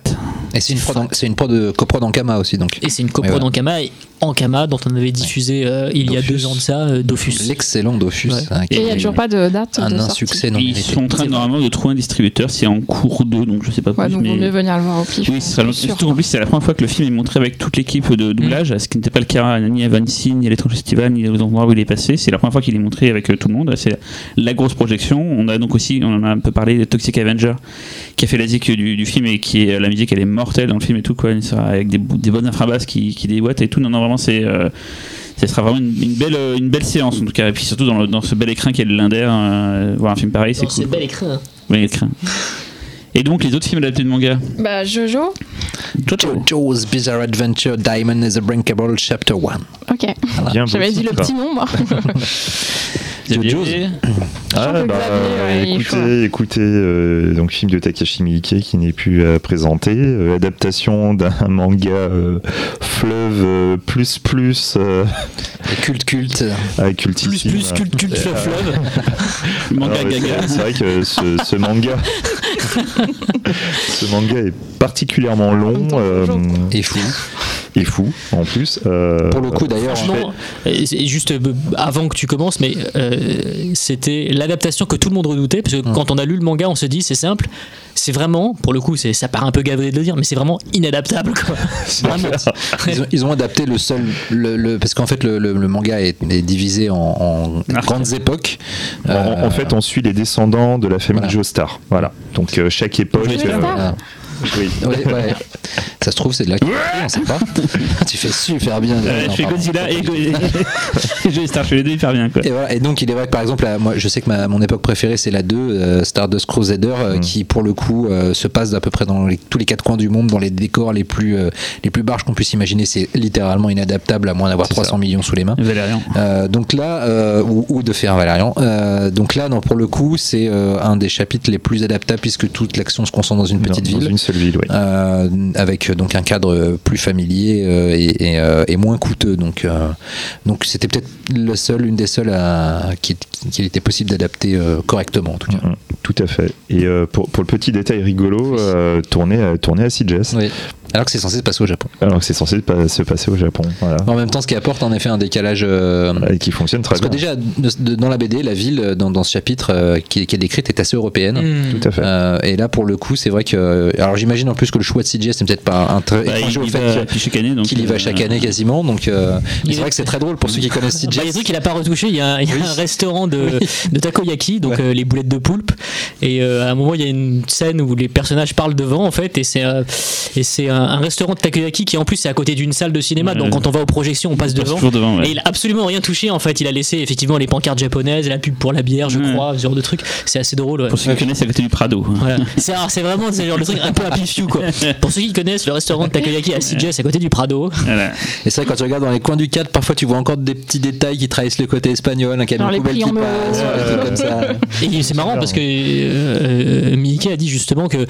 Et c'est une prod, en- c'est une prod de coprod en Kama aussi, donc. Et c'est une coprod ouais. en Kama, et en Kama dont on avait diffusé euh, il y a deux ans de ça, euh, Dofus. L'excellent Dofus. Ouais. hein, Et il n'y a toujours pas de date un de insuccès non Ils sont en train normalement de trouver un distributeur, c'est en cours d'eau, donc je sais pas Ouais, plus. donc vaut mais... mieux venir le voir au pif. Oui, surtout en plus, c'est la première fois que le film est montré avec toute l'équipe de doublage, Mm. ce qui n'était pas le cas ni à Vanity, ni à l'étrange festival, ni aux endroits où il est passé. C'est la première fois qu'il est montré avec euh, tout le monde. C'est la grosse projection. On a donc aussi, on en a un peu parlé, de Toxic Avenger, qui a fait la musique du, du film et qui est la musique, elle est mortelle dans le film et tout, quoi. Avec des bonnes infrabasses qui, qui déboîtent et tout. Non, non, vraiment, c'est. euh, ça sera vraiment une, une belle, euh, une belle séance en tout cas. Et puis surtout dans, le- dans ce bel écrin qu'est le Linder, euh, voir un film pareil, c'est cool. bel écran. hein. Oui, l'écrin. Et donc les autres films adaptés de manga Bah, Jojo Jojo. JoJo's Bizarre Adventure Diamond is a Brinkable Chapter 1. Ok. J'avais dit le petit nom, moi. *laughs* Ah, bah, ouais, est chaud. écoutez, écoutez euh, donc film de Takashi Miike qui n'est plus à présenter, euh, adaptation d'un manga euh, fleuve euh, plus plus euh, *laughs* culte culte. Plus, cultissime. plus, culte, culte, fleuve, fleuve. *laughs* Manga Alors, gaga. c'est- vrai que ce, ce manga, *laughs* ce manga est particulièrement long. Euh, Et fou. Est fou en plus. Euh, Pour le coup, d'ailleurs, euh, c'est juste euh, avant que tu commences, mais euh, c'était l'adaptation que tout le monde redoutait, parce que quand on a lu le manga, on se dit c'est simple, c'est vraiment, pour le coup, c'est, ça paraît un peu gavé de le dire, mais c'est vraiment inadaptable. Quoi. *laughs* Vraiment. Ils ont, ils ont adapté le seul. Le, le- parce qu'en fait, le, le- le manga est, est divisé en, en Arc. grandes époques. en, Euh, en fait, on suit les descendants de la famille voilà. Joestar. Voilà. Donc euh, chaque époque. Oui. *laughs* Ouais, ouais. Ça se trouve, c'est de la on sait pas. *laughs* tu fais super bien. Euh, Non, je fais. Godzilla et, *laughs* et Joestar, je fais les deux hyper bien quoi. Et, voilà. Et donc, il est vrai que par exemple, moi, je sais que ma, mon époque préférée, c'est la 2, euh, Stardust Crusader, euh, Mm. qui pour le coup euh, se passe d'à peu près dans les- tous les quatre coins du monde, dans les décors les plus, euh, les plus barges qu'on puisse imaginer. C'est littéralement inadaptable à moins d'avoir C'est 300 ça. millions sous les mains. Valérian. Euh, donc là, euh, ou, ou de faire Valérian. Euh, donc là, non, pour le coup, c'est euh, un des chapitres les plus adaptables puisque toute l'action se concentre dans une petite dans ville. une seule ville, oui. Euh, avec euh, donc un cadre plus familier euh, et, et, et moins coûteux. Donc, donc c'était peut-être le seul, une des seules à, qui, qui était possible d'adapter correctement en tout cas. Mm, Tout à fait. Et pour, pour le petit détail rigolo, tourné à CJS, Oui. Alors que c'est censé se passer au Japon. alors que c'est censé pas- se passer au Japon. Voilà. En même temps, ce qui apporte en effet un décalage. euh, Et qui fonctionne très parce que bien. déjà, de- de- dans la BD, la ville, dans, dans ce chapitre euh, qui, qui est décrite, est assez européenne. Hmm. Tout à fait. Euh, et là, pour le coup, c'est vrai que. Alors, j'imagine en plus que le choix de CJS c'est peut-être pas un très Bah, il, au il fait va que- puis chaque année donc. qu'il y va chaque année quasiment. Donc, euh, c'est vrai que c'est très drôle pour ceux qui connaissent Bah, il y a trucs qu'il a pas retouché. Il y a, il y a Oui. un restaurant de, Oui. de takoyaki, donc euh, les boulettes de poulpe. Et euh, à un moment, il y a une scène où les personnages parlent devant, en fait, et c'est euh, et c'est un, un restaurant de takoyaki qui en plus est à côté d'une salle de cinéma. Ouais. Donc quand on va aux projections, on passe on devant. toujours devant. ouais. Et il a absolument rien touché en fait. Il a laissé effectivement les pancartes japonaises, la pub pour la bière, je Ouais. crois, ce genre de truc. C'est assez drôle. ouais. Pour ceux qui connaissent, c'est à côté du Prado. Voilà. C'est c'est vraiment ce genre de truc un peu à pif quoi. *laughs* Pour ceux qui connaissent le restaurant de takoyaki à CJS à côté du Prado. Voilà. Et c'est vrai, quand tu regardes dans les coins du cadre, parfois tu vois encore des petits détails qui trahissent le côté espagnol, un camion poubelle prix qui passe, comme ça. Et c'est marrant parce que euh, euh, Miike a dit justement que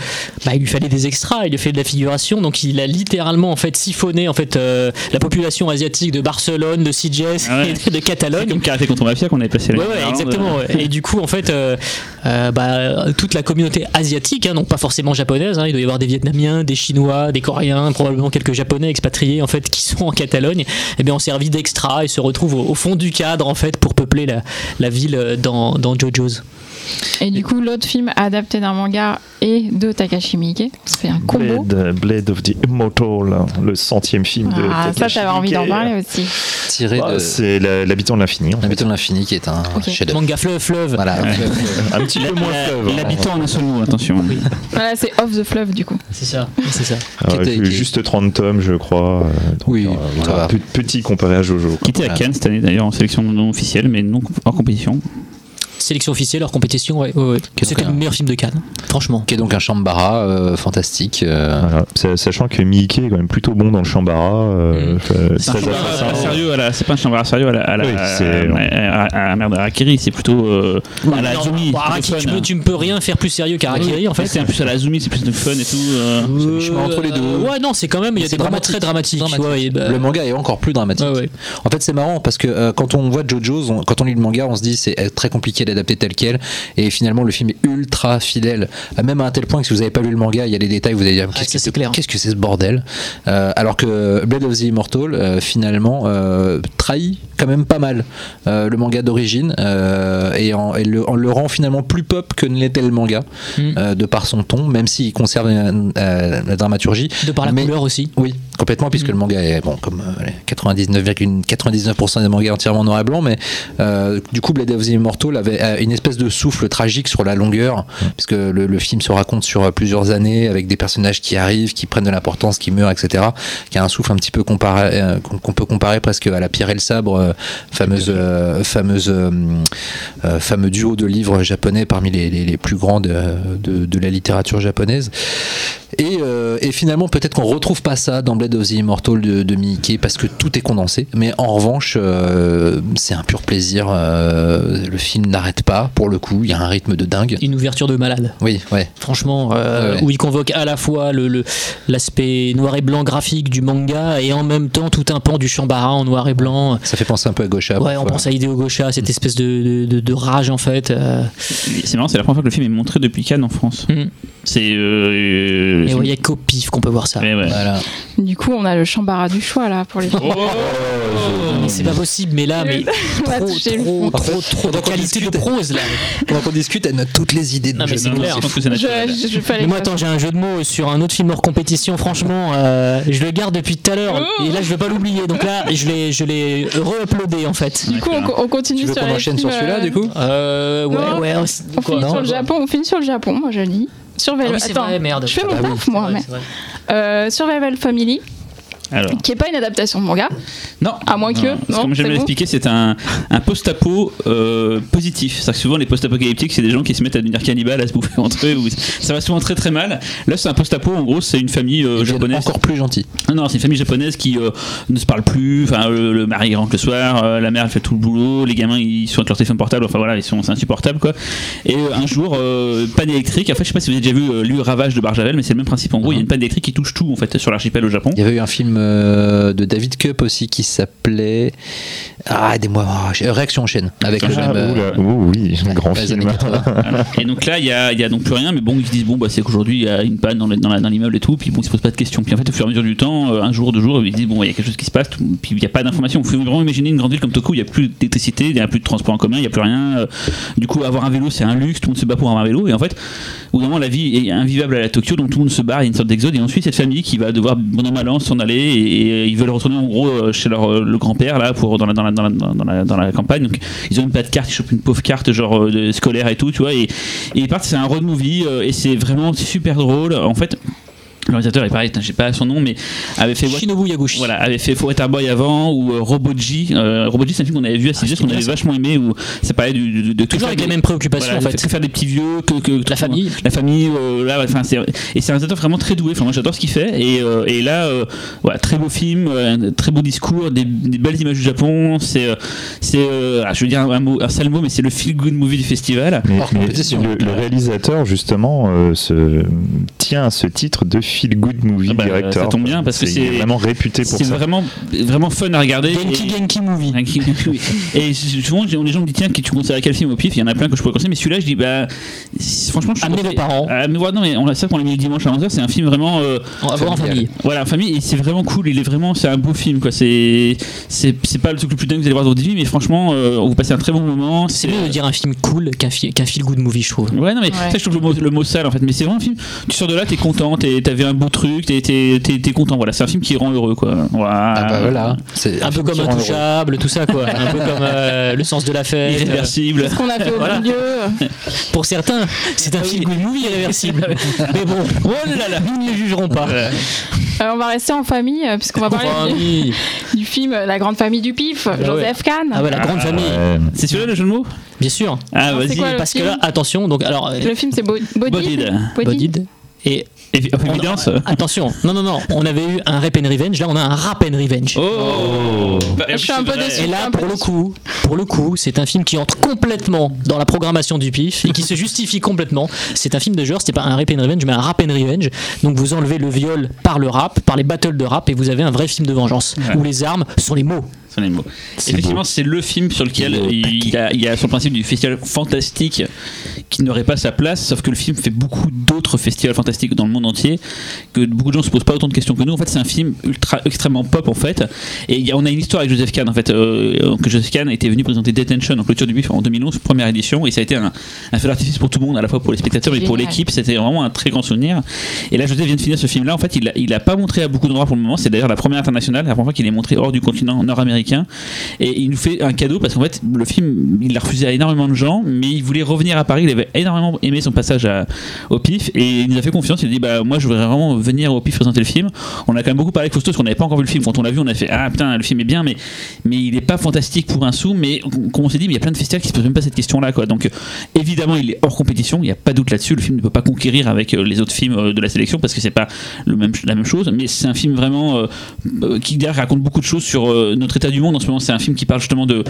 bah, il lui fallait des extras, il lui fait de la figuration, donc il a littéralement en fait siphonné en fait euh, la population asiatique de Barcelone, de CJS Ah ouais. et de Catalogne. comme Karaté contre Mafia qu'on avait là. Ouais, ouais, exactement. ouais. Et du coup, en fait, euh, euh, bah, toute la communauté asiatique, hein, donc pas forcément japonaise, hein, il doit y avoir des Vietnamiens, des Chinois, des Coréens, probablement quelques Japonais expatriés en fait qui sont en Catalogne, et bien on servi d'extra et se retrouvent au, au fond du cadre en fait pour peupler la, la ville euh, dans, dans JoJo's. Et du coup, l'autre film adapté d'un manga et de Takashi Miike. C'est un combo. Blade, Blade of the Immortal, le centième film de Ah, ça, Takashi t'avais envie d'en parler aussi. Tiré Ah, de C'est l'habitant de l'infini. en fait. L'habitant de l'infini qui est un Ok. chef-d'œuvre. Manga fleuve fleuve. Voilà. Un petit peu moins fleuve. hein. L'habitant en un seul mot, attention. Voilà, c'est Off the Fleuve du coup. C'est ça, c'est ça. Alors, Qui était- ju- qui- Juste 30 tomes, je crois. euh, donc, Oui, euh, ça. Pe- Petit comparé à Jojo. quoi. Qui était à Voilà. Cannes cette année d'ailleurs en sélection non officielle, mais non en compétition. Sélection officielle hors compétition, ouais. ouais, ouais. C'était le meilleur film de Cannes, franchement. Qui est donc un Shambara euh, fantastique. euh, Voilà. Sachant que Miike est quand même plutôt bon dans le Shambara. euh, Mm. enfin, C'est pas sérieux à la- c'est pas un chambard sérieux à la, à la, Oui, c'est- à- à- à- merde, à Harakiri, c'est plutôt euh, à la Non, Araki, plutôt tu, peux, hein. tu ne peux rien faire plus sérieux qu'Arakiri en fait. C'est un plus à la Azumi, c'est plus de fun et tout. euh. Mi-chemin entre les deux. Ouais, non, c'est quand même, il y a C'est des moments dramatique. très dramatiques. Bah- Le manga est encore plus dramatique. En fait, c'est marrant parce que quand on voit JoJo's, on- quand on lit le manga, on se dit c'est très compliqué d'adapter tel quel. Et finalement, le film est ultra fidèle, même à un tel point que si vous n'avez pas lu le manga, il y a des détails, vous allez dire Ah, qu'est-ce ça, que c'est clair. Qu'est-ce que c'est ce bordel? Euh, Alors que Blade of the Immortal, euh, finalement, euh, trahit quand même pas mal euh, le manga d'origine euh, et, en, et le, en le rend finalement plus pop que ne l'était le manga Mm. euh, de par son ton, même s'il conserve la dramaturgie. De par la Mais- couleur aussi. Oui, complètement, puisque Mm. le manga est, bon, comme euh, allez, 99,99% des mangas entièrement noir et blanc, mais du coup, Blade of the Immortal avait une espèce de souffle tragique sur la longueur, puisque le, le film se raconte sur plusieurs années avec des personnages qui arrivent, qui prennent de l'importance, qui meurent, etc., qui a un souffle un petit peu comparé, qu'on peut comparer presque à la pierre et le sabre, fameuse, euh, fameuse, euh, euh, fameux duo de livres japonais parmi les, les- les plus grands de, de- de la littérature japonaise. Et, euh, et finalement, peut-être qu'on retrouve pas ça dans Blade of the Immortal de, de Miike parce que tout est condensé. Mais en revanche, euh, c'est un pur plaisir. euh, le film n'arrête pas, pour le coup. Il y a un rythme de dingue. Une ouverture de malade. Oui, ouais. Franchement, euh, Ouais, ouais. où il convoque à la fois le- l'aspect noir et blanc graphique du manga et en même temps tout un pan du Shambara en noir et blanc. Ça fait penser pense un peu à Gaucha. Ouais, on pense à Hideo Gaucha, cette espèce de, de, de rage en fait. euh. C'est marrant, c'est la première fois que le film est montré depuis Cannes en France. Mm. C'est. Euh, Et c'est- ouais, il y a qu'au pif qu'on peut voir ça. Ouais. Voilà. Du coup, on a le chambara du choix là pour les films. Mais C'est pas possible, mais là, mais *laughs* On trop, trop, trop, trop de qualité de prose là. Pendant qu'on discute, elle note toutes les idées de Non, mais jeu c'est de mots. clair. Je moi, attends, j'ai un jeu de mots sur un autre film hors compétition. Franchement, euh, je le garde depuis tout à l'heure. Oh. Et là, je vais pas l'oublier. Donc là, je l'ai, je l'ai re-uploadé en fait. Du coup, on, on continue Tu veux sur les enchaîne sur celui-là, euh, du coup Euh, ouais, Non. ouais. On quoi, finit non sur le Japon. On finit sur le Japon, moi je dis. Survival. Ah oui, c'est Attends, vrai, merde. je fais mon Ah bah taf, oui, moi. vrai, mais-. Euh, Survival Family, Alors. qui est pas une adaptation de manga, Non. à moins que. Non, parce que Non, comme j'aime l'expliquer, c'est un, un post-apo euh, positif. C'est-à-dire que souvent, les post-apocalyptiques, c'est des gens qui se mettent à devenir cannibales, à se bouffer entre eux. ou- Ça va souvent très très mal. Là, c'est un post-apo, en gros, c'est une famille euh, japonaise. encore plus gentil. Ah Non, c'est une famille japonaise qui euh, ne se parle plus. Enfin, le, le mari rentre le soir, euh, la mère elle fait tout le boulot, les gamins ils sont avec leur téléphone portable. Enfin voilà, ils sont c'est insupportable quoi. Et euh, un jour, euh, panne électrique. En fait, je sais pas si vous avez déjà vu euh, lui Ravage de Barjavel, mais c'est le même principe. En gros, il y a une panne électrique qui touche tout en fait sur l'archipel au Japon. Il y avait eu un film euh, de David Cup aussi qui s'appelait. Ah, des mois. Réaction en chaîne. Avec le Ah, même. euh, ouh, oui, grand les film. années 80. Voilà. Et donc là, il y a, il y a donc plus rien, mais bon, ils se disent bon, bah c'est qu'aujourd'hui il y a une panne dans le- dans la- dans l'immeuble et tout, puis bon, ils se posent pas de questions. Puis en fait, au fur et à mesure du temps, euh, un jour, deux jours, ils disent bon, il y a quelque chose qui se passe, tout- puis il n'y a pas d'information. Vous pouvez vraiment imaginer une grande ville comme Tokyo, il n'y a plus d'électricité, il n'y a plus de transport en commun, il n'y a plus rien. Du coup, avoir un vélo, c'est un luxe, tout le monde se bat pour avoir un vélo, et en fait, au moment, la vie est invivable à la Tokyo, donc tout le monde se barre, il y a une sorte d'exode, et ensuite, cette famille qui va devoir, bon an, s'en aller, et, ils veulent retourner en gros euh, chez leur, euh, le grand-père, là, pour, dans, la, dans, la, dans, la, dans, la, dans la campagne. Donc, ils ont pas de carte, ils chopent une pauvre carte, genre euh, scolaire et tout, tu vois, et, et ils partent, c'est un road movie, et c'est vraiment super drôle. En fait, le réalisateur est pareil, sais pas son nom, mais avait fait. Shinobu Yaguchi. Voilà, avait fait Forever Boy avant ou euh, Roboji. Euh, Roboji, c'est un film qu'on avait vu à 6 c'était qu'on avait vachement aimé où ça parlait du, de, de, Toujours avec faire les des- mêmes préoccupations voilà, en fait. que faire des petits vieux, que, que- La famille. la famille, euh, là, enfin, c'est, et c'est un réalisateur vraiment très doué. Enfin, moi, j'adore ce qu'il fait. Et, euh, et là, euh, voilà, très beau film, euh, un très beau discours, des, des belles images du Japon. C'est, euh, c'est, euh, ah, je veux dire un, mot, un sale mot, mais c'est le feel good movie du festival. Mais, Hors mais le, le réalisateur justement euh, se tient à ce titre de feel good movie Ah bah, director. ça tombe bien, parce que c'est- est vraiment réputé pour C'est ça. vraiment, vraiment fun à regarder. Genki Et- Genki Movie. Genki, oui. *laughs* Et souvent, les gens me disent tiens, tu conseilles quel film au pif? Il y en a plein que je pourrais conseiller, mais celui-là, je dis bah, c'est- franchement, je Amenez vos parents. Ah, mais voilà, non, mais on a ça qu'on l'a mis le dimanche à 11h, c'est un film vraiment. euh, en famille. voilà, en famille, et c'est vraiment cool. Il est vraiment, c'est un beau film, quoi. C'est, c'est, c'est pas le truc le plus dingue que vous allez voir dans votre vie, mais franchement, euh, vous passez un très bon moment. C'est mieux de dire un film cool qu'un qu'un feel good movie, je trouve. Ouais, non, mais Ouais. ça, je trouve le mot, le mot sale en fait. Mais c'est vraiment un film. Tu sors de là, t'es content, t'es- t'avais un beau truc, t'es, t'es, t'es- t'es content. Voilà, c'est un film qui rend heureux, quoi. Voilà. Ah bah voilà. C'est Un peu film comme. Intouchable, tout ça quoi. Un peu *laughs* comme euh, Le sens de la fête. Irréversible. Ce qu'on a fait au Voilà. milieu. Pour certains, c'est un feel good movie irréversible. *laughs* Mais bon, oh là là, nous ne les jugerons pas. Euh, on va rester en famille, euh, puisqu'on va parler du, *laughs* film La Grande Famille du Pif, Joseph Kahn. Ah ouais, la grande famille, Ouais. C'est celui-là le jeu de mots? Bien sûr. Ah, Alors, vas-y. Parce que film? là, attention, donc alors. euh, Le film c'est Bo- Bodied. Bodied. Et on- Évidence. attention, non, non, non, on avait eu un Rap and Revenge, là on a un Rap and Revenge. Oh, Bah, Je suis un peu déçu. Et là, pour le coup, pour le coup, c'est un film qui entre complètement dans la programmation du PIF et qui se justifie complètement. C'est un film de genre, c'était pas un Rap and Revenge, mais un Rap and Revenge. Donc vous enlevez le viol par le rap, par les battles de rap, et vous avez un vrai film de vengeance Ouais. où les armes sont les mots. Effectivement, c'est le film sur lequel il y, a, il y a son principe du festival fantastique qui n'aurait pas sa place, sauf que le film fait beaucoup d'autres festivals fantastiques dans le monde entier, que beaucoup de gens se posent pas autant de questions que nous. En fait, c'est un film ultra extrêmement pop en fait. Et il y a- on a une histoire avec Joseph Kahn en fait, euh, que Joseph Kahn était venu présenter Detention en clôture du bif en 2011, première édition, et ça a été un, un feu d'artifice pour tout le monde, à la fois pour les spectateurs et pour l'équipe. C'était vraiment un très grand souvenir. Et là, Joseph vient de finir ce film-là. En fait, il a, il a pas montré à beaucoup d'endroits pour le moment. C'est d'ailleurs la première internationale, la première fois qu'il est montré hors du continent nord-américain. Et il nous fait un cadeau parce qu'en fait, le film, il l'a refusé à énormément de gens, mais il voulait revenir à Paris. Il avait énormément aimé son passage au PIF et il nous a fait confiance. Il a dit Bah, moi, je voudrais vraiment venir au PIF présenter le film. On a quand même beaucoup parlé avec Fausto qu'on n'avait pas encore vu le film. Quand on l'a vu, on a fait Ah putain, le film est bien, mais, mais il est pas fantastique pour un sou. Mais comme on s'est dit, mais il y a plein de festivals qui se posent même pas cette question-là. Quoi. Donc, évidemment, il est hors compétition. Il n'y a pas de doute là-dessus. Le film ne peut pas conquérir avec euh, les autres films euh, de la sélection parce que c'est pas la même chose. Mais c'est un film vraiment euh, qui derrière raconte beaucoup de choses sur notre état du monde en ce moment. C'est un film qui parle justement de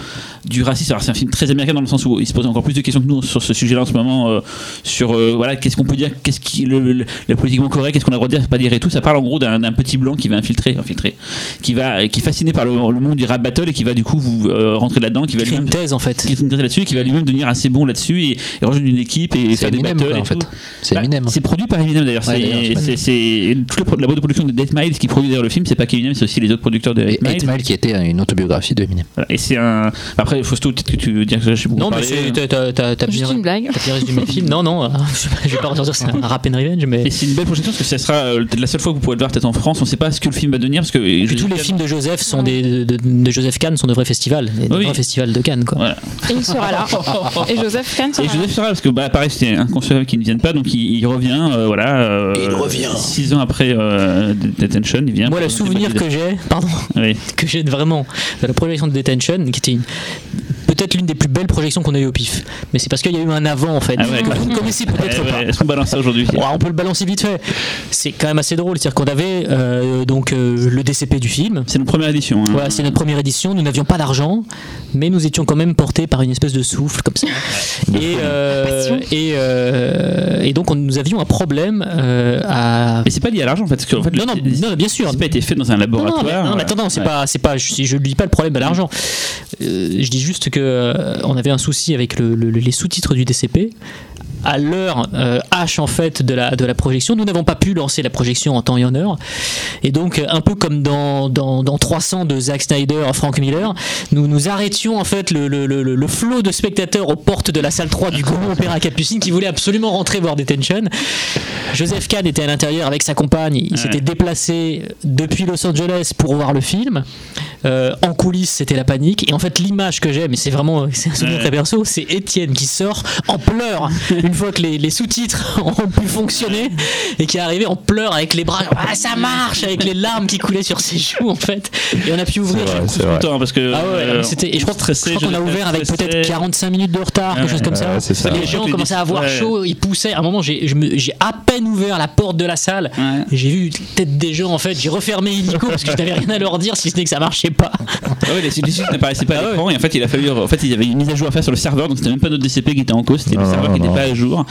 du racisme. Alors c'est un film très américain dans le sens où il se pose encore plus de questions que nous sur ce sujet-là en ce moment. euh, sur euh, voilà, qu'est-ce qu'on peut dire, qu'est-ce qui le, le- le politiquement correct, qu'est-ce qu'on a le droit de dire, pas dire et tout. Ça parle en gros d'un petit blanc qui va infiltrer, infiltrer, qui va, qui est fasciné par le, le monde du rap battle et qui va du coup vous euh, rentrer là-dedans, qui va lui-même une thèse en fait. qui là-dessus, qui va lui-même devenir assez bon là-dessus et, et rejoindre une équipe et C'est faire des battles quoi, et en fait. tout. C'est Bah, Eminem. C'est produit par Eminem d'ailleurs. Ouais, c'est toute la, boîte de production de Death Miles qui produit d'ailleurs le film. C'est pas qu'Eminem, c'est aussi les autres producteurs de Death Miles. 8 Mile qui était une autobiographie de Eminem. Voilà. Et c'est un. Après, Fausto, peut-être que tu veux dire que je sais beaucoup Non, mais c'est- t'as- Juste une blague. t'as bien résumé le film. Non, non, *laughs* je vais pas que c'est *laughs* un rap and revenge, mais. Et c'est une belle projection parce que ça sera peut-être la seule fois que vous pourrez le voir peut-être en France. On sait pas ce que le film va devenir parce que. Et puis tous les films de Joseph sont des de, Joseph Kahn sont de vrais festivals, des Oui. vrais festivals de Cannes quoi. Voilà. Et il sera là. *laughs* Et Joseph Kahn sera Et là. Joseph sera là parce que bah, pareil c'était un consul qui ne viennent pas donc il, il revient euh, voilà euh, Il revient. six ans après euh, Detention il vient Moi, le souvenir que j'ai, pardon, oui. que j'ai vraiment la projection de Detention, qui était une- peut-être l'une des plus belles projections qu'on a eu au pif. Mais c'est parce qu'il y a eu un avant en fait. Ah ouais, que quoi. vous ne connaissez peut-être Ouais, pas. ouais, Est-ce qu'on balance ça aujourd'hui Ouais, on peut le balancer vite fait. C'est quand même assez drôle. C'est-à-dire qu'on avait euh, donc euh, le DCP du film. C'est notre première édition. hein. Voilà, c'est notre première édition. Nous n'avions pas d'argent, mais nous étions quand même portés par une espèce de souffle comme ça. Et, euh, et, euh, et donc on- nous avions un problème euh, à. Mais c'est pas lié à l'argent en fait. Parce que, en fait, Non, non, le- non, bien sûr. C'est pas été fait dans un laboratoire. non, mais, non, mais voilà. attends, non, c'est Ouais. pas, c'est pas, je, je dis pas le problème de l'argent. Euh, je dis juste que euh, on avait un souci avec le- le- les sous-titres du DCP. À l'heure euh, H en fait de la, de la projection, nous n'avons pas pu lancer la projection en temps et en heure. Et donc, un peu comme dans, dans, dans 300 de Zack Snyder, Frank Miller, nous nous arrêtions en fait le, le, le, le flot de spectateurs aux portes de la salle 3 du Gaumont *laughs* Opéra Capucine qui voulaient absolument rentrer voir Detention. Joseph Kahn était à l'intérieur avec sa compagne. Il Ouais. s'était déplacé depuis Los Angeles pour voir le film. Euh, en coulisses, c'était la panique. Et en fait, l'image que j'ai, mais c'est vraiment c'est un souvenir Ouais. très perso, c'est Étienne qui sort en pleurs *laughs* une fois que les, les sous-titres *laughs* ont pu fonctionner et qui est arrivé en pleurs avec les bras. Ah, ça marche Avec les larmes qui coulaient sur ses joues, en fait. Et on a pu ouvrir. vrai. Content, parce que. Ah ouais, euh, c'était et je crois, stressé, je crois qu'on a ouvert avec peut-être 45 minutes de retard, quelque Ouais, chose comme ça. ouais, ça. les Ouais. gens commençaient à avoir ouais. chaud, ils poussaient. À un moment, j'ai à peine ouvert la porte de la salle. Ouais. Et J'ai vu peut-être des gens en fait, j'ai refermé illico parce que je n'avais rien à leur dire si ce n'est que ça marchait pas. Ah ouais, les suites n'apparaissaient Ah pas à l'écran et en fait il a fallu en fait il y avait une mise à jour à faire sur le serveur donc c'était même pas notre DCP qui était en cause c'était le serveur non, qui n'était pas à jour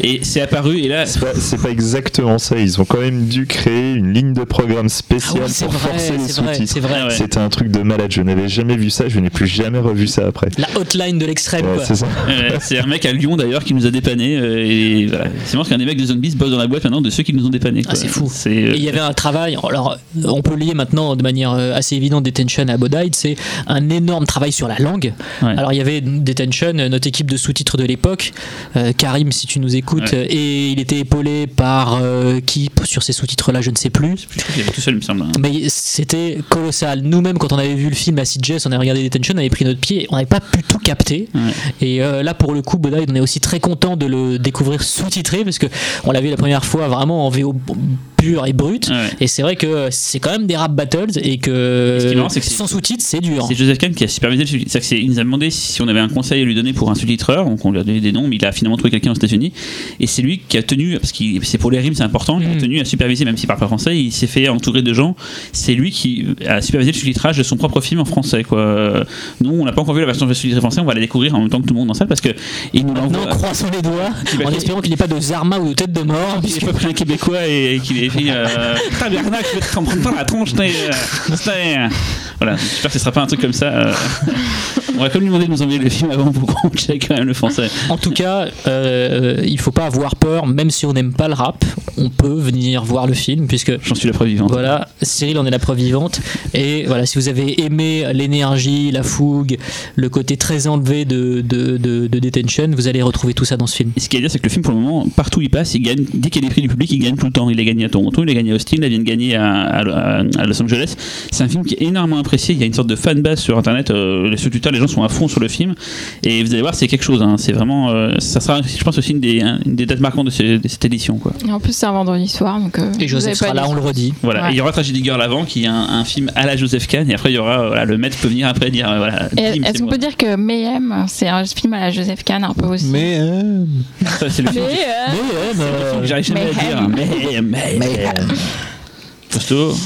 et c'est apparu et là C'est pas, c'est pas exactement ça. Ils ont quand même dû créer une ligne de programme spéciale Ah oui, pour vrai, forcer les c'est vrai, sous-titres. c'est vrai. Ah ouais. C'était un truc de malade. Je n'avais jamais vu ça. Je n'ai plus jamais revu ça après. La hotline de l'extrême. Ouais, quoi. c'est ça. *laughs* euh, c'est un mec à Lyon d'ailleurs qui nous a dépanné euh, et voilà c'est marrant qu'un des mecs de Zombies bosse dans la boîte maintenant de ceux qui nous ont dépanné Ah, c'est fou. c'est euh, Et il y avait un travail, alors on peut lier maintenant de manière euh, assez évidente Detention à Bodide, c'est un énorme travail sur la langue. Ouais. Alors il y avait Detention, euh, notre équipe de sous-titres de l'époque, euh, Karim si tu nous écoutes, Ouais. et il était épaulé par euh, qui sur ces sous-titres-là, je ne sais plus. je crois qu'il y avait tout seul il me semble hein. Mais c'était colossal. Nous-mêmes, quand on avait vu le film à Jess, on avait regardé Detention, on avait pris notre pied, on n'avait pas pu tout capter. Ouais. Et euh, là, pour le coup, Bodide, on est aussi très content de le découvrir sous-titré parce que on l'a vu la première fois vraiment en VO et brut. Ouais. Et c'est vrai que c'est quand même des rap battles et que Et marrant, sans sous-titres, c'est dur. C'est Joseph Kahn qui a supervisé le c'est- Il nous a demandé si on avait un conseil à lui donner pour un sous-titreur. Donc on lui a donné des noms, mais il a finalement trouvé quelqu'un aux États-Unis. Et c'est lui qui a tenu, parce que c'est pour les rimes, c'est important, il a Mm. tenu à superviser, même s'il parle pas français. Il s'est fait entourer de gens. C'est lui qui a supervisé le sous-titrage de son propre film en français. Quoi. Nous, on n'a pas encore vu la version sous-titrée français. On va la découvrir en même temps que tout le monde dans salle parce que il nous croisons les doigts en espérant qu'il n'y ait pas de Zarma ou de tête de mort. Il pas pris un Québécois et, et qu'il ait fait euh, je la tronche, euh. Voilà, j'espère que ce sera pas un truc comme ça. euh. On va quand même lui demander de nous envoyer le film avant pour qu'on check quand même le français. En tout cas, euh, il faut pas avoir peur, même si on n'aime pas le rap, on peut venir voir le film puisque J'en suis la preuve vivante. Voilà, Cyril en est la preuve vivante. Et voilà, si vous avez aimé l'énergie, la fougue, le côté très enlevé de, de, de, de Detention, vous allez retrouver tout ça dans ce film. Et ce qu'il y a à dire, c'est que le film, pour le moment, partout où il passe, il gagne. Dès qu'il y a des prix du public, il gagne tout le temps. Il a gagné à Toronto, il a gagné à Austin, il vient de gagner à, à- à Los Angeles. C'est un film qui est énormément apprécié. Il y a une sorte de fanbase sur Internet. euh, les sur Twitter, les gens sont à fond sur le film. Et vous allez voir, c'est quelque chose. hein. C'est vraiment. euh, ça sera, je pense, aussi une des, une des dates marquantes de, ce- de cette édition. Quoi. Et en plus, c'est un vendredi soir. Donc, euh, Et Joseph sera là, on le redit. Voilà. Ouais. Et il y aura Tragedy Girl avant, qui est un, un film à la Joseph Kahn. Et après, il y aura voilà, le maître peut venir après dire euh, voilà. Est-ce qu'on peut dire que Mayhem, c'est un film à la Joseph Kahn un peu aussi? Ça, c'est le film. Que J'arrive jamais à dire. Mayhem. Costaud.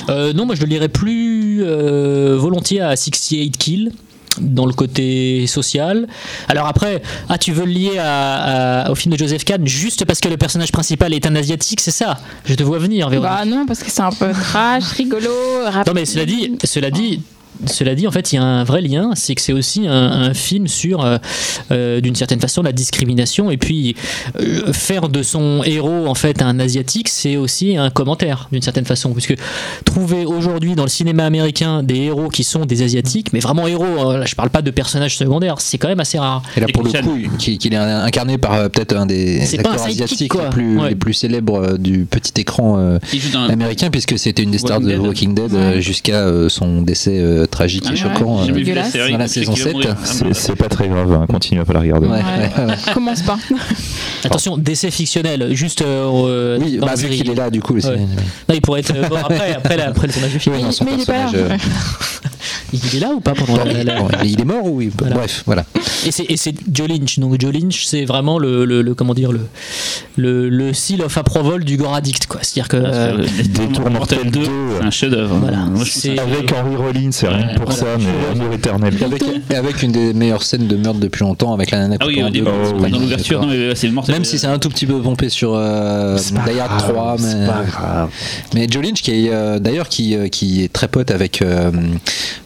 Euh, non, moi je le lirais plus euh, volontiers à 68 Kill dans le côté social. Alors après, ah tu veux le lier à- à- au film de Joseph Kahn juste parce que le personnage principal est un asiatique, c'est ça? Je te vois venir, Véronique. Bah non, parce que c'est un peu trash, *laughs* rigolo, rapide. Non mais cela dit, cela dit, cela dit, en fait, il y a un vrai lien, c'est que c'est aussi un, un film sur, euh, euh, d'une certaine façon, la discrimination. Et puis, euh, faire de son héros en fait un asiatique, c'est aussi un commentaire, d'une certaine façon, puisque trouver aujourd'hui dans le cinéma américain des héros qui sont des asiatiques, mais vraiment héros, hein, là, je parle pas de personnages secondaires, c'est quand même assez rare. Et là, pour le coup, qu'il est incarné par euh, peut-être un des acteurs asiatiques les plus, Ouais. les plus célèbres euh, du petit écran euh, américain, puisque c'était une des stars Walking de Dead. Walking Dead euh, Ouais. jusqu'à euh, son décès euh, tragique Ah et ouais, choquant. euh, jamais vu la dégueulasse. série, Dans la je sais saison qu'il va 7, mourir. C'est c'est pas très grave, hein, continue à pas la regarder. Ouais, Ouais. ouais, ouais. *laughs* Commence pas. *laughs* Attention, décès fictionnel, juste euh, Oui, dans bah, la vu qu'il est là, du coup, c'est- Ouais. Non, il pourrait être euh, bon, après, après, la- après le tournage du film. Oui, non, son mais il est pas là. personnage, *laughs* Il est là ou pas pendant Bon, la- la- bon, il est mort ou oui Voilà. Bref, voilà. Et c'est, et c'est Joe Lynch. Donc Joe Lynch, c'est vraiment le, le, le- comment dire le le, le seal of approval du gore addict quoi. C'est-à-dire que euh, Détour mortel 2, c'est un chef-d'œuvre. hein. Voilà. C'est- Avec Henry Rollins, c'est rien pour Voilà. ça, mais amour éternel. Et avec, et avec une des meilleures scènes de meurtre depuis longtemps, avec la nana Ah oui, deux, oh, dans l'ouverture, non, mais c'est mortel. Même si c'est un tout petit peu pompé sur euh, Die Hard grave, 3, mais, C'est pas grave. mais Joe Lynch, qui est euh, d'ailleurs qui, euh, qui est très pote avec, euh,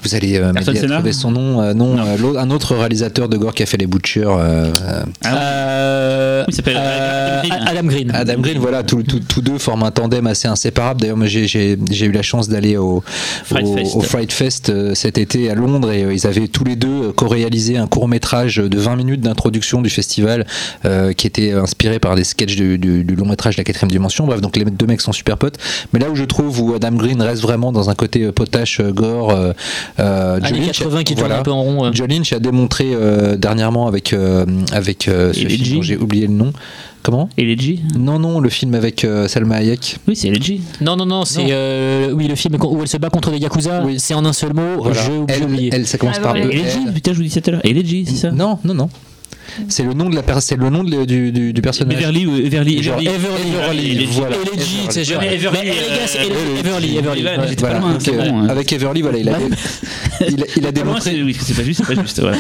vous allez euh, trouver son nom, euh, non, euh, un autre réalisateur de gore qui a fait les Butchers, euh, euh, Ah, euh, Il s'appelle? Euh, Adam Green. Adam Green. Voilà, tous tous- tous deux forment un tandem assez inséparable. D'ailleurs, moi, j'ai- eu la chance d'aller au, Fright au, Fright Fest euh, cet été à Londres et euh, ils avaient tous les deux euh, co-réalisé un court métrage de 20 minutes d'introduction du festival euh, qui était inspiré par des sketchs du, du- du long métrage de la quatrième dimension. Bref, donc les deux mecs sont super potes. Mais là où je trouve où Adam Green reste vraiment dans un côté euh, potache, euh, gore, euh, euh, Années Lynch, 80 qui tourne un peu en rond. euh. Lynch a démontré euh, dernièrement avec, euh, avec euh, ce film dont j'ai oublié le nom. Comment Elegy Non, non, le film avec euh, Salma Hayek. Oui, c'est Elegy. Non non non, Non. c'est euh, oui le film où elle se bat contre des yakuza. Oui. C'est en un seul mot. Voilà. Je elle, oublié. elle, ça commence Ah, par E. Elegy, putain, je vous dis ça tout à l'heure. Elegy, c'est ça Non, non, non. C'est le nom de la per- c'est le nom de- du, du, du personnage. Everly Everly Everly. Everly, Everly, voilà. Elegy, c'est genre. Everly, Everly, avec Everly, voilà, il a, il, a- il démontré. Oui, c'est pas juste, c'est pas juste. voilà.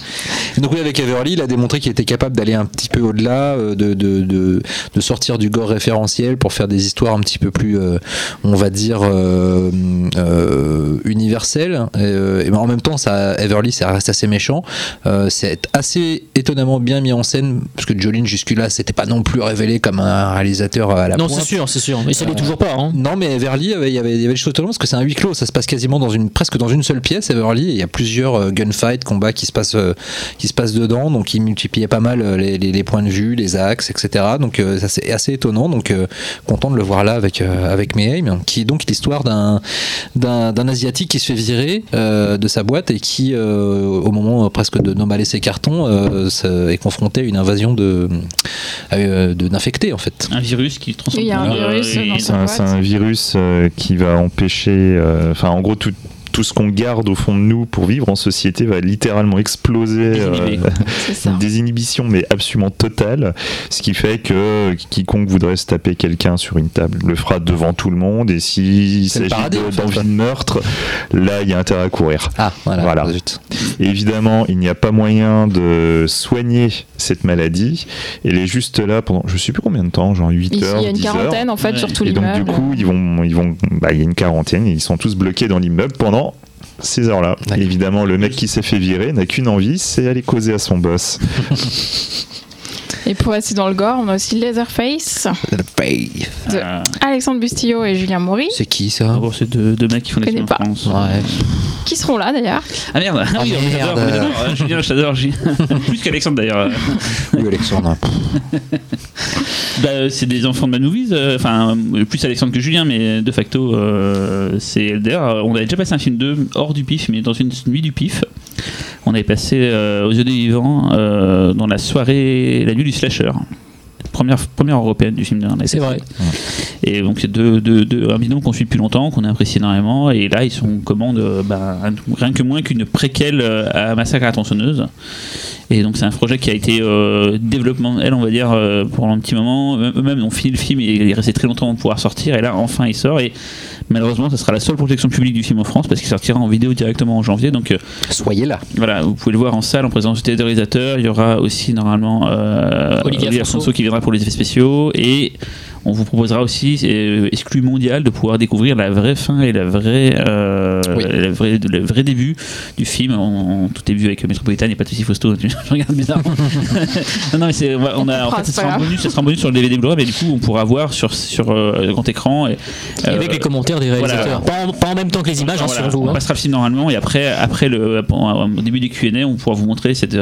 *laughs* Donc oui, avec Everly, il a démontré qu'il était capable d'aller un petit peu au-delà, euh, de, de, de, de sortir du gore référentiel pour faire des histoires un petit peu plus, euh, on va dire, euh, euh, universelles. Euh, et en même temps, ça, Everly, ça reste assez méchant. Euh, c'est assez étonnamment bien mis en scène, parce que Jolene jusque-là, c'était pas non plus révélé comme un réalisateur à la Non, pointe. c'est sûr, c'est sûr. Mais ça l'est toujours pas. Hein. Non, mais Everly, euh, il y avait, il y avait des choses étonnantes parce que c'est un huis clos. Ça se passe quasiment dans une, presque dans une seule pièce, Everly. et Il y a plusieurs euh, gunfights, combats qui se passent, euh, qui se passent dedans. Donc, il multipliait pas mal euh, les, les- les points de vue, les axes, etc. Donc, euh, ça c'est assez étonnant. Donc, euh, content de le voir là avec, euh, avec Mayhem, qui est donc l'histoire d'un, d'un, d'un Asiatique qui se fait virer euh, de sa boîte et qui, euh, au moment euh, presque de nommer ses cartons, euh, est confronté à une invasion de, euh, de, d'infectés, en fait. Un virus qui transforme. Il y a un virus C'est un, un virus euh, qui va empêcher, euh, enfin en gros tout, tout ce qu'on garde au fond de nous pour vivre en société va littéralement exploser. Euh, *laughs* ça. une désinhibition mais absolument totale, ce qui fait que quiconque voudrait se taper quelqu'un sur une table le fera devant tout le monde et s'il s'agit d'envie de meurtre, là il y a intérêt à courir. Ah, voilà. Voilà. zut. Évidemment, il n'y a pas moyen de soigner cette maladie. Elle est juste là pendant je sais plus combien de temps, genre 8 Ici, heures, il y a une 10 heures. quarantaine en fait Ouais. sur tout Et donc du l'immeuble. coup, ils vont, ils vont, bah, il y a une quarantaine, et ils sont tous bloqués dans l'immeuble pendant ces heures-là. Évidemment, le mec qui s'est fait virer n'a qu'une envie, c'est aller causer à son boss. *laughs* Et pour rester dans le gore, on a aussi Leatherface, Le paye. De- Ah, Alexandre Bustillo et Julien Maury, C'est qui ça gros, c'est deux, deux mecs qui font des Je films en. France. Ouais. qui seront là d'ailleurs. Ah merde, ah, oui, on. Ah, Julien, j'adore. Julien. *laughs* Plus qu'Alexandre d'ailleurs. Oui, Alexandre. *laughs* Bah, c'est des enfants de Manouvis, euh, enfin euh, plus Alexandre que Julien, mais de facto euh, c'est d'ailleurs on avait déjà passé un film 2 hors du pif, mais dans une nuit du pif. On avait passé euh, aux yeux des vivants euh, dans la soirée, la nuit du slasher. Première, première européenne du film de C'est vrai. Et donc c'est deux, deux, deux- un binôme qu'on suit depuis longtemps, qu'on apprécie énormément. Et là, ils sont commande euh, bah, rien que moins qu'une préquelle euh, à Massacre à la tronçonneuse. Et donc c'est un projet qui a été euh, développement, elle, on va dire, euh, pour un petit moment. Eux-mêmes ont fini le film et il est resté très longtemps pour pouvoir sortir. Et là, enfin, il sort. Et malheureusement, ce sera la seule projection publique du film en France parce qu'il sortira en vidéo directement en janvier. Donc euh, Soyez là. voilà, vous pouvez le voir en salle en présence des réalisateurs. Il y aura aussi normalement François. François qui viendra pour les effets spéciaux et on vous proposera aussi, euh, exclu mondial, de pouvoir découvrir la vraie fin et la vraie, euh, Oui. la vraie- le vrai début du film. On, on- tout est vu avec Metropolitan, il n'y a pas de Fausto. *laughs* Je regarde bizarrement. *laughs* non, non, mais c'est, on va- on a, en comprend, fait, ce c'est sera bonus, ce sera un bonus sur le DVD Blu-ray, mais du coup, on pourra voir sur, sur euh, le grand écran. Et, Et avec les commentaires des réalisateurs. Pas, en, pas en même temps que les images, hein, voilà, sur vous. On hein. passera le film normalement et après, après le, au début des Q&A, on pourra vous montrer cette.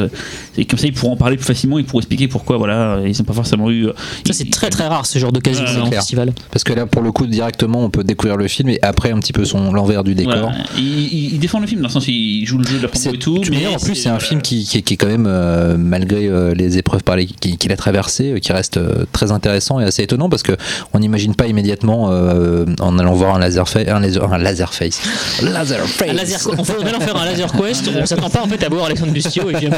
et comme ça, ils pourront en parler plus facilement, ils pourront expliquer pourquoi. Voilà, ils n'ont pas forcément eu. Ça, c'est très très rare ce genre d'occasion Festival. Parce que là, pour le coup, directement, on peut découvrir le film et après un petit peu son l'envers du décor. Voilà. Ils défendent le film dans le sens où ils jouent le jeu de la promo et tout. mais en plus, c'est un voilà. film qui, qui, qui est quand même, euh, malgré euh, les épreuves par les- qu'il a traversées, euh, qui reste euh, très intéressant et assez étonnant parce que on n'imagine pas immédiatement euh, en allant voir un laser face, un laser, un laser face, *laughs* laser face. Un laser, on, on allant faire un laser quest, on s'attend pas en fait à voir Alexandre Bustio et il-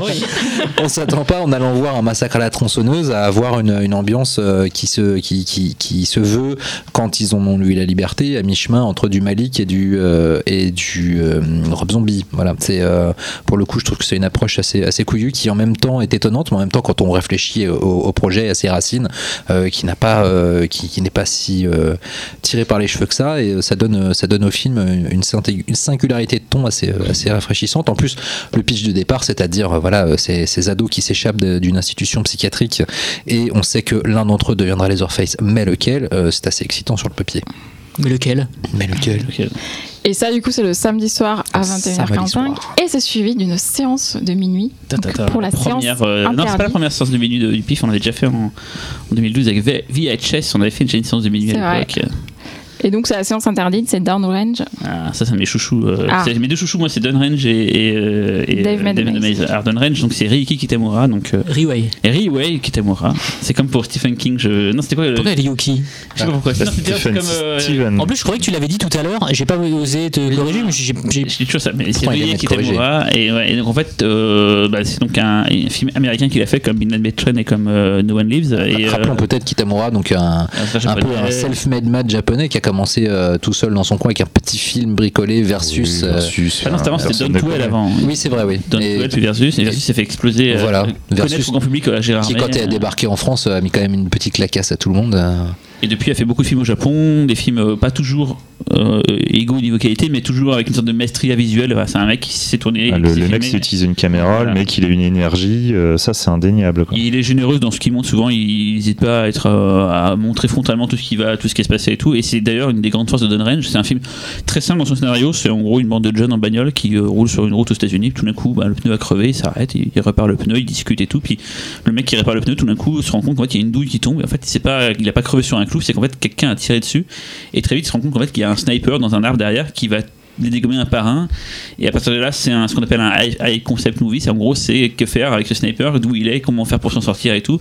on s'attend pas en allant voir un massacre à la tronçonneuse à avoir une, une ambiance euh, qui se qui, qui, qui se veut quand ils ont eu la liberté à mi-chemin entre du Malik et du euh, et du euh, Rob Zombie. Voilà. C'est euh, pour le coup je trouve que c'est une approche assez assez couillue qui en même temps est étonnante mais en même temps quand on réfléchit au, au projet et à ses racines qui n'a pas qui, n'est pas si tiré par les cheveux que ça. Et ça donne ça donne au film une, une singularité de ton assez assez rafraîchissante. En plus le pitch de départ c'est-à-dire voilà ces, ces ados qui s'échappent d'une institution psychiatrique et on sait que l'un d'entre eux deviendra Leatherface mais lequel euh, c'est assez excitant sur le papier Mais lequel mais lequel. Et ça, du coup, c'est le samedi soir à Samedi 21h45. soir. Et c'est suivi d'une séance de minuit. Ta, ta, Donc, ta. pour la première, séance euh, non, c'est pas la première séance de minuit de- du PIF, on l'avait déjà fait en, en 2012 avec VHS, on avait fait déjà une séance de minuit à vrai. l'époque. Et donc, c'est la séance interdite, c'est Downrange. Ah, ça, c'est un de mes chouchous. euh, Ah. c'est- Mes deux chouchous, moi, c'est Dunrange et, et, euh, et Dave euh, Mademaze. Mademaze. Alors, Dunrange, donc c'est Ryuki Kitamura, donc euh, Riway. et Ryuei Kitamura. C'est comme pour Stephen King. Je... Non, c'était quoi le... Pourquoi Ryuki Je sais pas pourquoi. Non, c'était Stephen comme. euh. En plus, je croyais que tu l'avais dit tout à l'heure, j'ai pas osé te corriger, mais j'ai. j'ai- Je dis toujours ça, mais c'est d'être Kitamura. Et, ouais, et donc en fait, euh, bah, c'est donc un, un film américain qu'il a fait comme Midnight Train et comme euh, No One Lives. Et, rappelons euh, peut-être Kitamura donc un un frère un peu un self-made man japonais qui a commencé euh, tout seul dans son coin avec un petit film bricolé versus Oui, euh, versus, Ah non, c'était avant, euh, c'était Don avant. oui c'est vrai oui Don puis Versus. Et Versus s'est fait exploser. euh, Voilà. Connaître Versus- au grand public euh, Gérard qui quand il a euh, débarqué en France a mis quand même une petite clacasse à tout le monde euh. Et depuis, il a fait beaucoup de films au Japon, des films euh, pas toujours euh, égaux au niveau qualité, mais toujours avec une sorte de maestria visuelle. Voilà, c'est un mec qui s'est tourné. Ah, le, s'est le mec qui utilise une caméra, Voilà. le mec il a une énergie, euh, ça c'est indéniable. Quoi. Il est généreux dans ce qu'il montre souvent, il n'hésite pas à, être, euh, à montrer frontalement tout ce qui va, tout ce qui se passé et tout. Et c'est d'ailleurs une des grandes forces de Don Range. C'est un film très simple dans son scénario. C'est en gros une bande de jeunes en bagnole qui roulent sur une route aux États-Unis. Tout d'un coup, bah, le pneu a crevé, il s'arrête, il, il répare le pneu, il discute et tout. Puis le mec qui répare le pneu, tout d'un coup, se rend compte qu'en fait il y a une douille qui tombe. En fait, pas, il a pas crevé sur un c'est qu'en fait quelqu'un a tiré dessus. Et très vite, il se rend compte qu'en fait qu'il y a un sniper dans un arbre derrière qui va les dégommer un par un et à partir de là c'est ce qu'on appelle un high, high concept movie c'est en gros c'est que faire avec ce sniper d'où il est comment faire pour s'en sortir et tout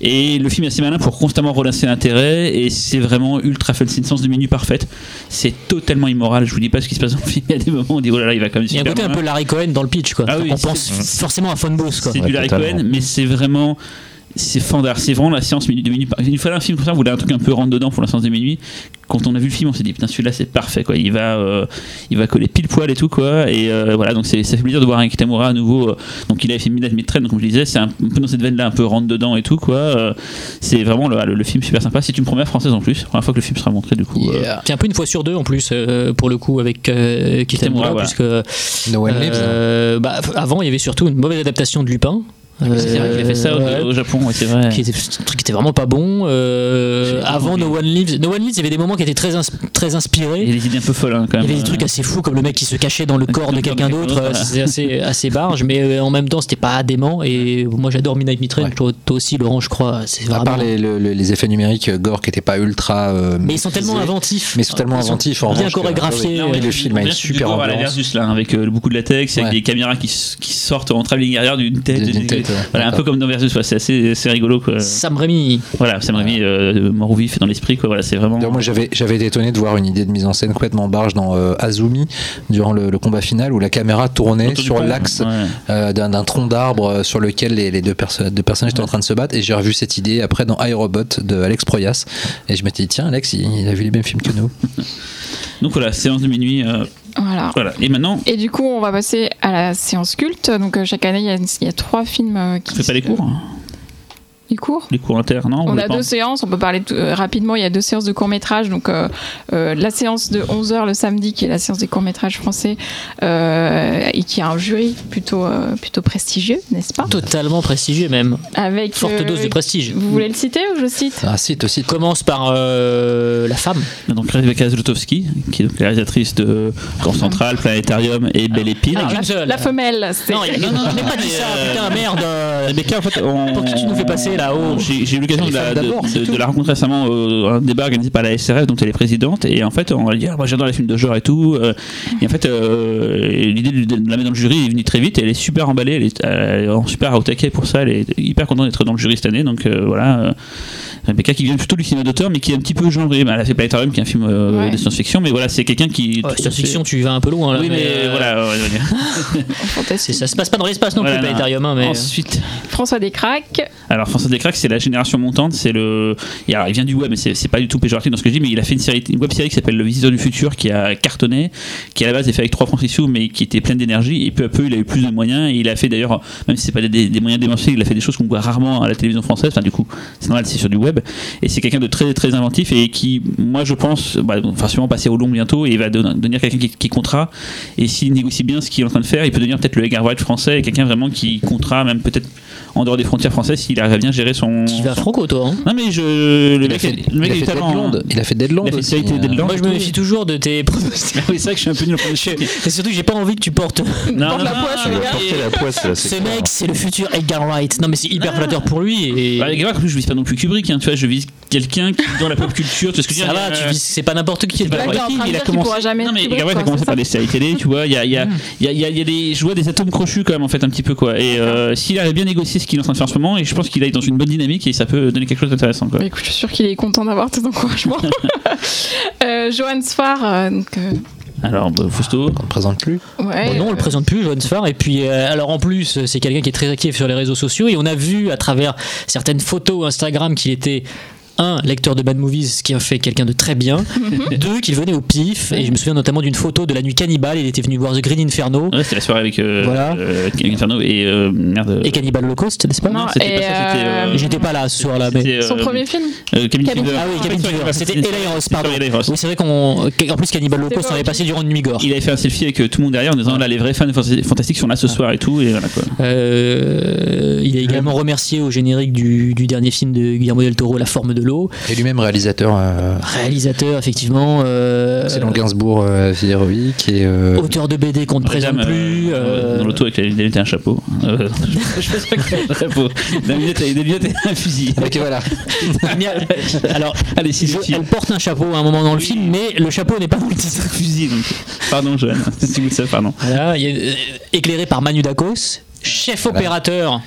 et le film est assez malin pour constamment relancer l'intérêt et c'est vraiment ultra fun c'est une séance de minuit parfaite c'est totalement immoral je vous dis pas ce qui se passe dans le film il y a des moments où on dit oh là là il va quand même Il y a un côté un peu Larry Cohen dans le pitch, quoi. Ah oui, on pense forcément à Phone Boss, quoi. c'est Ouais, du Larry totalement. Cohen, mais c'est vraiment. C'est fandard, c'est vraiment la séance minute de minuit. Une fois un film comme ça, vous voulez un truc un peu rentre dedans pour la séance de minuit. Quand on a vu le film, on s'est dit putain celui-là c'est parfait quoi. Il va, euh, il va coller pile poil et tout quoi. Et euh, voilà donc c'est, ça fait plaisir de voir un Kitamura à nouveau. euh, donc il avait fait Midnight Midtrain, donc comme je disais, c'est un peu dans cette veine là, un peu rentre dedans et tout quoi. Euh, c'est vraiment le, le- le film super sympa. C'est une première française en plus, première fois que le film sera montré du coup. euh, Yeah. C'est un peu une fois sur deux en plus, euh, pour le coup, avec euh, Kitamura, Kitamura, voilà. puisque No hein. bah, avant il y avait surtout une mauvaise adaptation de Lupin. C'est vrai qu'il a fait ça au, Euh, au Japon, ouais, c'est vrai. qui était, un truc qui était vraiment pas bon. Euh, avant compris. No One Lives, No One Lives, il y avait des moments qui étaient très, ins- très Il y a inspirés. des idées un peu folles hein, quand Il même. y avait des trucs assez fous comme le mec qui se cachait dans le corps de quelqu'un d'autre. C'était assez, assez barge, mais euh, en même temps c'était pas dément. Et moi j'adore Midnight Midtrain. Ouais. Toi, toi aussi, Laurent, je crois. C'est à vraiment. part les, le- le- les effets numériques gore qui étaient pas ultra euh, Mais ils sont tellement inventifs. mais ils sont tellement Ils inventifs en bien chorégraphiés. Ah le film a une super gore à la versus là, avec euh, beaucoup de latex, avec des caméras qui, sortent en travelling arrière d'une tête, Voilà, un peu comme dans Versus, ouais, c'est assez, assez rigolo. Quoi. Sam Raimi. Voilà, ça m'a mis euh, mort ou vif dans l'esprit. Quoi. Voilà, c'est vraiment. Moi j'avais j'avais été étonné de voir une idée de mise en scène complètement barge dans euh, Azumi durant le, le combat final où la caméra tournait Autour sur l'axe ouais. euh, d'un d'un tronc d'arbre euh, sur lequel les, les deux, perso- deux personnages étaient en train de se battre et j'ai revu cette idée après dans iRobot de Alex Proyas et je m'étais dit tiens Alex il, il a vu les mêmes films que nous *laughs* Donc voilà, séance de minuit. Voilà. voilà. Et maintenant, Et du coup, on va passer à la séance culte. Donc, euh, chaque année, il y, a- il y a trois films euh, qui. on fait pas les cours hein. Les cours Les cours inter, non On a pas deux séances, on peut parler tout- euh, rapidement. Il y a deux séances de court-métrage. Donc, euh, euh, la séance de 11h le samedi, qui est la séance des courts-métrages français, euh, et qui a un jury plutôt, euh, plutôt prestigieux, n'est-ce pas? Totalement prestigieux même. Avec. Forte euh, dose de prestige. Vous voulez le citer ou je cite? Ah si aussi Commence par euh, la femme. Donc Rebecca Zlotowski, qui est donc la réalisatrice de Corps Central, Planétarium et Belle Épine. Ah, une la, femelle, c'est. Non, Non, non, je n'ai non, pas dit ça, putain, merde. Rebecca, en fait, on... Pour qui tu nous fais passer là-haut J'ai j'ai eu l'occasion de, la- de- de- de rencontrer récemment au un débat organisé par la SRF dont elle est présidente. Et en fait on va dire ah, moi j'adore les films de genre et tout euh, et en fait euh, l'idée de, la mettre dans le jury est venue très vite et elle est super emballée elle est, elle est en super au taquet pour ça elle est hyper contente d'être dans le jury cette année donc euh, voilà euh, Rebecca qui vient plutôt du cinéma d'auteur mais qui est un petit peu genré Bah, elle a fait Planétarium qui est un film euh, Ouais. de science-fiction mais voilà c'est quelqu'un qui Ouais, Science-fiction, tu vas un peu loin là. oui mais, euh, voilà. *laughs* Ça se passe pas dans l'espace non Voilà, plus, Planétarium, hein, mais. ensuite François Descraques. Alors François Descraques, c'est la génération montante, c'est le. et alors, il vient du web, mais c'est pas du tout péjoratif dans ce que je dis, mais il a fait une série, une web série qui s'appelle Le Visiteur du futur, qui a cartonné, qui à la base est fait avec trois Francis sous, mais qui était pleine d'énergie. Et peu à peu, il a eu plus de moyens. Et il a fait d'ailleurs, même si c'est pas des, des moyens démentiels, il a fait des choses qu'on voit rarement à la télévision française. Enfin, du coup, c'est normal, c'est sur du web. Et c'est quelqu'un de très très inventif et qui, moi, je pense, bah, va sûrement passer au long bientôt et va devenir quelqu'un qui, qui comptera. Et s'il négocie bien ce qu'il est en train de faire, il peut devenir peut-être le Edgar Wright français, quelqu'un vraiment qui comptera, même peut-être en dehors des frontières françaises, s'il arrive à bien gérer son. Tu vas son- franco, toi. hein. non mais je le il a mec, fait, le mec il a fait talent. Deadland hein. il a fait Deadland Il a fait aussi, Série euh, Deadland. Moi, je me méfie toujours de tes pronostics. *laughs* Oui, c'est vrai que je suis un peu nul. Et surtout que j'ai pas envie que tu portes. Non, Porte non, la non, poisse, non, et- la là, Ce clair. mec, c'est le futur Edgar Wright. Non, mais c'est hyper flatteur pour lui. Et... Bah, Edgar Wright, je vise pas non plus Kubrick, hein, tu vois, je vise quelqu'un qui, dans la pop culture, tu vois ce que je veux ça dire va, il y a- tu vis- c'est pas n'importe qui. C'est pas il a commencé. jamais non, mais Wright a commencé par des séries télé, tu vois. Il y a, il y, a, il y, a, il y a- il y a des, je vois des atomes crochus quand même, en fait, un petit peu, quoi. Et euh, s'il avait bien négocié ce qu'il est en train de faire en ce moment, et je pense qu'il est dans une bonne dynamique et ça peut donner quelque chose d'intéressant, quoi. Bah, écoute, je suis sûre qu'il est content d'avoir tes encouragements. *laughs* *laughs* euh, Johan Sfar, euh, donc, Alors, bah, Fausto. on ne présente plus ouais, Bon, non, on le euh, présente plus, Johan Sfar. Et puis, euh, alors en plus, c'est quelqu'un qui est très actif sur les réseaux sociaux. Et on a vu à travers certaines photos Instagram qu'il était. Un, lecteur de bad movies, ce qui a fait quelqu'un de très bien. Deux, qu'il venait au pif. Et je me souviens notamment d'une photo de la nuit cannibale. Il était venu voir The Green Inferno Ouais, c'était la soirée avec euh, Voilà. euh, Inferno et euh, merde. et Cannibal Holocaust, n'est-ce pas Non, c'était pas ça, euh, J'étais pas là ce soir-là, mais. c'était, son euh, premier film euh, Cabin Cabin- Fever. Ah oui, Cabin Fever. C'était Eli Ross, pardon. Oui, c'est vrai qu'on. En plus, Cannibal Holocaust, on avait passé durant une nuit gore. Il avait fait un selfie avec tout le monde derrière en disant là les vrais fans fantastiques sont là ce soir et tout et voilà quoi. Euh, il a également remercié au générique du, du dernier film de Guillermo del Toro, La forme de l'eau. et lui-même réalisateur euh, Réalisateur, effectivement. euh, Selon Gainsbourg, euh, et euh, auteur de BD qu'on ne présente plus. euh, euh, Dans l'auto avec la lunette et un chapeau. Euh, *laughs* je pense pas que c'est un chapeau. Des lunettes et des lunettes et un fusil. Ok, voilà. *laughs* Alors, Allez, si je- si. elle porte un chapeau à un moment dans le film, mais le chapeau n'est pas dans le titre. Un fusil donc. Pardon Joanne, si vous le savez, pardon. Voilà, il y a, euh, éclairé par Manu Dacos, chef opérateur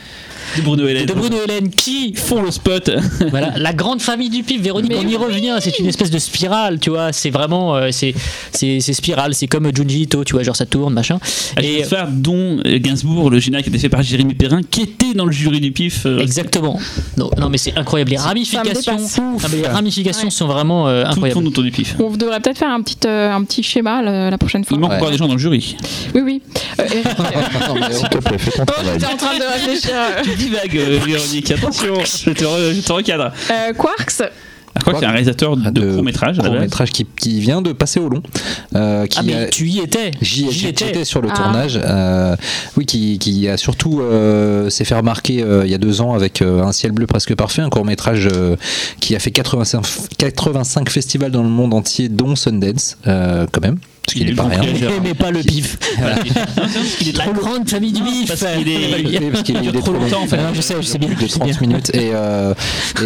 De Bruno Hélène. de Bruno Hélène, qui font le spot. *laughs* Voilà, la grande famille du pif, Véronique, Mais on y oui. revient, c'est une espèce de spirale, tu vois, c'est vraiment, euh, c'est, c'est, c'est spirale, c'est comme Junji Ito, tu vois, genre ça tourne, machin. Et Et, dont euh, Gainsbourg, le générique était fait par Jérémy Perrin, qui était dans le jury du PIF. euh, exactement. Non, non, mais c'est incroyable, les ramifications. Ah, les ramifications Ouais. sont vraiment euh, Tout incroyables. tourne autour du PIF. On devrait peut-être faire un petit, euh, un petit schéma la, la prochaine fois. Il manque Ouais. encore des gens dans le jury. Oui, oui. Euh, Eric, *laughs* Non, mais S'il te plaît, fais ton oh, travail. j'étais en train de réfléchir. Tu divagues, euh, Véronique, attention, je te, re- je te recadre. Euh, Quarks, Je crois c'est un réalisateur de, à la court métrage qui, qui vient de passer au long. euh, qui Ah, mais a- tu y étais J'y étais. étais sur le Ah. tournage. euh, oui, qui, qui a surtout euh, s'est fait remarquer euh, il y a deux ans avec euh, Un ciel bleu presque parfait, un court métrage qui a fait 85, 85 festivals dans le monde entier, dont Sundance, euh, quand même. Ce qui n'est est pas rien. Mais pas le. Voilà. Parce qu'il est La trop long. grande famille du bif. parce qu'il est- parce qu'il Il est trop longtemps en fait. Non, je sais, je sais bien. de je sais bien. 30 minutes et, euh,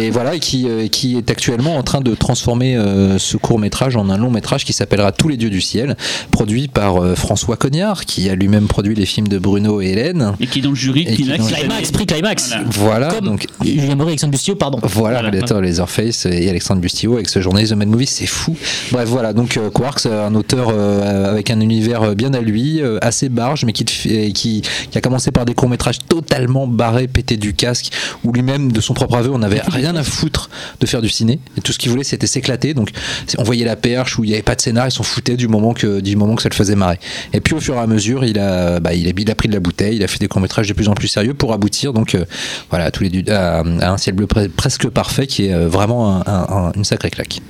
et voilà et qui, euh, qui est actuellement en train de transformer euh, ce court métrage en un long métrage qui s'appellera Tous les dieux du ciel produit par François Cognard qui a lui-même produit les films de Bruno et Hélène Et qui est dans le jury Climax. Climax, prix Climax. Voilà. donc Julien Maury, Alexandre Bustio, pardon. voilà, réalisateur de Leatherface et Alexandre Bustillo avec ce journaliste de Mad Movie, c'est fou. Bref, voilà, donc Quarks, un auteur euh, avec un univers euh, bien à lui, euh, assez barge, mais qui, a commencé par des courts-métrages totalement barrés, pétés du casque, où lui-même, de son propre aveu, on n'avait rien à foutre de faire du ciné. Tout ce qu'il voulait, c'était s'éclater. Donc, on voyait la perche où il n'y avait pas de scénar, ils s'en foutaient du moment, que, du moment que ça le faisait marrer. Et puis, au fur et à mesure, il a, bah, il a, il a pris de la bouteille, il a fait des courts-métrages de plus en plus sérieux pour aboutir, donc, euh, voilà, à, un ciel bleu pre- presque parfait, qui est euh, vraiment un- un- un- une sacrée claque.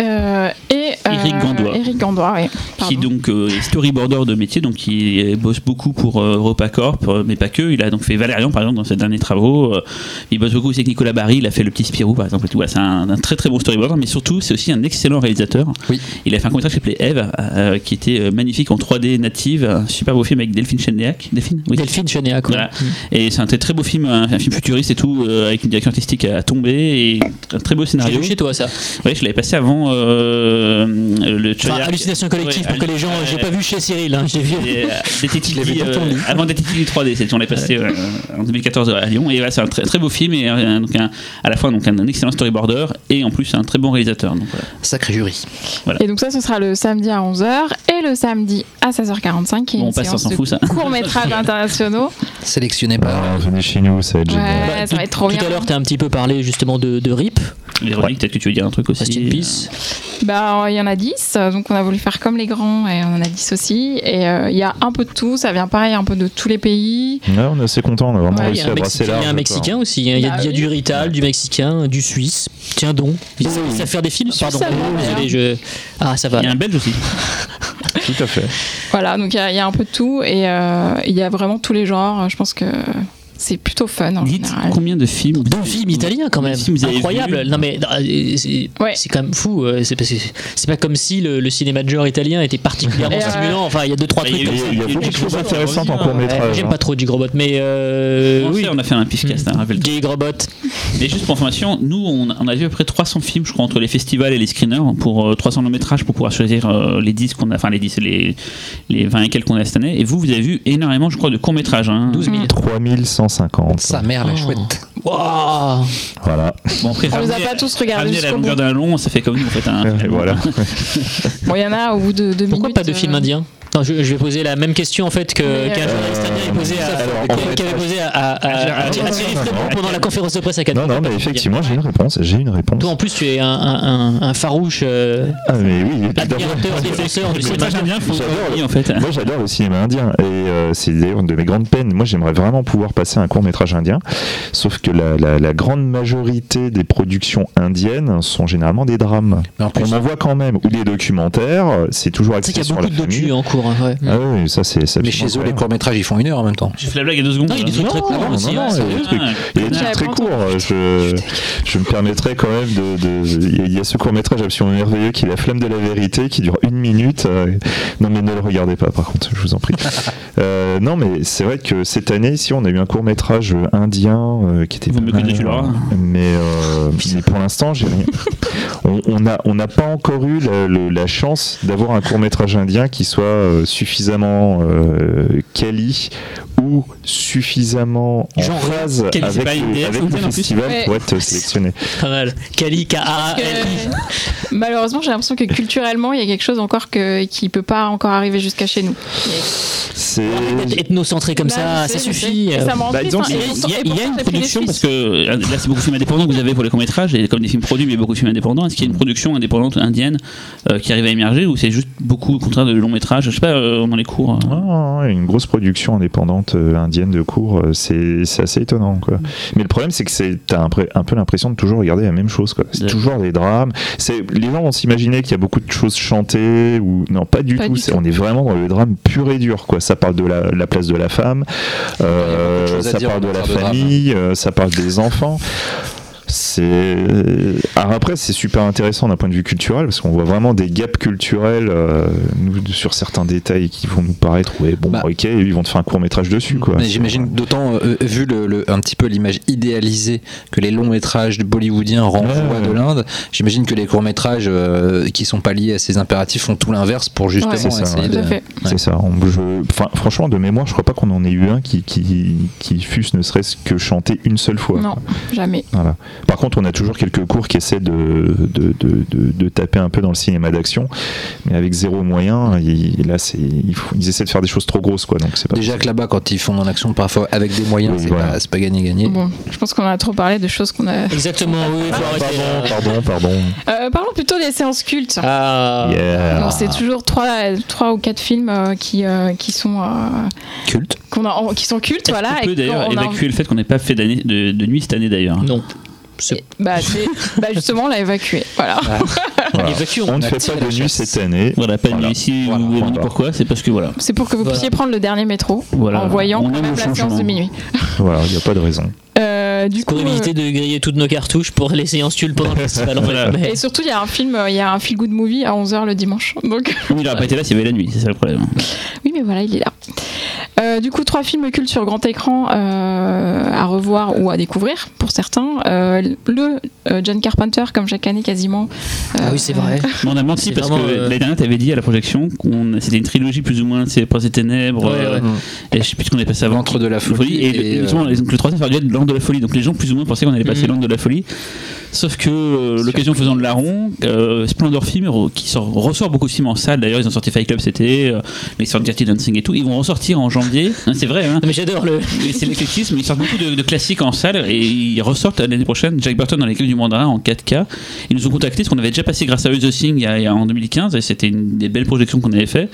Euh, et euh, Éric Gandois. Éric Gandois, oui. qui donc euh, est storyboarder de métier, donc il bosse beaucoup pour euh, EuropaCorp, euh, mais pas que. Il a donc fait Valérian par exemple dans ses derniers travaux. Euh, il bosse beaucoup aussi avec Nicolas Barry. Il a fait le petit Spirou par exemple. et tout. Ouais, c'est un, un très très bon storyboarder, mais surtout c'est aussi un excellent réalisateur. Oui. Il a fait un court-métrage qui s'appelait Eve, euh, qui était euh, magnifique en 3D native, un super beau film avec Delphine Chendeac. Delphine, oui. Delphine Chenéac. Voilà. Et c'est un très, très beau film, un, un film futuriste et tout, euh, avec une direction artistique à tomber et un très beau J'ai scénario. vu chez toi ça. Ouais, je l'avais passé avant euh, le Enfin, hallucination collective Ouais, pour que les gens. euh, J'ai pas vu chez Cyril, hein, j'ai vu. et, euh, *laughs* ton euh, avant Détective 3D, c'est on l'a passé euh, en 2014 à Lyon et voilà, c'est un très, très beau film et euh, donc un- à la fois donc un, un excellent storyboarder et en plus un très bon réalisateur. Donc, voilà. Sacré jury. Et donc ça, ce sera le samedi à 11h et le samedi à 16h45. Qui est Bon, on une passe, on s'en de fout, ça. Courts-métrages *laughs* internationaux. Sélectionné par. Ah, venez chez nous, ça va être génial. Ouais, Bah, ça va être trop Tout bien. à l'heure, t'as un petit peu parlé justement de, de RIP, Véronique, peut-être que tu veux dire un truc aussi. Rest in Peace. Bah, il y en a 10, donc on a voulu faire comme les grands et on en a 10 aussi. Et euh, il y a un peu de tout, ça vient pareil un peu de tous les pays. Ouais, on est assez content, on a vraiment Ouais, Il y réussi a un à brasser Mexicain, il y a un Mexicain aussi. hein. Il y a, Bah y a du Rital, du Mexicain, du Suisse. Tiens donc. Ils savent faire des films. Pardon. ça va, Désolé, je. Ah, ça va. Il y a un Belge aussi. *laughs* Tout à fait. Voilà, donc il y, y a un peu de tout et euh, il y a vraiment tous les genres. Je pense que c'est plutôt fun en Dites général. combien de films Deux films italiens quand même, incroyable. Non mais euh, c'est Ouais. quand même fou. euh, C'est c'est pas comme si le, le cinéma de genre italien était particulièrement euh, stimulant. Enfin, il y a deux trois Bah, trucs. il y a beaucoup de choses intéressantes en court métrage. J'aime pas trop Jig Robot, mais euh, oui. on a fait un pifcast, hein, rappelle-toi. Jig Robot. Mais juste pour information, nous on, on a vu à peu près 300 films, je crois, entre les festivals et les screeners, pour euh, 300 longs métrages pour pouvoir choisir euh, les 10 qu'on a, enfin les 10, les, les 20 et quelques qu'on a cette année. Et vous, vous avez vu énormément, je crois, de courts métrages. Hein. 12 000. 3150. Sa mère, la Oh. chouette. Waouh. Voilà. Bon, après, On les a pas tous regardés ramener la jusqu'au longueur bout. d'un long, ça fait comme nous en fait. hein, Et voilà. Bon, il y en a au bout de deux Pourquoi minutes. pas de film euh, indien Non, je, je vais poser la même question en fait qu'un euh, journaliste avait posé à, alors, qui- en qui fait- avait posé à, à, à- à- à Thierry Frémaux pendant la conférence de presse à Cannes. Non, non, mais effectivement, j'ai une réponse. J'ai une réponse. Toi en plus tu es un, un, un- un farouche euh, Ah, mais oui, admirateur, défenseur du cinéma indien, en fait. Moi j'adore le cinéma indien et euh, c'est d'ailleurs une de mes grandes peines. Moi j'aimerais vraiment pouvoir passer un court métrage indien, sauf que la, la- la grande majorité des productions indiennes sont généralement des drames. On en voit quand même, ou des documentaires, c'est toujours axé qu'il y a sur beaucoup la famille. en cours. Hein, ouais. Ah oui, ça c'est ça, mais chez eux, les incroyable. courts-métrages, ils font une heure en même temps. J'ai fait la blague il y a deux secondes. Non, il y a des trucs très courts non, aussi. non, hein, il y a des trucs- Il y a des J'avais trucs très courts. Je, je me permettrais quand même de. de- il y a- ce court métrage absolument merveilleux qui est La flamme de la vérité, qui dure une minute. euh, Non, mais ne le regardez pas, par contre, je vous en prie. *laughs* Euh, non, mais c'est vrai que cette année, ici, on a eu un court métrage indien euh, qui était tu l'auras. Mais, euh, mais pour l'instant, j'ai rien. *laughs* On n'a on n'a pas encore eu la, le- la chance d'avoir un court métrage indien qui soit euh, suffisamment euh, quali ou suffisamment en Genre, phase quali, c'est avec, pas une le- avec en festival Ouais. pour être sélectionné. Pas mal. Kali, que, malheureusement, j'ai l'impression que culturellement, il y a quelque chose encore que, qui peut pas encore arriver jusqu'à chez nous. C'est Être ethnocentré comme Bah, ça, ça suffit. rend Bah, hein. Il y a, il y une production parce que euh, là c'est beaucoup de films indépendants que vous avez pour les courts métrages et comme des films produits mais beaucoup de films indépendants est-ce qu'il y a une production indépendante indienne euh, qui arrive à émerger ou c'est juste beaucoup au contraire de longs métrages pas euh, dans les cours euh, Ah, une grosse production indépendante euh, indienne de cours, euh, c'est c'est assez étonnant. Quoi. Mais le problème, c'est que c'est- t'as un, un peu l'impression de toujours regarder la même chose. quoi. C'est toujours des drames. C'est- Les gens vont s'imaginer qu'il y a beaucoup de choses chantées ou non, pas du Pas tout. du C'est- tout. On est vraiment dans le drame pur et dur. Quoi. Ça parle de la, la place de la femme, euh, ça parle de la de famille, euh, ça parle des enfants. C'est alors après c'est super intéressant d'un point de vue culturel parce qu'on voit vraiment des gaps culturels euh, nous, sur certains détails qui vont nous paraître ouais bon Bah. ok ils vont te faire un court métrage dessus quoi. Mais j'imagine d'autant euh, vu le, le- un petit peu l'image idéalisée que les longs métrages bollywoodiens renvoient Ouais, de l'Inde, j'imagine que les courts métrages qui sont pas liés à ces impératifs font tout l'inverse pour justement Ouais, c'est ça, essayer ouais. De. C'est ça. On- je- enfin, franchement, de mémoire, je crois pas qu'on en ait eu un qui, qui, qui fût ne serait-ce que chanté une seule fois. Non, jamais. Voilà. Par contre, on a toujours quelques cours qui essaient de, de, de, de- de taper un peu dans le cinéma d'action, mais avec zéro moyen, il- là, faut- ils essaient de faire des choses trop grosses, quoi. Donc c'est pas Déjà que là-bas, quand ils font en action parfois avec des moyens, Oui, c'est voilà. pas, gagné-gagné. Bon, je pense qu'on a trop parlé de choses qu'on a. Exactement, oui, faut arrêter. là. Pardon, pardon. Euh, parlons plutôt des séances cultes. Ah, Yeah. C'est toujours trois, trois ou quatre films euh, qui, euh, qui sont euh, Culte. qu'on a, en- qui sont cultes, voilà. qu'on peut et d'ailleurs évacuer le fait qu'on n'ait pas fait de, de nuit cette année d'ailleurs. non. Bah, bah, justement, on l'a évacué. Voilà. Voilà. évacuons. On ne fait pas de nuit chasse. cette année. Voilà, pas de Voilà. nuit. Voilà. vous Voilà. pourquoi? C'est parce que voilà. C'est pour que vous Voilà. puissiez prendre le dernier métro Voilà. en voyant On même la séance de minuit. Voilà, il n'y a pas de raison. Euh, du coup, Pour éviter de griller toutes nos cartouches pour les séances tulles pendant le festival. en fait. Voilà. euh, Mais- et surtout, il y a un film, euh, il y a un feel good movie à 11h le dimanche. Donc, *laughs* Oui, il n'aurait pas été là s'il y avait la nuit, c'est ça le problème. oui, mais voilà, il est là. Euh, du coup, trois films cultes sur grand écran euh, à revoir ou à découvrir pour certains. Euh, le euh, John Carpenter, comme chaque année quasiment. Ah oui, c'est vrai. On a menti parce que euh, l'année dernière, tu avais dit à la projection qu'on c'était une trilogie plus ou moins, c'est Prince des Ténèbres, Ouais, euh, ouais. et je sais plus ce qu'on avait passé avant. L'antre de la folie Et, et, euh, donc le troisième, ça de la folie. Donc les gens plus ou moins pensaient qu'on allait passer Mhm. l'antre de la folie. Sauf que euh, l'occasion faisant de larron, euh, Splendor Film, qui sort, ressort beaucoup de films en salle, d'ailleurs ils ont sorti Fight Club cet été, euh, ils sortent Dirty Dancing et tout, ils vont ressortir en janvier, *laughs* Hein, c'est vrai, hein. Non, mais j'adore le. C'est l'éclectisme, ils sortent beaucoup de, de classiques en salle et ils ressortent l'année prochaine Jack Burton dans les clés du mandarin en 4K. Ils nous ont contactés parce qu'on avait déjà passé grâce à eux The Thing il y a, il y a- en 2015 et c'était une des belles projections qu'on avait fait.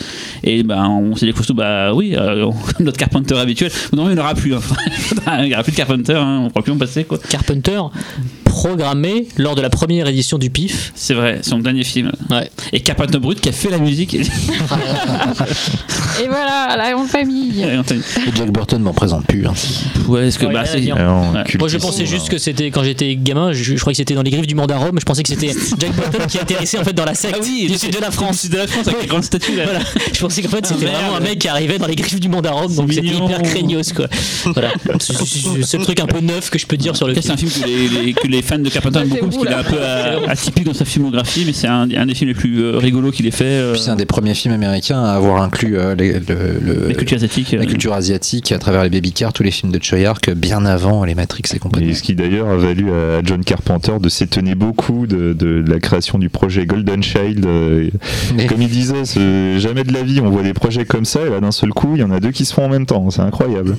Et ben on s'est dit Fausto, bah oui, euh, *laughs* notre Carpenter habituel. Non, il n'y en aura plus. hein. *laughs* il n'y aura plus de Carpenter, hein, on ne pourra plus en passer quoi. Carpenter? Programmé lors de la première édition du PIF. C'est vrai, son dernier film. Ouais. Et Carpenter Brut qui a fait la musique. *laughs* Et voilà, la grande famille. Et Jack Burton m'en présente plus. hein. ouais, est-ce que Ouais, bah, en c'est- bien. Alors, Ouais. Moi je pensais juste hein. que c'était quand j'étais gamin, je, je croyais que c'était dans les griffes du monde à Rome, je pensais que c'était Jack Burton qui atterrissait en fait dans la secte Ah oui, du sud de la France. sud de la France avec les grandes statues là. Voilà. Je pensais qu'en fait c'était Ah, vraiment un mec qui arrivait dans les griffes du monde à Rome, donc C'est c'était hyper craignos quoi. Voilà. C'est le truc un peu neuf que je peux dire sur le c'est un film que les, les- que les fans de Carpenter aiment beaucoup parce qu'il est un peu euh, *laughs* atypique dans sa filmographie, mais c'est un, un des films les plus euh, rigolos qu'il ait fait. euh, Puis c'est un des premiers films américains à avoir inclus euh, les- le- le- la culture asiatique. la euh, culture asiatique à travers les baby cars, tous les films de Choyark, bien avant les Matrix et compagnie. Et ce qui d'ailleurs a valu à John Carpenter de s'étonner beaucoup de, de la création du projet Golden Child. euh, Comme il disait, jamais de la vie on voit des projets comme ça, et là d'un seul coup il y en a deux qui se font en même temps, c'est incroyable.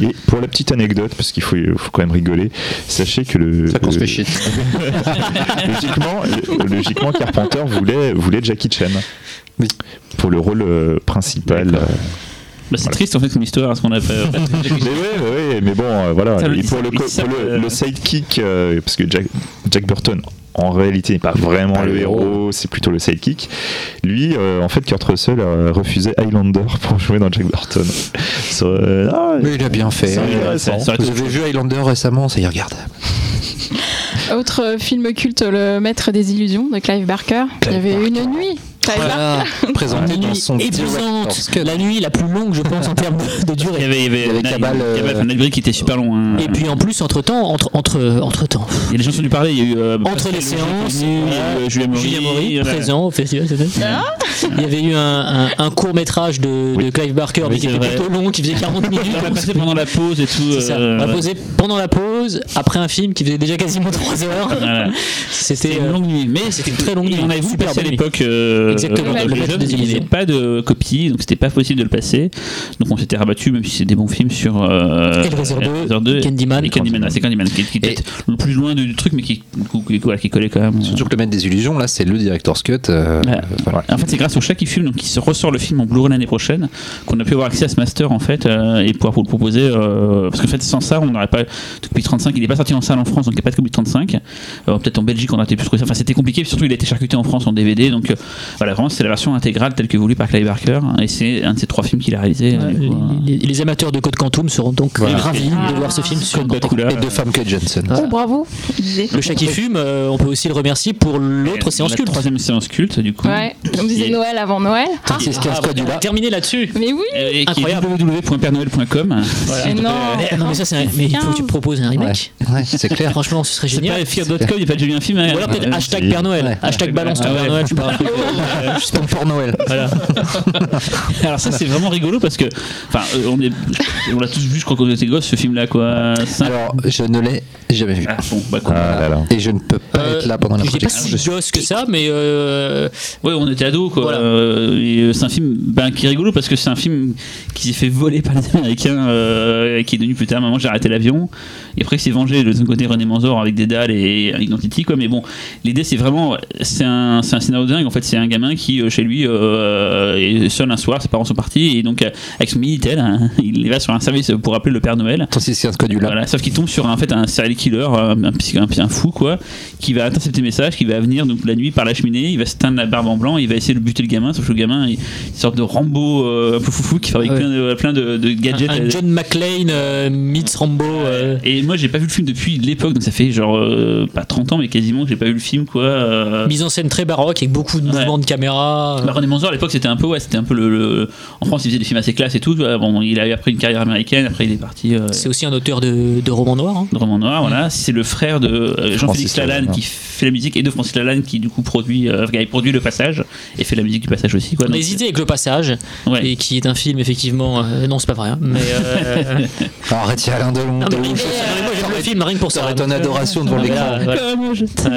Et pour la petite anecdote, parce qu'il faut, faut quand même rigoler, sachez que le. Ça qu'on se fait chier. *laughs* logiquement, logiquement, Carpenter voulait, voulait Jackie Chan. Oui. Pour le rôle euh, principal. Bah, c'est triste en fait comme histoire, ce qu'on a fait. *laughs* mais ouais, ouais, mais bon, euh, voilà. Ça, Et pour le, il co- s'appelle, pour le, euh, le sidekick, euh, parce que Jack, Jack Burton, en réalité, n'est pas vraiment Pas le le héros, c'est plutôt le sidekick. Lui, euh, en fait, Kurt Russell a refusé Highlander *laughs* pour jouer dans Jack Burton. *laughs* Euh, ah, Mais il a bien fait. Vous avez vu Highlander récemment, ça y regarde. Autre film culte, Le Maître des Illusions de Clive Barker. Il y avait une nuit. Voilà. *laughs* Présenté Une dans nuit son épuisante, la nuit la plus longue je pense en termes de, de Il y durée. avait, il y avait, Il y avait Cabal, il y avait euh, qui était super long. hein. Et puis en plus entre temps, entre entre entre temps, Il y a des gens qui ont dû parler. Il y a eu euh, Entre les séances, qui est venu, il y a eu, euh, Julien Maury. Présent au festival. c'était- Il y avait eu un, un, court métrage de, de Clive Barker mais qui était vrai. plutôt long, qui faisait 40 *laughs* minutes. On a passé pendant la pause et tout. Ça. On posé pendant la pause, après un film qui faisait déjà quasiment 3 heures. Voilà. C'était une longue nuit, mais c'était une très longue nuit. On avait Super passer à l'époque. Euh, Exactement, euh, le il n'y avait pas de copie, donc c'était pas possible de le passer. Donc on s'était rabattu, même si c'est des bons films sur. Euh, Hellraiser 2, Hellraiser 2 Candyman. et Candyman, c'est Candyman qui, qui était le plus loin du, truc, mais qui, qui, voilà, qui collait quand même. Surtout que le maître des illusions, là, c'est le director's cut. euh, euh. En fait, c'est grâce au chat qui filme, donc qui se ressort le film en Blu-ray l'année prochaine, qu'on a pu avoir accès à ce master en fait euh, et pouvoir vous le proposer. euh, parce qu'en fait, sans ça, on n'aurait pas de copie 35. Il n'est pas sorti en salle en France, donc il n'y a pas de copie 35. Euh, Peut-être en Belgique, on aurait été plus trouvé ça. Enfin, c'était compliqué. Surtout, il a été charcuté en France en DVD, donc euh, Voilà, vraiment, c'est la version intégrale telle que voulue par Clive Barker. Et c'est un de ces trois films qu'il a réalisé. Ouais, coup, hein. les, les- les amateurs de Code Quantum seront donc Voilà. ravis Ah. de voir ce film sur. Bakula. Et de femmes que Johnson. Oh, bravo. Le chat qui fume, euh, on peut aussi le remercier pour l'autre séance la culte. troisième séance culte, du coup. Ouais, on disait Et- Noël avant Noël. Ah, C'est ce qu'il y a ce Ah, terminer là-dessus. mais oui. Et qui Incroyable. est www.pernoël.com. Mais non. Mais, non mais ça c'est un- mais il faut que tu proposes un remake. Ouais, c'est clair. Franchement, ce serait C'est génial. pas fear.com, il n'y a pas déjà eu un film. hein. Ou alors peut-être Euh, hashtag. Père Noël. Hashtag balance ton Ah ouais. Père Noël. je sais *laughs* pas. C'est pas pour Noël. Voilà. *laughs* Alors ça c'est vraiment rigolo parce que, enfin, euh, on est, on l'a tous vu, je crois qu'on était gosses, ce film-là, quoi. Ça- Alors, je ne l'ai jamais vu. Ah, bon, bah, quoi. Ah là là. Et je ne peux pas Euh, être là pendant la J'étais pas projection. si gosse que ça, mais euh, Ouais, on était ados, quoi. Voilà. Euh, et euh, c'est un film ben, qui est rigolo parce que c'est un film qui s'est fait voler par les Américains, euh, et qui est devenu plus tard. Maman, j'ai arrêté l'avion. Et après, il s'est vengé de son côté René Manzor avec des dalles et Identity, quoi. Mais bon, l'idée, c'est vraiment, c'est un, c'est un scénario dingue. En fait, c'est un gamin qui, euh, chez lui, euh, est seul un soir. Ses parents sont partis et donc, euh, avec son minitel, hein, *laughs* il va sur un service pour appeler le Père Noël. 36 code du là. Voilà, sauf qu'il tombe sur en fait un serial killer, un, un, un, un fou quoi, qui va intercepter le message, qui va venir donc la nuit par la cheminée, il va se teindre la barbe en blanc, il va essayer de buter le gamin, sauf que le gamin, il, une sorte de Rambo euh, un peu foufou qui fabrique Ouais. plein, de, plein de, de gadgets. un John McClane euh, meets Rambo. euh, Et moi j'ai pas vu le film depuis l'époque, donc ça fait genre euh, pas 30 ans, mais quasiment que j'ai pas vu le film quoi. euh. Mise en scène très baroque avec beaucoup de Ouais. mouvements de caméra. Bah, René Manzor à l'époque c'était un peu ouais c'était un peu le, le- en France il faisait des films assez classe et tout bon il a eu après une carrière américaine après il est parti euh, C'est aussi un auteur de, de romans noirs. hein. de Roman Noir, voilà. C'est le frère de euh, Jean-Félix Francis Lalanne qui fait la musique et de Francis Lalanne qui du coup produit, euh, produit le passage et fait la musique du passage aussi. Quoi. Donc, hésité avec Le Passage, Ouais. et qui est un film effectivement. euh, non, c'est pas vrai, hein, mais. euh, arrête, il y a Alain Delon. non, mais, moi j'aime le film rien que pour ça. Ton adoration devant l'écran.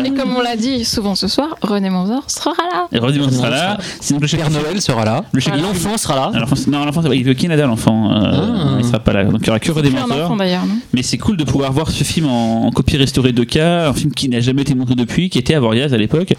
Et comme on l'a dit souvent ce soir, René Manzor sera là. Sera là. C'est donc le Père Noël sera là. Le chef L'enfant sera là. Non, l'enfant, il veut Canada, l'enfant. euh, Ah. Il sera pas là. Donc, il y aura que d'ailleurs, non Mais c'est cool de pouvoir voir ce film en, copie restaurée de cas, un film qui n'a jamais été montré depuis, qui était à Voriaz à l'époque,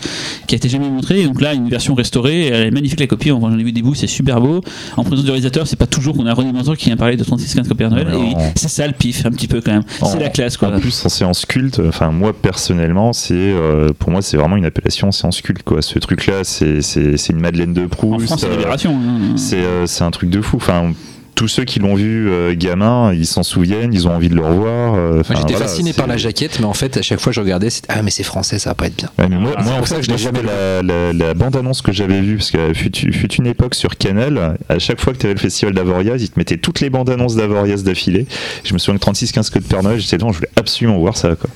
qui a été jamais montré. Et donc là, une version restaurée, elle est magnifique la copie. J'en ai vu des bouts, c'est super beau. En présence du réalisateur, c'est pas toujours qu'on a René Manzor qui vient parler de 3615 Père Noël. C'est ça le pif, un petit peu quand même. C'est la classe quoi. En plus, en séance culte, enfin moi personnellement, c'est euh, pour moi c'est vraiment une appellation séance culte quoi. Ce truc-là, c'est c'est c'est une Madeleine de En Proust. C'est euh, hein. c'est euh, c'est un truc de fou. Enfin, tous ceux qui l'ont vu euh, gamin, ils s'en souviennent, ils ont envie de le revoir. euh, J'étais voilà, fasciné par la jaquette, mais en fait, à chaque fois, je regardais, c'était Ah, mais c'est français, ça va pas être bien. Ouais, mais moi, Ah, moi, pour ça fait, que je moi, jamais la, la, la bande-annonce que j'avais vue, parce que fut, fut une époque sur Canal, à chaque fois que tu avais le festival d'Avoriaz, ils te mettaient toutes les bandes-annonces d'Avoriaz d'affilée. Je me souviens que 36-15 Code Père Noël, j'étais là, je voulais absolument voir ça. Quoi.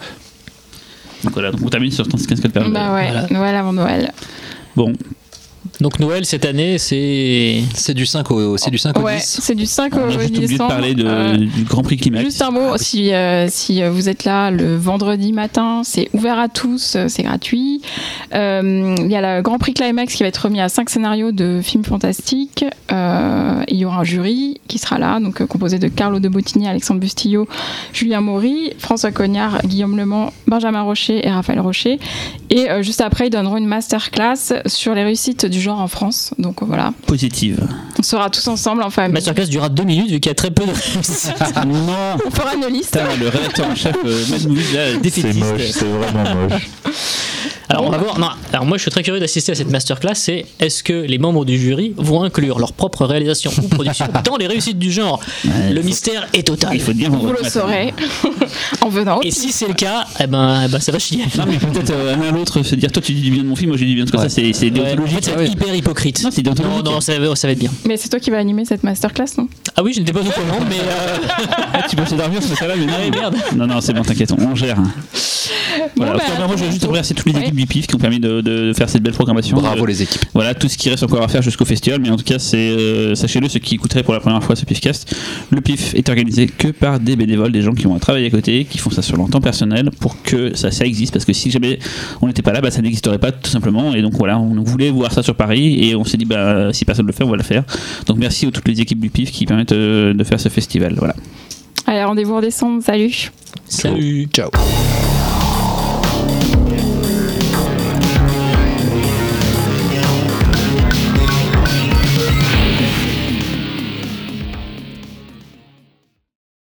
Donc voilà, donc on termine sur 3615 Père Noël. Bah ouais, Voilà. Noël avant Noël. Bon, Donc Noël cette année, c'est. C'est du 5 au, c'est du 5 au Ouais, 10. c'est du 5 on au a juste oublié de parler de- Euh, du Grand Prix Climax. Juste un mot, si, euh, si euh, vous êtes là le vendredi matin, c'est ouvert à tous, c'est gratuit. Euh, Il y a le Grand Prix Climax qui va être remis à cinq scénarios de films fantastiques. Euh, il y aura un jury qui sera là, donc euh, composé de Carlo de Bottigny, Alexandre Bustillo, Julien Maury, François Cognard, Guillaume Lemont, Benjamin Rocher et Raphaël Rocher. Et euh, juste après, ils donneront une masterclass sur les réussites du genre en France. Donc voilà, Positive. on sera tous ensemble en famille. Masterclass durera deux minutes vu qu'il y a très peu de réussite. *laughs* non On fera une liste. Putain, le rédacteur en chef euh, C'est moche, c'est vraiment moche. Alors on va voir. Non, alors moi je suis très curieux d'assister à cette masterclass. C'est est-ce que les membres du jury vont inclure leur propre réalisation ou production *laughs* dans les réussites du genre? Ouais, Le faut- mystère est total. Il faut dire Vous le saurez *laughs* en venant. Et si c'est le cas, eh ben, eh ben ça va chier. Non, mais peut-être euh, l'un à l'autre se dire toi tu dis du bien de mon film, moi j'ai dit du bien de toi. Ouais. Ça, c'est c'est Ouais, en fait, hyper hypocrite. Non, c'est Non, non, ça, va- ça va être bien. Mais c'est toi qui vas animer cette masterclass, non? Ah oui, je n'étais pas au courant, mais euh, *laughs* Ah, tu peux essayer dormir ce là mais non. Ah oui, merde. Non, non, c'est bon, t'inquiète, on, gère. Voilà. Bon, bah, moi, je veux juste remercier toutes les Ouais. équipes du PIF qui ont permis de, de faire cette belle programmation. Bravo Euh, les équipes. Voilà, tout ce qui reste encore à faire jusqu'au festival, mais en tout cas, c'est euh, sachez-le, ceux qui écouteraient pour la première fois ce PIFcast, le PIF est organisé que par des bénévoles, des gens qui ont un travail à côté, qui font ça sur leur temps personnel pour que ça, ça existe, parce que si jamais on n'était pas là, bah, ça n'existerait pas tout simplement, et donc voilà, on voulait voir ça sur Paris, et on s'est dit, bah, si personne ne le fait, on va le faire. Donc merci à toutes les équipes du PIF qui permettent euh, de faire ce festival. Voilà. Allez, rendez-vous en décembre. Salut. salut. Ciao.